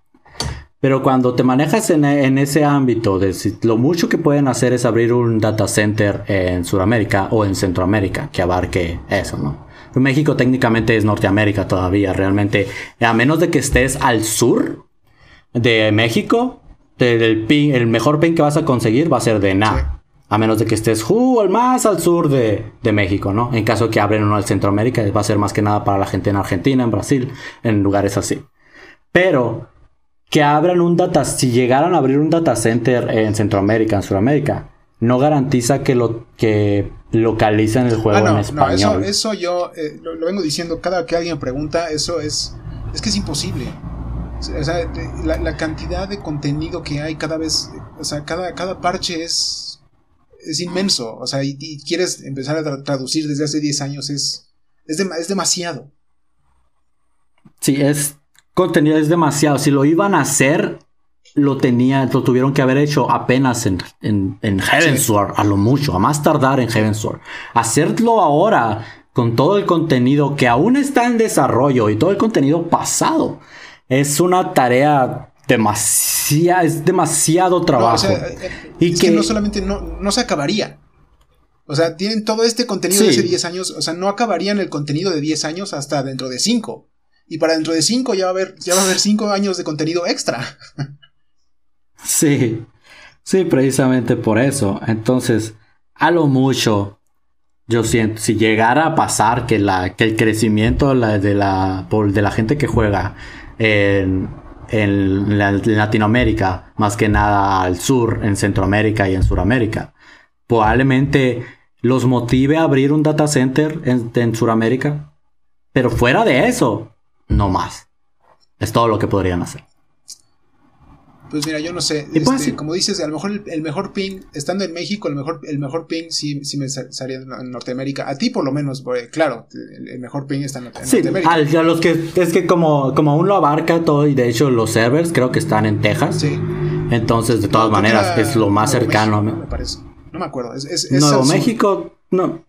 Speaker 2: Pero cuando te manejas en, ese ámbito, de lo mucho que pueden hacer es abrir un data center en Sudamérica o en Centroamérica que abarque eso, ¿no? México técnicamente es Norteamérica todavía, realmente. A menos de que estés al sur de México, el, el mejor pin que vas a conseguir va a ser de NA. A menos de que estés uh, más al sur de, de, México, ¿no? En caso de que abren uno al Centroamérica, va a ser más que nada para la gente en Argentina, en Brasil, en lugares así. Pero que abran un data, si llegaran a abrir un data center en Centroamérica, en Sudamérica, no garantiza que lo que localicen el juego ah, en español.
Speaker 1: eso, yo eh, lo, vengo diciendo cada que alguien pregunta, eso es es que es imposible. O sea, la, cantidad de contenido que hay cada vez o sea, cada, cada parche es, es inmenso. O sea, y, quieres empezar a traducir desde hace 10 años, es, es, es demasiado.
Speaker 2: Sí, es contenido, es demasiado. Si lo iban a hacer, lo tenía, lo tuvieron que haber hecho apenas en, en, en Heavensward, a lo mucho, a más tardar en Heavensward. Hacerlo ahora con todo el contenido que aún está en desarrollo y todo el contenido pasado es una tarea demasiado, es demasiado trabajo.
Speaker 1: Eh, y que... no solamente no, se acabaría. O sea, tienen todo este contenido de hace 10 años, o sea, no acabarían el contenido de 10 años hasta dentro de 5. Y para dentro de 5 ya va a haber ya va a haber 5 años de contenido extra.
Speaker 2: Sí, sí, precisamente por eso. Entonces, a lo mucho, yo siento, si llegara a pasar que, la, que el crecimiento de la, de la, gente que juega en, en, Latinoamérica, más que nada al sur, en Centroamérica y en Suramérica, probablemente los motive a abrir un data center en, en Suramérica. Pero fuera de eso, no más. Es todo lo que podrían hacer.
Speaker 1: Pues mira, yo no sé. Este, como dices, a lo mejor el, mejor ping, estando en México, el mejor, el mejor ping sí, sí me salía en Norteamérica. A ti por lo menos, porque, claro, el, mejor ping está en, Norteamérica.
Speaker 2: Sí, a los que, es que como, como aún lo abarca todo, y de hecho los servers creo que están en Texas. Sí. Entonces, de todas maneras, es lo más cercano.
Speaker 1: ¿no? Me parece. No me acuerdo. Es,
Speaker 2: Nuevo México, no.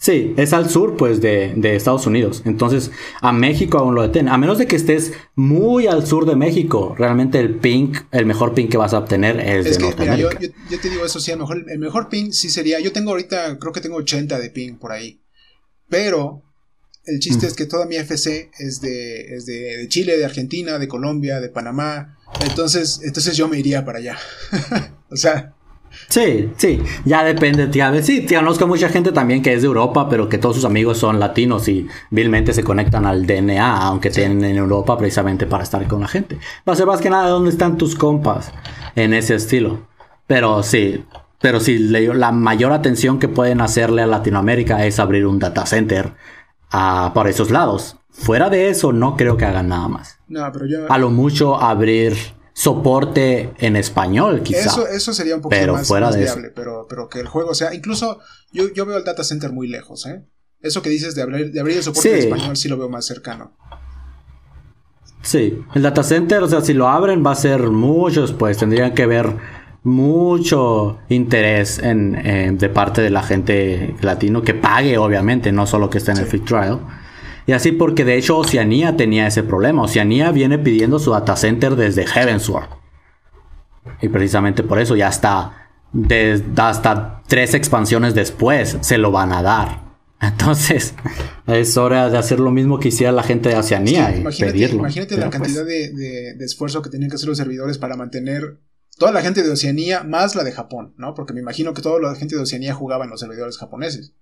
Speaker 2: Sí, es al sur, pues, de, Estados Unidos. Entonces, a México aún lo detienen. A menos de que estés muy al sur de México, realmente el ping, el mejor ping que vas a obtener es, de Norteamérica.
Speaker 1: yo, te digo eso, sí, a lo mejor el mejor ping sí sería. Yo tengo ahorita, creo que tengo 80 de ping por ahí. Pero el chiste es que toda mi FC es de, es de, Chile, de Argentina, de Colombia, de Panamá. Entonces, entonces yo me iría para allá. o sea,
Speaker 2: Sí, sí, ya depende, tía. Sí, conozco mucha gente también que es de Europa, pero que todos sus amigos son latinos y vilmente se conectan al DNA, aunque tienen en Europa precisamente para estar con la gente. Va a ser más que nada dónde están tus compas en ese estilo. Pero sí, pero sí, la mayor atención que pueden hacerle a Latinoamérica es abrir un data center uh, por esos lados. Fuera de eso, no creo que hagan nada más.
Speaker 1: No, pero yo...
Speaker 2: A lo mucho abrir soporte en español, quizá.
Speaker 1: Eso, eso sería un poco más, fuera viable, pero, pero que el juego sea. Incluso yo, yo veo el data center muy lejos, ¿eh? Eso que dices de abrir, de abrir el soporte en español sí lo veo más cercano.
Speaker 2: Sí, el data center, o sea, si lo abren va a ser muchos, pues tendrían que ver mucho interés en, de parte de la gente latino que pague, obviamente, no solo que esté en el free trial. Y así porque de hecho Oceanía tenía ese problema. Oceanía viene pidiendo su data center desde Heavensward. Y precisamente por eso ya está. hasta tres expansiones después se lo van a dar. Entonces, es hora de hacer lo mismo que hiciera la gente de Oceanía y
Speaker 1: imagínate,
Speaker 2: pedirlo.
Speaker 1: Imagínate la pues cantidad de, esfuerzo que tenían que hacer los servidores para mantener toda la gente de Oceanía más la de Japón, ¿no? Porque me imagino que toda la gente de Oceanía jugaba en los servidores japoneses.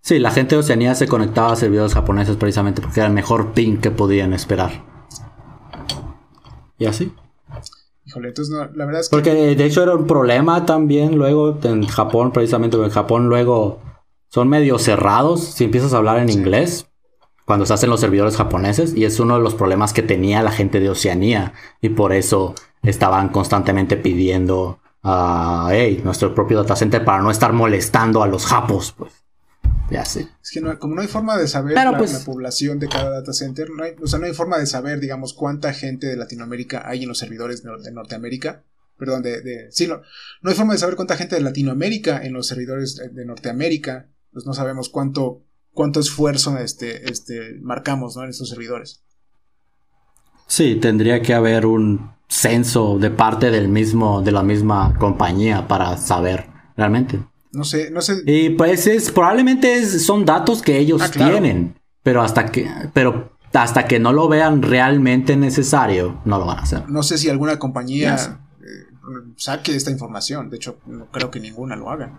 Speaker 2: Sí, la gente de Oceanía se conectaba a servidores japoneses precisamente porque era el mejor ping que podían esperar. Y así.
Speaker 1: Híjole, entonces no, la verdad es que...
Speaker 2: Porque de hecho era un problema también luego en Japón, precisamente porque en Japón luego son medio cerrados si empiezas a hablar en inglés cuando estás en los servidores japoneses y es uno de los problemas que tenía la gente de Oceanía y por eso estaban constantemente pidiendo a nuestro propio data center para no estar molestando a los japos, pues. Ya sé.
Speaker 1: Es que como no hay forma de saber la, pues población de cada data center, no hay, o sea, no hay forma de saber, digamos, cuánta gente de Latinoamérica hay en los servidores de, Norteamérica. Perdón, de, de sí, no, no, hay forma de saber cuánta gente de Latinoamérica en los servidores de, Norteamérica. Pues no sabemos cuánto, cuánto esfuerzo este, este, marcamos ¿no? en estos servidores.
Speaker 2: Sí, tendría que haber un censo de parte del mismo, de la misma compañía para saber realmente.
Speaker 1: No sé, no sé.
Speaker 2: Y pues es, probablemente son datos que ellos ah, tienen, pero hasta que, pero hasta que no lo vean realmente necesario, no lo van a hacer.
Speaker 1: No sé si alguna compañía eh, saque esta información. De hecho, no creo que ninguna lo haga.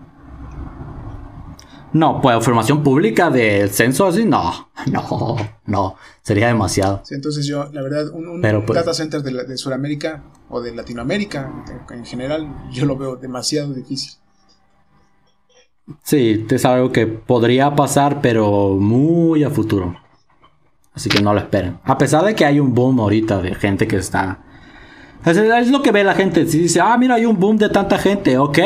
Speaker 2: No, pues información pública del censo así, no, no, no, sería demasiado.
Speaker 1: Sí, entonces yo, la verdad, un, pues data center de, de Sudamérica o de Latinoamérica en general, yo lo veo demasiado difícil.
Speaker 2: Sí, es algo que podría pasar, pero muy a futuro. Así que no lo esperen. A pesar de que hay un boom ahorita de gente que está Es, lo que ve la gente. Si dice, ah, mira, hay un boom de tanta gente. Ok,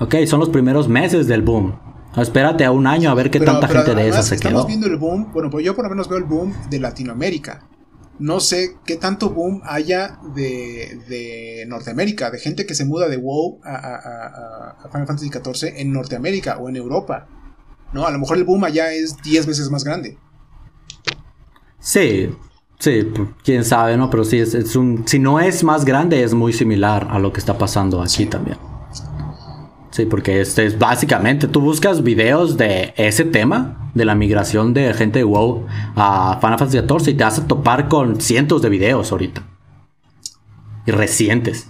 Speaker 2: ok, son los primeros meses del boom. Espérate a un año a ver qué tanta gente de esa se
Speaker 1: quedó. Estamos viendo el boom, bueno, pues yo por lo menos veo el boom de Latinoamérica. No sé qué tanto boom haya de, de Norteamérica, de gente que se muda de WoW a, a, a Final Fantasy XIV en Norteamérica o en Europa. ¿No? A lo mejor el boom allá es 10 veces más grande.
Speaker 2: Sí, sí, quién sabe, ¿no? Pero sí, es, un. Si no es más grande, es muy similar a lo que está pasando aquí también. Sí, porque este es básicamente, tú buscas videos de ese tema, de la migración de gente de WoW a Final Fantasy XIV y te vas a topar con cientos de videos ahorita. Y recientes.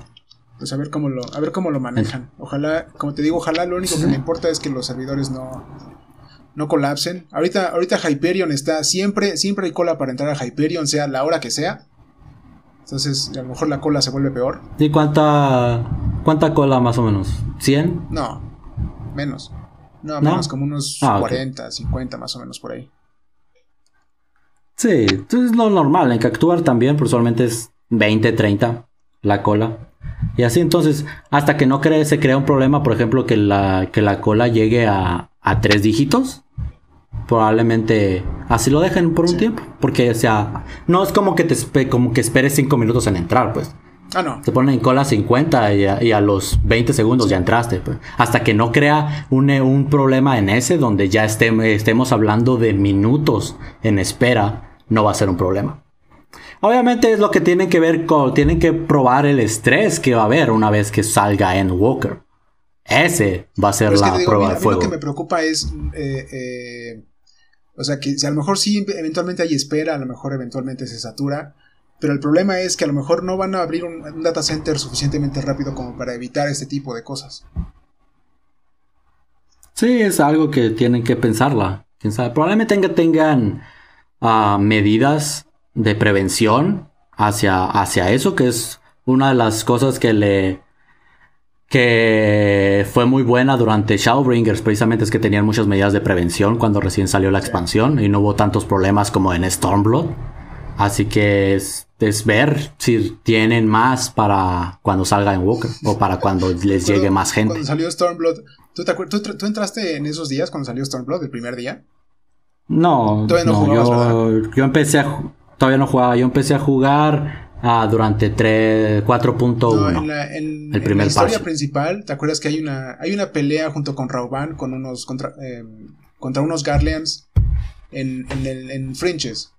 Speaker 1: Pues a ver cómo lo, a ver cómo lo manejan. Ojalá, como te digo, ojalá lo único que me importa es que los servidores no, no colapsen. Ahorita, ahorita Hyperion está, siempre, siempre hay cola para entrar a Hyperion, sea la hora que sea. Entonces, a lo mejor la cola se vuelve peor.
Speaker 2: ¿Y cuánta, cuánta cola más o menos? ¿100?
Speaker 1: No, menos. No, menos como unos 40, ah, 50 más o menos por ahí.
Speaker 2: Sí, entonces es lo normal. En Cactuar también, pues usualmente es 20, 30 la cola. Y así entonces, hasta que no cree, se crea un problema, por ejemplo, que la, que la cola llegue a, a tres dígitos, probablemente así lo dejen por un tiempo. Porque, o sea, no es como que te como que esperes 5 minutos en entrar, pues.
Speaker 1: Ah, no.
Speaker 2: Te ponen en cola 50 y a, los 20 segundos ya entraste. Pues. Hasta que no crea un, un problema en ese donde ya estemos hablando de minutos en espera, no va a ser un problema. Obviamente es lo que tienen que ver con, tienen que probar el estrés que va a haber una vez que salga en Walker. Ese va a ser la prueba de fuego.
Speaker 1: lo que me preocupa es, eh, eh, o sea, que si a lo mejor sí, eventualmente hay espera, a lo mejor eventualmente se satura, pero el problema es que a lo mejor no van a abrir un, data center suficientemente rápido como para evitar este tipo de cosas.
Speaker 2: Sí, es algo que tienen que pensarla. ¿Quién sabe? Probablemente tengan, ah, medidas de prevención hacia, hacia eso, que es una de las cosas que le que fue muy buena durante Shadowbringers, precisamente es que tenían muchas medidas de prevención cuando recién salió la expansión y no hubo tantos problemas como en Stormblood. Así que es, ver si tienen más para cuando salga en Walker o para cuando les llegue más gente.
Speaker 1: Cuando salió Stormblood, ¿tú, te ¿tú, entraste en esos días cuando salió Stormblood, el primer día?
Speaker 2: No, no, yo, yo empecé a, todavía no jugaba, yo empecé a jugar Ah, durante 4.1.
Speaker 1: en la, el primer historia principal, ¿te acuerdas que hay una, hay una pelea junto con Rauban con unos contra, em, contra unos Garleans en, en, en Fringes?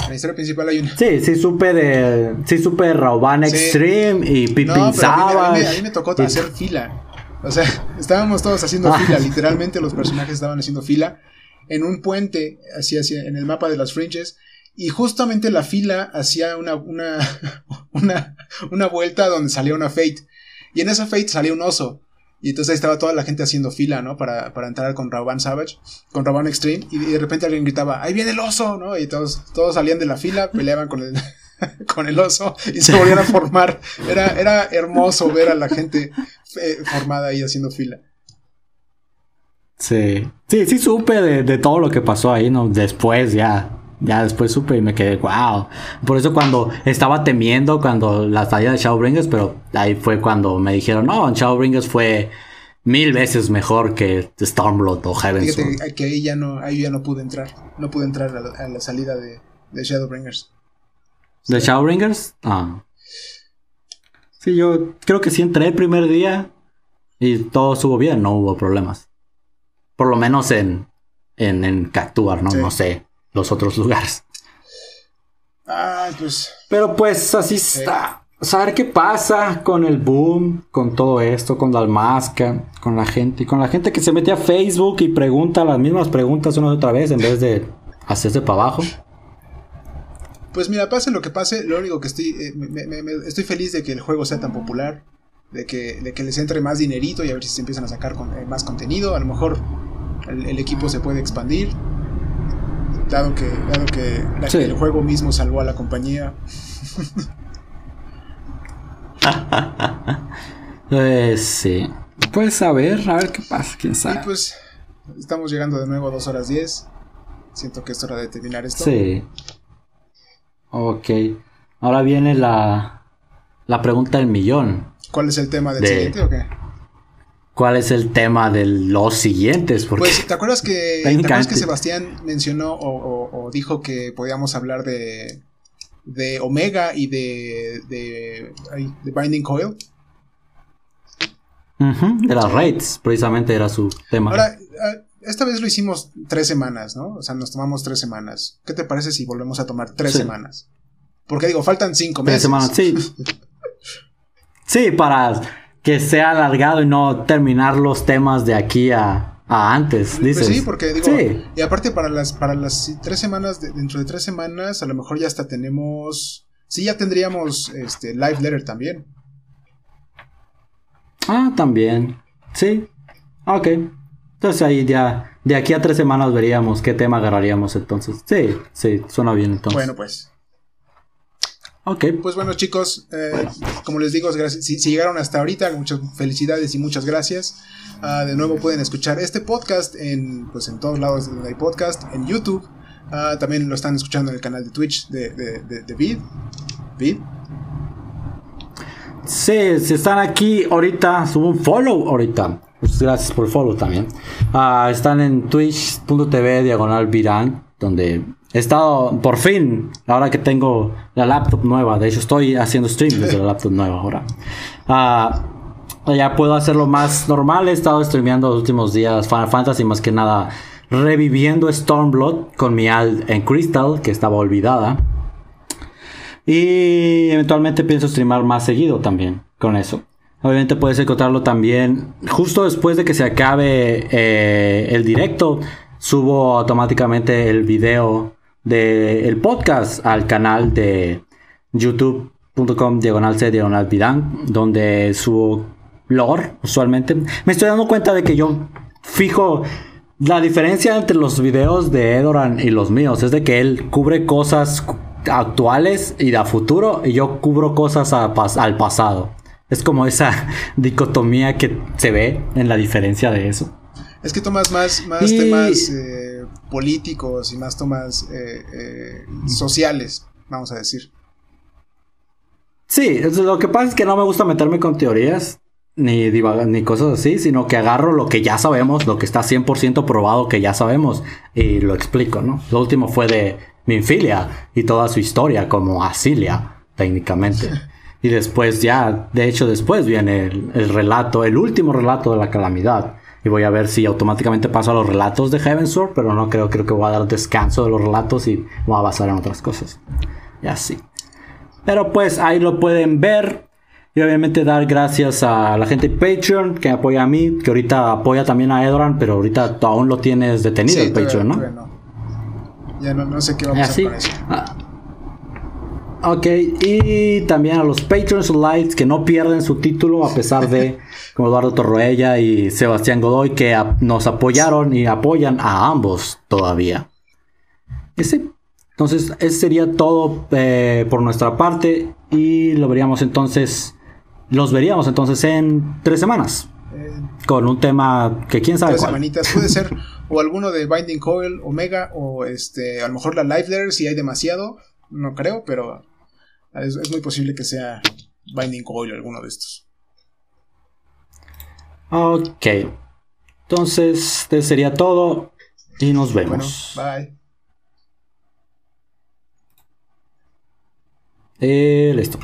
Speaker 1: En la historia principal hay una.
Speaker 2: Sí, sí supe de. Sí supe de Rauban Extreme y Pippin no,
Speaker 1: a, mí, me tocó hacer fila. O sea, estábamos todos haciendo ah. fila. Literalmente los personajes estaban haciendo fila en un puente, así, así, en el mapa de las Fringes. Y justamente la fila hacía una, una, una, una vuelta donde salía una Fate. Y en esa Fate salía un oso. Y entonces ahí estaba toda la gente haciendo fila, ¿no? Para, para entrar con Raban Savage, con Raban Extreme. Y de repente alguien gritaba, ¡ahí viene el oso! ¿no? Y todos, todos salían de la fila, peleaban con el, con el oso y se volvían a formar. Era, era hermoso ver a la gente eh, formada ahí haciendo fila.
Speaker 2: Sí, sí, sí supe de, de todo lo que pasó ahí, ¿no? Después ya ya después supe y me quedé, wow. Por eso cuando estaba temiendo cuando la salida de Shadowbringers, pero ahí fue cuando me dijeron, no, Shadowbringers fue mil veces mejor que Stormblood o Heaven's
Speaker 1: Fíjate que ahí ya no, ahí ya no pude entrar. No pude entrar a la, salida de, de, Shadowbringers.
Speaker 2: ¿De Shadowbringers? Ah. Sí, yo creo que sí entré el primer día y todo estuvo bien, no hubo problemas. Por lo menos en, en, en Cactuar, ¿no? No sé los otros lugares.
Speaker 1: Ah, pues.
Speaker 2: Pero pues así está. Saber qué pasa con el boom, con todo esto, con la almasca, con la gente, con la gente que se mete a Facebook y pregunta las mismas preguntas una y otra vez en vez de hacerse para abajo.
Speaker 1: Pues mira, pase lo que pase, lo único que estoy, eh, estoy feliz de que el juego sea tan popular, de que, de que les entre más dinerito y a ver si se empiezan a sacar con, eh, más contenido. A lo mejor el equipo se puede expandir dado que, dado que el juego mismo salvó a la compañía.
Speaker 2: pues sí. Pues a ver, a ver qué pasa, quién sabe.
Speaker 1: Y pues estamos llegando de nuevo a 2 horas 10. Siento que es hora de terminar esto.
Speaker 2: Sí. Ok. Ahora viene la la pregunta del millón.
Speaker 1: ¿Cuál es el tema del siguiente o qué?
Speaker 2: ¿Cuál es el tema de los siguientes?
Speaker 1: pues, ¿te acuerdas que, ¿te acuerdas que Sebastián mencionó o, dijo que podíamos hablar de, de Omega y de, de, de Binding Coil?
Speaker 2: de las raids, precisamente era su tema.
Speaker 1: Ahora, ah, esta vez lo hicimos tres semanas, ¿no? O sea, nos tomamos tres semanas. ¿Qué te parece si volvemos a tomar tres semanas? Porque digo, faltan cinco meses. Tres semanas,
Speaker 2: sí. sí, para que sea alargado y no terminar los temas de aquí a, antes, pues dices.
Speaker 1: sí, porque digo, y aparte para las, para las tres semanas, dentro de tres semanas, a lo mejor ya hasta tenemos, sí, ya tendríamos este live letter también.
Speaker 2: Ah, también. Sí. Ok. Entonces ahí ya, de aquí a tres semanas veríamos qué tema agarraríamos entonces. Sí, sí, suena bien entonces.
Speaker 1: Bueno, pues. Ok. Pues bueno, chicos, eh, como les digo, si, llegaron hasta ahorita, muchas felicidades y muchas gracias. Ah, de nuevo pueden escuchar este podcast en, pues, en todos lados donde hay podcast, en YouTube. Ah, también lo están escuchando en el canal de Twitch de, de, de, de Vid. Vid.
Speaker 2: Sí, si están aquí ahorita, subo un follow ahorita. Muchas gracias por el follow también. Ah, están en twitch.tv diagonal virán, donde he estado por fin, ahora que tengo la laptop nueva. De hecho, estoy haciendo stream desde la laptop nueva ahora. Ah, ya puedo hacerlo más normal. He estado streameando los últimos días Final Fantasy, más que nada reviviendo Stormblood con mi alt en Crystal, que estaba olvidada. Y eventualmente pienso streamar más seguido también con eso. Obviamente puedes encontrarlo también justo después de que se acabe eh, el directo. Subo automáticamente el video del podcast al canal de youtube.com diagonal c diagonal donde subo lore usualmente. Me estoy dando cuenta de que yo fijo la diferencia entre los videos de Edoran y los míos es de que él cubre cosas actuales y de futuro y yo cubro cosas al pasado. Es como esa dicotomía que se ve en la diferencia de eso.
Speaker 1: Es que tomas más, más temas eh, políticos y más tomas eh, eh, sociales, vamos a decir.
Speaker 2: Sí, lo que pasa es que no me gusta meterme con teorías ni, ni cosas así, sino que agarro lo que ya sabemos, lo que está 100% probado que ya sabemos y lo explico, ¿no? Lo último fue de Minfilia y toda su historia como Asilia, técnicamente. Y después ya, de hecho después viene el, relato, el último relato de la calamidad. Y voy a ver si automáticamente paso a los relatos de Heavensward, pero no creo, creo que voy a dar descanso de los relatos y voy a basar en otras cosas. Y así. Pero pues ahí lo pueden ver. Y obviamente dar gracias a la gente de Patreon que apoya a mí, que ahorita apoya también a Edoran, pero ahorita aún lo tienes detenido el Patreon, ¿no?
Speaker 1: Ya no, sé qué vamos a hacer.
Speaker 2: Ok, y también a los Patrons Lights que no pierden su título a pesar de, como Eduardo Torroella y Sebastián Godoy, que nos apoyaron y apoyan a ambos todavía. Ese, entonces, ese sería todo eh, por nuestra parte y lo veríamos entonces, los veríamos entonces en tres semanas. Eh, con un tema que quién sabe.
Speaker 1: Tres semanitas, puede ser o alguno de Binding Coil, Omega, o este, a lo mejor la Life Letter si hay demasiado, no creo, pero es, muy posible que sea Binding Coil alguno de estos.
Speaker 2: Ok. Entonces, este sería todo y nos vemos.
Speaker 1: bye.
Speaker 2: Eh, listo.